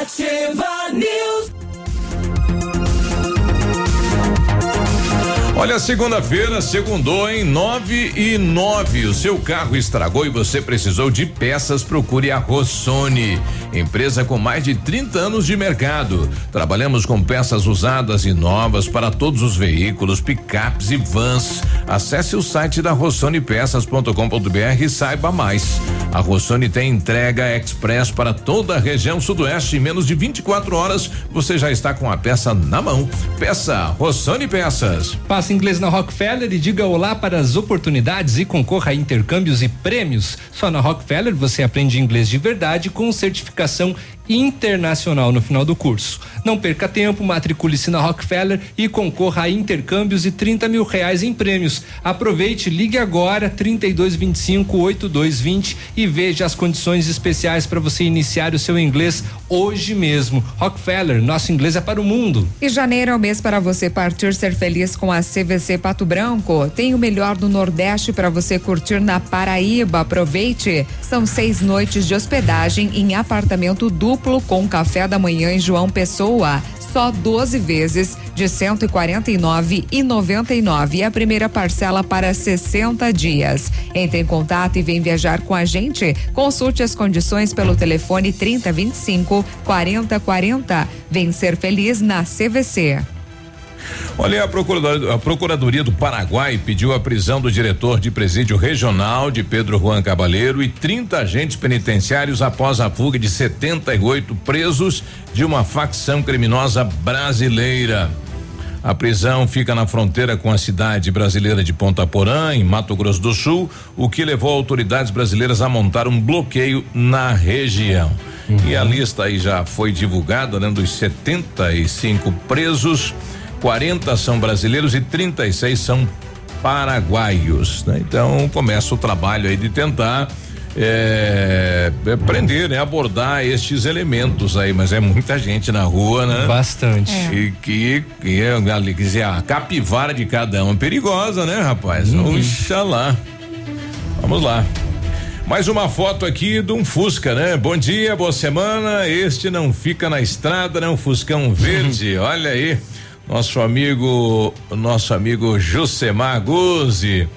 Speaker 1: Ativa News. Olha, segunda-feira, segundou em 9 e 9. O seu carro estragou e você precisou de peças? Procure a Rossoni, empresa com mais de 30 anos de mercado. Trabalhamos com peças usadas e novas para todos os veículos, picapes e vans. Acesse o site da rossonepeças.com.br e saiba mais. A Rossoni tem entrega express para toda a região sudoeste. Em menos de 24 horas, você já está com a peça na mão. Peça Rossoni Peças.
Speaker 2: Faça inglês na Rockefeller e diga olá para as oportunidades e concorra a intercâmbios e prêmios. Só na Rockefeller você aprende inglês de verdade com certificação internacional no final do curso. Não perca tempo, matricule-se na Rockefeller e concorra a intercâmbios e 30 mil reais em prêmios. Aproveite, ligue agora 3225 8220 e veja as condições especiais para você iniciar o seu inglês hoje mesmo. Rockefeller, nosso inglês é para o mundo.
Speaker 3: E janeiro é o mês para você partir ser feliz com a CVC Pato Branco. Tem o melhor do Nordeste para você curtir na Paraíba. Aproveite. São seis noites de hospedagem em apartamento duplo com café da manhã em João Pessoa. Só 12 vezes de 149 e 99 e a primeira parcela para 60 dias. Entre em contato e vem viajar com a gente. Consulte as condições pelo telefone 3025 4040. Vem ser feliz na CVC.
Speaker 1: Olha, a Procuradoria, a Procuradoria do Paraguai pediu a prisão do diretor de presídio regional de Pedro Juan Cabaleiro e 30 agentes penitenciários após a fuga de 78 presos de uma facção criminosa brasileira. A prisão fica na fronteira com a cidade brasileira de Ponta Porã, em Mato Grosso do Sul, o que levou autoridades brasileiras a montar um bloqueio na região. E a lista aí já foi divulgada, né, dos 75 presos. 40 são brasileiros e 36 são paraguaios. Né? Então começa o trabalho aí de tentar é, é, prender, né? Abordar estes elementos aí, mas é muita gente na rua, né?
Speaker 2: Bastante.
Speaker 1: E que, que quer dizer, a capivara de cada um é perigosa, né, rapaz?
Speaker 2: Uhum.
Speaker 1: Oxalá. Vamos lá. Mais uma foto aqui de um Fusca, né? Bom dia, boa semana. Este não fica na estrada, né? Um Fuscão verde. Olha aí nosso amigo, nosso amigo Josemar Guzzi.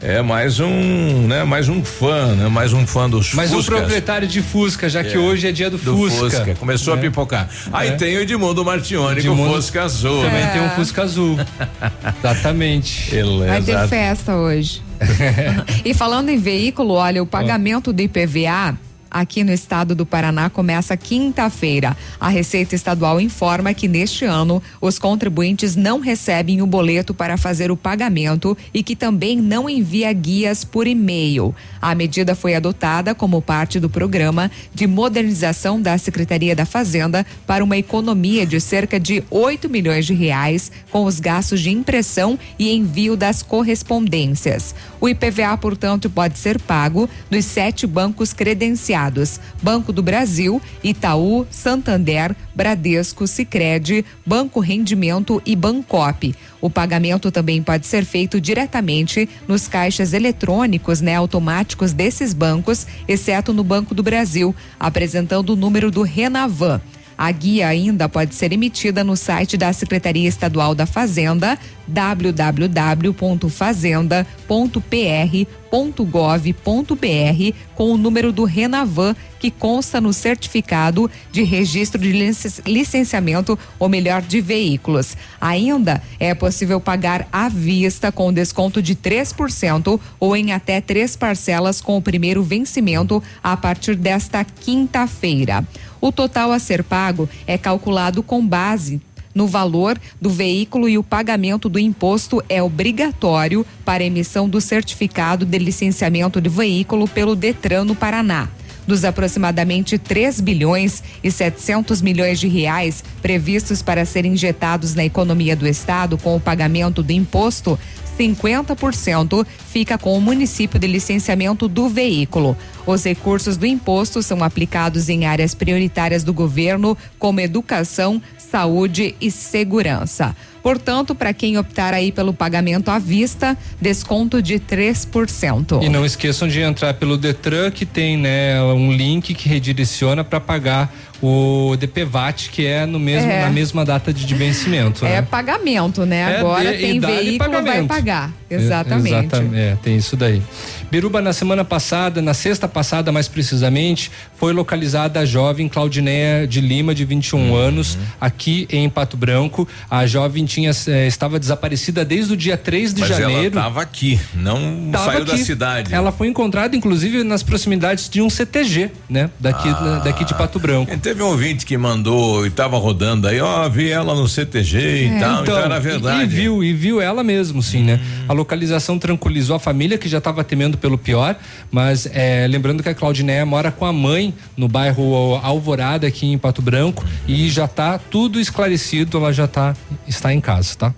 Speaker 1: É mais um, né? Mais um fã, né? Mais um fã dos
Speaker 2: Mais um
Speaker 1: Fuscas.
Speaker 2: proprietário de Fusca, já que
Speaker 1: É,
Speaker 2: hoje é dia do, Fusca.
Speaker 1: Começou a
Speaker 2: É.
Speaker 1: pipocar. Aí
Speaker 2: É.
Speaker 1: tem o Edmundo Martione com o Fusca Azul,
Speaker 2: Também tem um Fusca Azul. Exatamente.
Speaker 3: Vai ter festa hoje. e falando em veículo, olha, o pagamento do IPVA aqui no estado do Paraná começa quinta-feira. A Receita Estadual informa que neste ano os contribuintes não recebem o boleto para fazer o pagamento e que também não envia guias por e-mail. A medida foi adotada como parte do programa de modernização da Secretaria da Fazenda para uma economia de cerca de 8 milhões de reais com os gastos de impressão e envio das correspondências. O IPVA, portanto, pode ser pago dos sete bancos credenciados: Banco do Brasil, Itaú, Santander, Bradesco, Sicredi, Banco Rendimento e Bancop. O pagamento também pode ser feito diretamente nos caixas eletrônicos, né, automáticos desses bancos, exceto no Banco do Brasil, apresentando o número do Renavan. A guia ainda pode ser emitida no site da Secretaria Estadual da Fazenda, www.fazenda.pr.gov.br, com o número do Renavan que consta no certificado de registro de lic- licenciamento, ou melhor, de veículos. Ainda é possível pagar à vista com desconto de 3% ou em até três parcelas com o primeiro vencimento a partir desta quinta-feira. O total a ser pago é calculado com base no valor do veículo e o pagamento do imposto é obrigatório para emissão do certificado de licenciamento de veículo pelo Detran no Paraná. Dos aproximadamente 3 bilhões e 700 milhões de reais previstos para serem injetados na economia do estado com o pagamento do imposto, 50% fica com o município de licenciamento do veículo. Os recursos do imposto são aplicados em áreas prioritárias do governo, como educação, saúde e segurança. Portanto, para quem optar aí pelo pagamento à vista, desconto de 3%.
Speaker 2: E não esqueçam de entrar pelo Detran, que tem né, um link que redireciona para pagar o DPVAT, que é, no mesmo,
Speaker 3: É.
Speaker 2: na mesma data de vencimento.
Speaker 3: É
Speaker 2: né?
Speaker 3: pagamento, né?
Speaker 2: É
Speaker 3: Agora
Speaker 2: de-
Speaker 3: tem veículo, vai pagar.
Speaker 2: É,
Speaker 3: Exatamente.
Speaker 2: exatamente, é, tem isso daí. Biruba, na semana passada, na sexta passada mais precisamente, foi localizada a jovem Claudineia de Lima, de 21
Speaker 1: Uhum.
Speaker 2: anos, aqui em Pato Branco. A jovem tinha, eh, estava desaparecida desde o dia 3 de
Speaker 1: Mas
Speaker 2: janeiro.
Speaker 1: ela tava aqui, não
Speaker 2: Tava
Speaker 1: saiu da
Speaker 2: aqui.
Speaker 1: cidade.
Speaker 2: Ela foi encontrada, inclusive, nas proximidades de um CTG, né? Daqui,
Speaker 1: Ah.
Speaker 2: daqui de Pato Branco.
Speaker 1: E Teve um ouvinte que mandou e tava rodando aí, ó, vi ela no CTG e tal, então, era
Speaker 2: e-
Speaker 1: verdade. Hum.
Speaker 2: E, viu, e viu ela mesmo, sim, né? A localização tranquilizou a família que já estava temendo pelo pior, mas é, lembrando que a Claudinéia mora com a mãe no bairro Alvorada aqui em Pato Branco e já está tudo esclarecido, ela já tá está em casa, tá?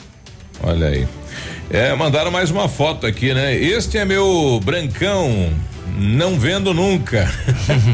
Speaker 1: Olha aí. É, mandaram mais uma foto aqui, né? Este é meu brancão, não vendo nunca.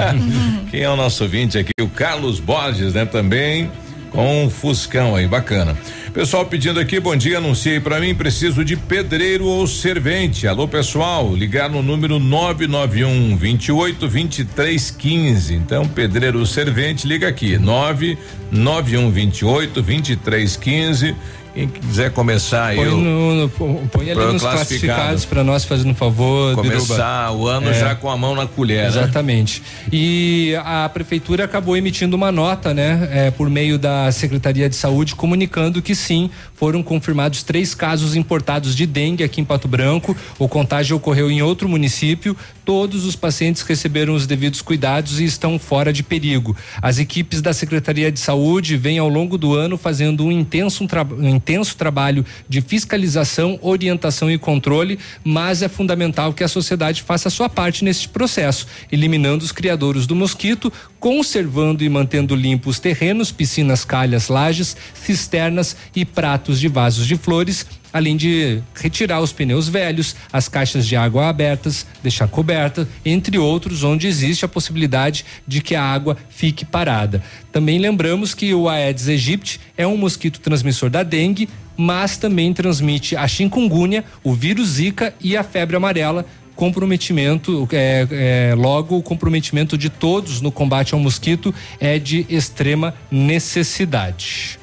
Speaker 1: Quem é o nosso ouvinte aqui? O Carlos Borges, né? Também com um Fuscão aí, bacana. Pessoal pedindo aqui, bom dia, anunciei para mim, preciso de pedreiro ou servente. Alô, pessoal, ligar no número 991 28 23 15. Então, pedreiro ou servente, liga aqui, 991 28 23 15. Quem quiser começar
Speaker 2: põe
Speaker 1: eu.
Speaker 2: No, no, põe ali nos classificados para nós, fazendo um favor.
Speaker 1: Começar Biruba. o ano é, já com a mão na colher.
Speaker 2: Né? Exatamente. Né? E a prefeitura acabou emitindo uma nota, né, é, por meio da Secretaria de Saúde, comunicando que sim, foram confirmados três casos importados de dengue aqui em Pato Branco. O contágio ocorreu em outro município. Todos os pacientes receberam os devidos cuidados e estão fora de perigo. As equipes da Secretaria de Saúde vêm ao longo do ano fazendo um intenso um trabalho intenso trabalho de fiscalização, orientação e controle, mas é fundamental que a sociedade faça a sua parte neste processo, eliminando os criadores do mosquito, conservando e mantendo limpos os terrenos, piscinas, calhas, lajes, cisternas e pratos de vasos de flores além de retirar os pneus velhos, as caixas de água abertas, deixar coberta, entre outros, onde existe a possibilidade de que a água fique parada. Também lembramos que o Aedes aegypti é um mosquito transmissor da dengue, mas também transmite a chikungunya, o vírus Zika e a febre amarela, comprometimento, é, é, logo o comprometimento de todos no combate ao mosquito é de extrema necessidade.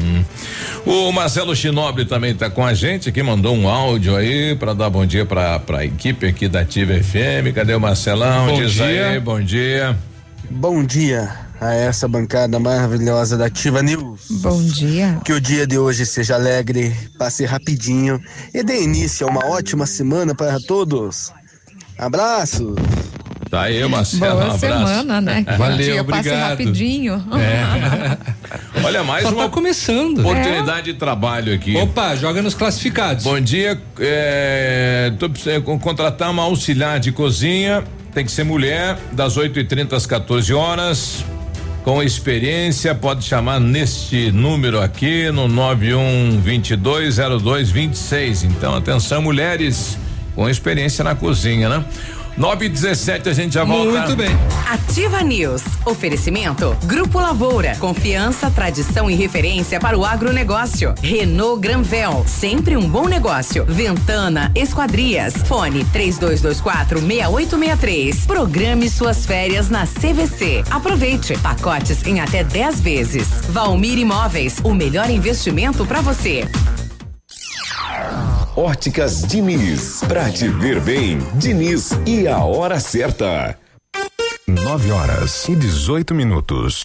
Speaker 1: Hum. O Marcelo Chinobre também está com a gente aqui, mandou um áudio aí para dar bom dia para a equipe aqui da Ativa FM. Cadê o Marcelão?
Speaker 38: Bom
Speaker 1: Diz
Speaker 38: dia.
Speaker 1: aí, bom dia.
Speaker 38: Bom dia a essa bancada maravilhosa da Ativa News.
Speaker 3: Bom dia.
Speaker 38: Que o dia de hoje seja alegre, passe rapidinho e dê início a uma ótima semana para todos. Abraços.
Speaker 1: Tá aí, Marcelo.
Speaker 3: Boa
Speaker 1: um abraço.
Speaker 3: semana, né?
Speaker 1: Valeu,
Speaker 3: dia
Speaker 1: obrigado.
Speaker 3: passe rapidinho.
Speaker 1: É. Olha, mais
Speaker 2: Só
Speaker 1: uma
Speaker 2: tá começando.
Speaker 1: oportunidade de trabalho aqui.
Speaker 2: Opa, joga nos classificados.
Speaker 1: Bom dia, é, tô precisando contratar uma auxiliar de cozinha, tem que ser mulher, das 8h30 às 14 horas. Com experiência, pode chamar neste número aqui no 91220226. Então, atenção, mulheres com experiência na cozinha, né? 9 e 17 a gente já volta.
Speaker 2: Muito bem.
Speaker 4: Ativa News. Oferecimento. Grupo Lavoura. Confiança, tradição e referência para o agronegócio. Renault Granvel. Sempre um bom negócio. Ventana Esquadrias. Fone 3224 6863. Programe suas férias na CVC. Aproveite. Pacotes em até 10 vezes. Valmir Imóveis. O melhor investimento para você.
Speaker 16: Óticas Diniz. Pra te ver bem, Diniz e a hora certa.
Speaker 17: 9 horas e 18 minutos.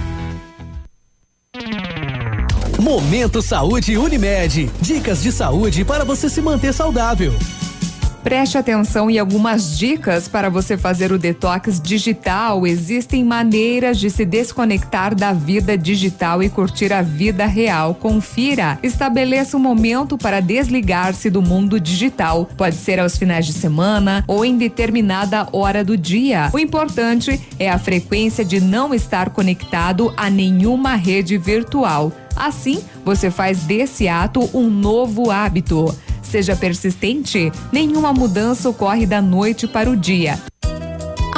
Speaker 39: Momento Saúde Unimed. Dicas de saúde para você se manter saudável.
Speaker 3: Preste atenção e algumas dicas para você fazer o detox digital. Existem maneiras de se desconectar da vida digital e curtir a vida real. Confira. Estabeleça um momento para desligar-se do mundo digital. Pode ser aos finais de semana ou em determinada hora do dia. O importante é a frequência de não estar conectado a nenhuma rede virtual. Assim, você faz desse ato um novo hábito. Seja persistente, nenhuma mudança ocorre da noite para o dia.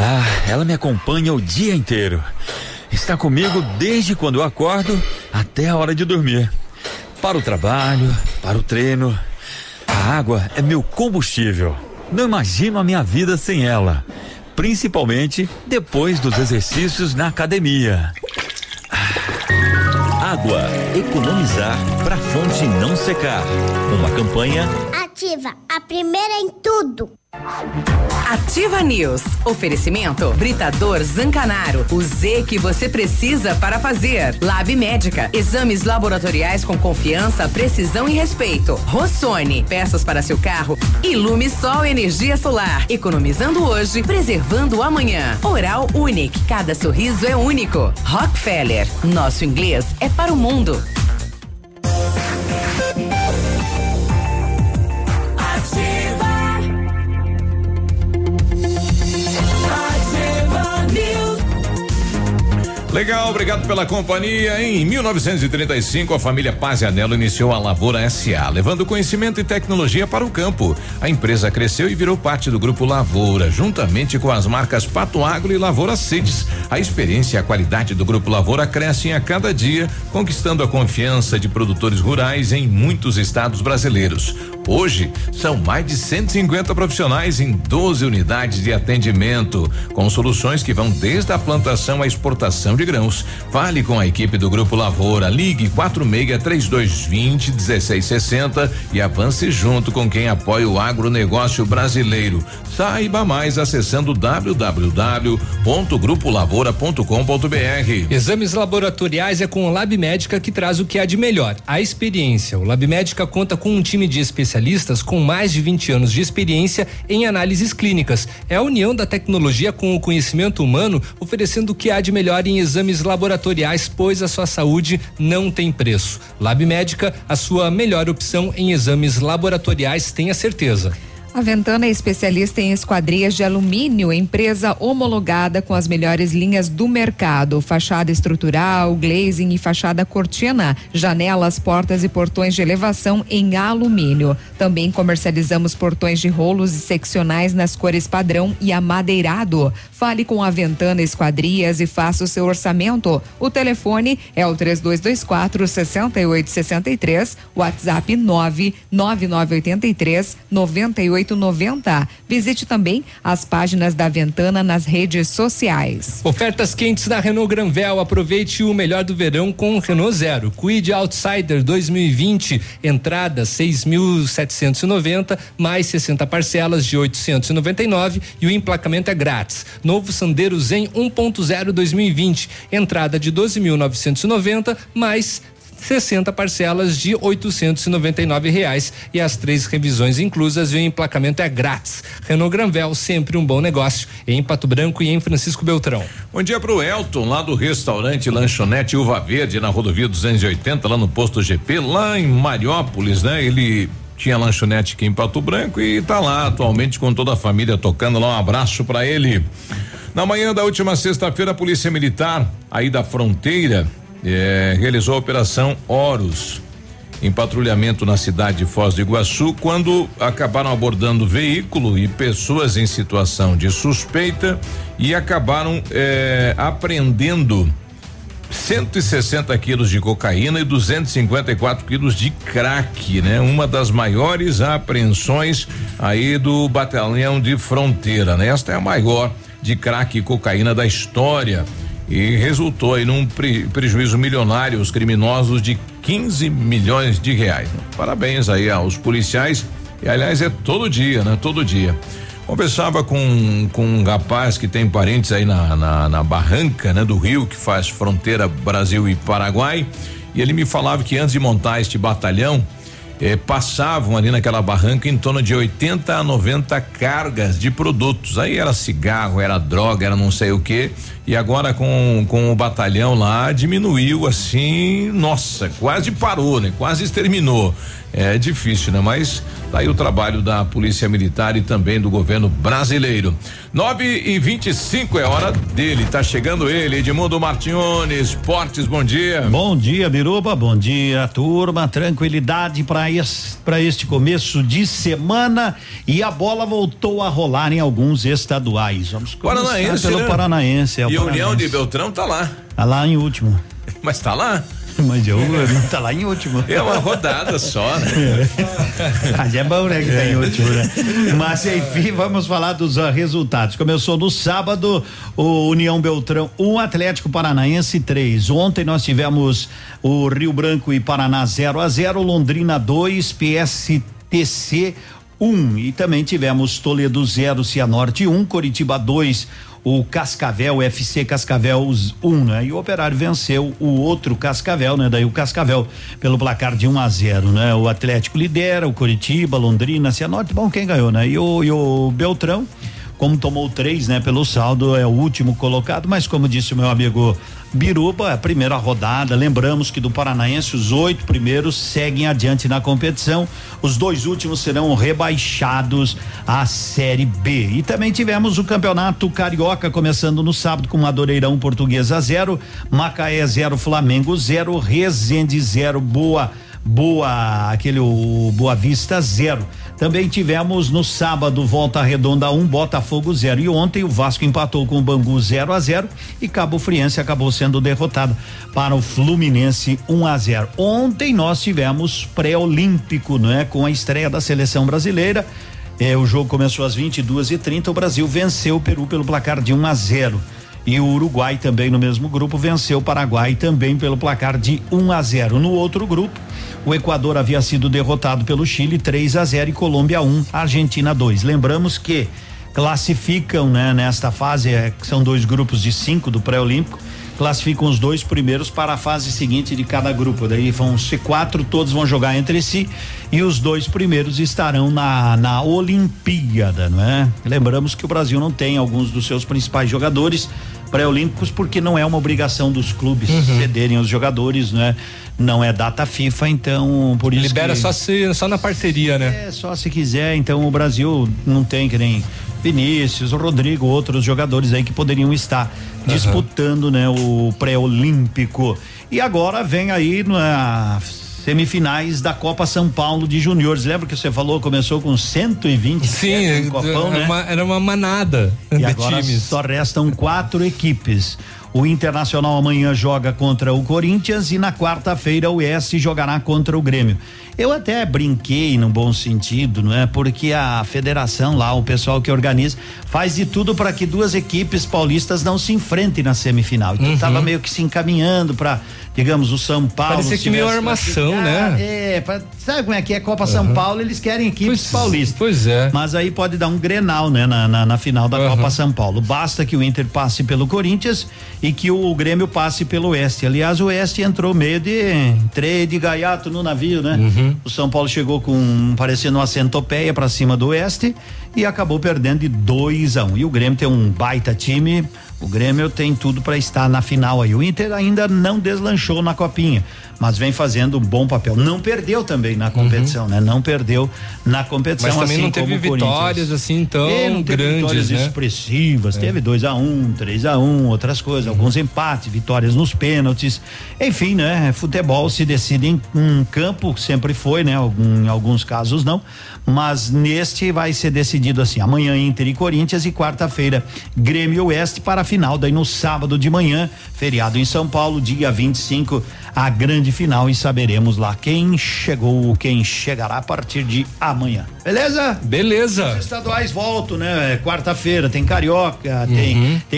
Speaker 40: Ah, ela me acompanha o dia inteiro. Está comigo desde quando eu acordo até a hora de dormir. Para o trabalho, para o treino. A água é meu combustível. Não imagino a minha vida sem ela. Principalmente depois dos exercícios na academia. Água, economizar para a fonte não secar. Uma campanha
Speaker 9: Ativa, a primeira em tudo.
Speaker 4: Ativa News. Oferecimento Britador Zancanaro. O Z que você precisa para fazer. Lab Médica. Exames laboratoriais com confiança, precisão e respeito. Rossoni. Peças para seu carro. Ilume Sol Energia Solar. Economizando hoje, preservando amanhã. Oral Unique. Cada sorriso é único. Rockefeller. Nosso inglês é para o mundo.
Speaker 1: Legal, obrigado pela companhia. Em 1935, a família Paz e Anelo iniciou a Lavoura SA, levando conhecimento e tecnologia para o campo. A empresa cresceu e virou parte do grupo Lavoura, juntamente com as marcas Pato Agro e Lavoura Seeds. A experiência e a qualidade do grupo Lavoura crescem a cada dia, conquistando a confiança de produtores rurais em muitos estados brasileiros. Hoje, são mais de 150 profissionais em 12 unidades de atendimento, com soluções que vão desde a plantação à exportação de grãos. Fale com a equipe do Grupo Lavoura, ligue 46 3220 1660 e avance junto com quem apoia o agronegócio brasileiro. Saiba mais acessando www.grupolavoura.com.br.
Speaker 2: Exames laboratoriais é com o Lab Médica que traz o que há de melhor, a experiência. O Lab Médica conta com um time de especialistas com mais de 20 anos de experiência em análises clínicas. É a união da tecnologia com o conhecimento humano, oferecendo o que há de melhor em exames laboratoriais, pois a sua saúde não tem preço. Lab Médica, a sua melhor opção em exames laboratoriais, tenha certeza.
Speaker 3: A Ventana é especialista em esquadrias de alumínio, empresa homologada com as melhores linhas do mercado. Fachada estrutural, glazing e fachada cortina, janelas, portas e portões de elevação em alumínio. Também comercializamos portões de rolos e seccionais nas cores padrão e amadeirado. Fale com a Ventana Esquadrias e faça o seu orçamento. O telefone é o 3224 6863, WhatsApp 99983 98 Visite também as páginas da Ventana nas redes sociais.
Speaker 2: Ofertas quentes da Renault Granvel. Aproveite o melhor do verão com Renault Zero. Quid Outsider 2020. Entrada 6.790 mais 60 parcelas de 899 e o emplacamento é grátis. Novo Sandero Zen 1.0 2020. Entrada de 12.990 mais 60 parcelas de R$ reais e as três revisões inclusas e o emplacamento é grátis. Renault Granvel, sempre um bom negócio em Pato Branco e em Francisco Beltrão.
Speaker 1: Bom dia pro Elton, lá do restaurante Lanchonete Uva Verde, na rodovia 280, lá no posto GP, lá em Mariópolis, né? Ele tinha lanchonete aqui em Pato Branco e tá lá atualmente com toda a família tocando lá. Um abraço para ele. Na manhã da última sexta-feira, a Polícia Militar, aí da fronteira, é, realizou a Operação Horus em patrulhamento na cidade de Foz do Iguaçu quando acabaram abordando veículo e pessoas em situação de suspeita e acabaram eh, apreendendo 160 quilos de cocaína e 254 quilos de crack, né? Uma das maiores apreensões aí do batalhão de fronteira, né? Esta é a maior de crack e cocaína da história e resultou aí num pre, prejuízo milionário aos criminosos de 15 milhões de reais. Parabéns aí aos policiais e aliás é todo dia, né? Todo dia. Conversava com, com um rapaz que tem parentes aí na, na, na, barranca, né, do Rio, que faz fronteira Brasil e Paraguai, e ele me falava que antes de montar este batalhão, eh, passavam ali naquela barranca em torno de 80 a 90 cargas de produtos. Aí era cigarro, era droga, era não sei o que. E agora com, com o batalhão lá diminuiu assim, nossa, quase parou, né? Quase exterminou. É difícil, né? Mas tá aí o trabalho da Polícia Militar e também do governo brasileiro. 9 e 25 é hora dele. Tá chegando ele, Edmundo Martione, Esportes, bom dia.
Speaker 41: Bom dia, Biruba, bom dia, turma. Tranquilidade para pra este começo de semana e a bola voltou a rolar em alguns estaduais. Vamos começar
Speaker 1: Paranaense,
Speaker 41: pelo
Speaker 1: né?
Speaker 41: Paranaense. É o
Speaker 1: e a União de Beltrão tá lá.
Speaker 41: Tá lá em último.
Speaker 1: Mas tá lá?
Speaker 41: Mas eu tá lá em último.
Speaker 1: É uma rodada só, né?
Speaker 41: Mas é bom, né, que tá em último, né? Mas enfim, vamos falar dos ah, resultados. Começou no sábado, o União Beltrão, um Atlético Paranaense três. Ontem nós tivemos o Rio Branco e Paraná 0 a 0 Londrina 2, PSTC 1. Um. E também tivemos Toledo 0, Cianorte 1, um, Coritiba 2, o Cascavel, FC Cascavel 1, um, né? E o Operário venceu o outro Cascavel, né? Daí o Cascavel pelo placar de 1 um a 0, né? O Atlético lidera, o Coritiba, Londrina, Cianorte, bom, quem ganhou, né? E o, e o Beltrão, como tomou três, né? Pelo saldo, é o último colocado, mas como disse o meu amigo Biruba, a primeira rodada. Lembramos que do Paranaense os oito primeiros seguem adiante na competição. Os dois últimos serão rebaixados à Série B. E também tivemos o Campeonato Carioca começando no sábado com Madureirão Portuguesa zero, Macaé zero, Flamengo zero, Resende zero, Boa Boa, aquele o Boa Vista zero. Também tivemos no sábado Volta Redonda 1, um, Botafogo 0. E ontem o Vasco empatou com o Bangu 0 a 0 e Cabo Friense acabou sendo derrotado para o Fluminense 1 um a 0. Ontem nós tivemos pré-olímpico, não é? Com a estreia da seleção brasileira. É, o jogo começou às 22 e 30 O Brasil venceu o Peru pelo placar de 1 um a 0 e o Uruguai também no mesmo grupo venceu o Paraguai também pelo placar de 1 a 0. No outro grupo, o Equador havia sido derrotado pelo Chile 3 a 0 e Colômbia 1, Argentina 2. Lembramos que classificam, né, nesta fase, é, são dois grupos de cinco do pré-olímpico, classificam os dois primeiros para a fase seguinte de cada grupo. Daí vão ser quatro, todos vão jogar entre si e os dois primeiros estarão na, na Olimpíada, não é? Lembramos que o Brasil não tem alguns dos seus principais jogadores pré-olímpicos porque não é uma obrigação dos clubes uhum. cederem os jogadores, né? Não é data FIFA, então por isso
Speaker 2: libera só se só na parceria, né?
Speaker 41: É só se quiser. Então o Brasil não tem que nem Vinícius, Rodrigo, outros jogadores aí que poderiam estar uhum. disputando, né, o pré-olímpico. E agora vem aí na semifinais da Copa São Paulo de Juniores. Lembra que você falou começou com 120
Speaker 2: Sim,
Speaker 41: no Copão,
Speaker 2: era,
Speaker 41: né?
Speaker 2: uma, era uma manada
Speaker 41: e
Speaker 2: de
Speaker 41: agora
Speaker 2: times.
Speaker 41: só restam quatro equipes. O Internacional amanhã joga contra o Corinthians e na quarta-feira o Oeste jogará contra o Grêmio. Eu até brinquei no bom sentido, não é? Porque a federação lá, o pessoal que organiza, faz de tudo para que duas equipes paulistas não se enfrentem na semifinal. Então
Speaker 2: Uhum.
Speaker 41: meio que se encaminhando para, digamos, o São Paulo.
Speaker 2: Parecia que meio armação, né?
Speaker 41: É, pra, sabe como é que é Copa São Paulo? Eles querem equipes paulistas.
Speaker 2: Pois é.
Speaker 41: Mas aí pode dar um grenal, né? Na, na, na final da
Speaker 2: Uhum.
Speaker 41: Copa São Paulo. Basta que o Inter passe pelo Corinthians e que o Grêmio passe pelo Oeste. Aliás, o Oeste entrou meio de três de gaiato no navio, né?
Speaker 2: Uhum.
Speaker 41: O São Paulo chegou com parecendo uma centopeia pra cima do Oeste e acabou perdendo de 2 a 1 um. E o Grêmio tem um baita time, O Grêmio tem tudo para estar na final aí. O Inter ainda não deslanchou na copinha, mas vem fazendo um bom papel. Não perdeu também na competição, né? Não perdeu na competição.
Speaker 2: Mas também
Speaker 41: assim
Speaker 2: não teve vitórias assim tão
Speaker 41: É, não teve
Speaker 2: grandes,
Speaker 41: vitórias
Speaker 2: né?
Speaker 41: expressivas, teve 2 a 1 um, 3 a 1 um, outras coisas, alguns empates, vitórias nos pênaltis. Enfim, né? Futebol se decide em um campo, sempre foi, né? Algum- Em alguns casos não, mas neste vai ser decidido assim: amanhã Inter e Corinthians e quarta-feira Grêmio Oeste para a final. Daí no sábado de manhã, feriado em São Paulo, dia 25, a grande final e saberemos lá quem chegou, quem chegará a partir de amanhã. Beleza?
Speaker 2: Beleza.
Speaker 41: Os estaduais voltam, né? Quarta-feira tem Carioca, tem, tem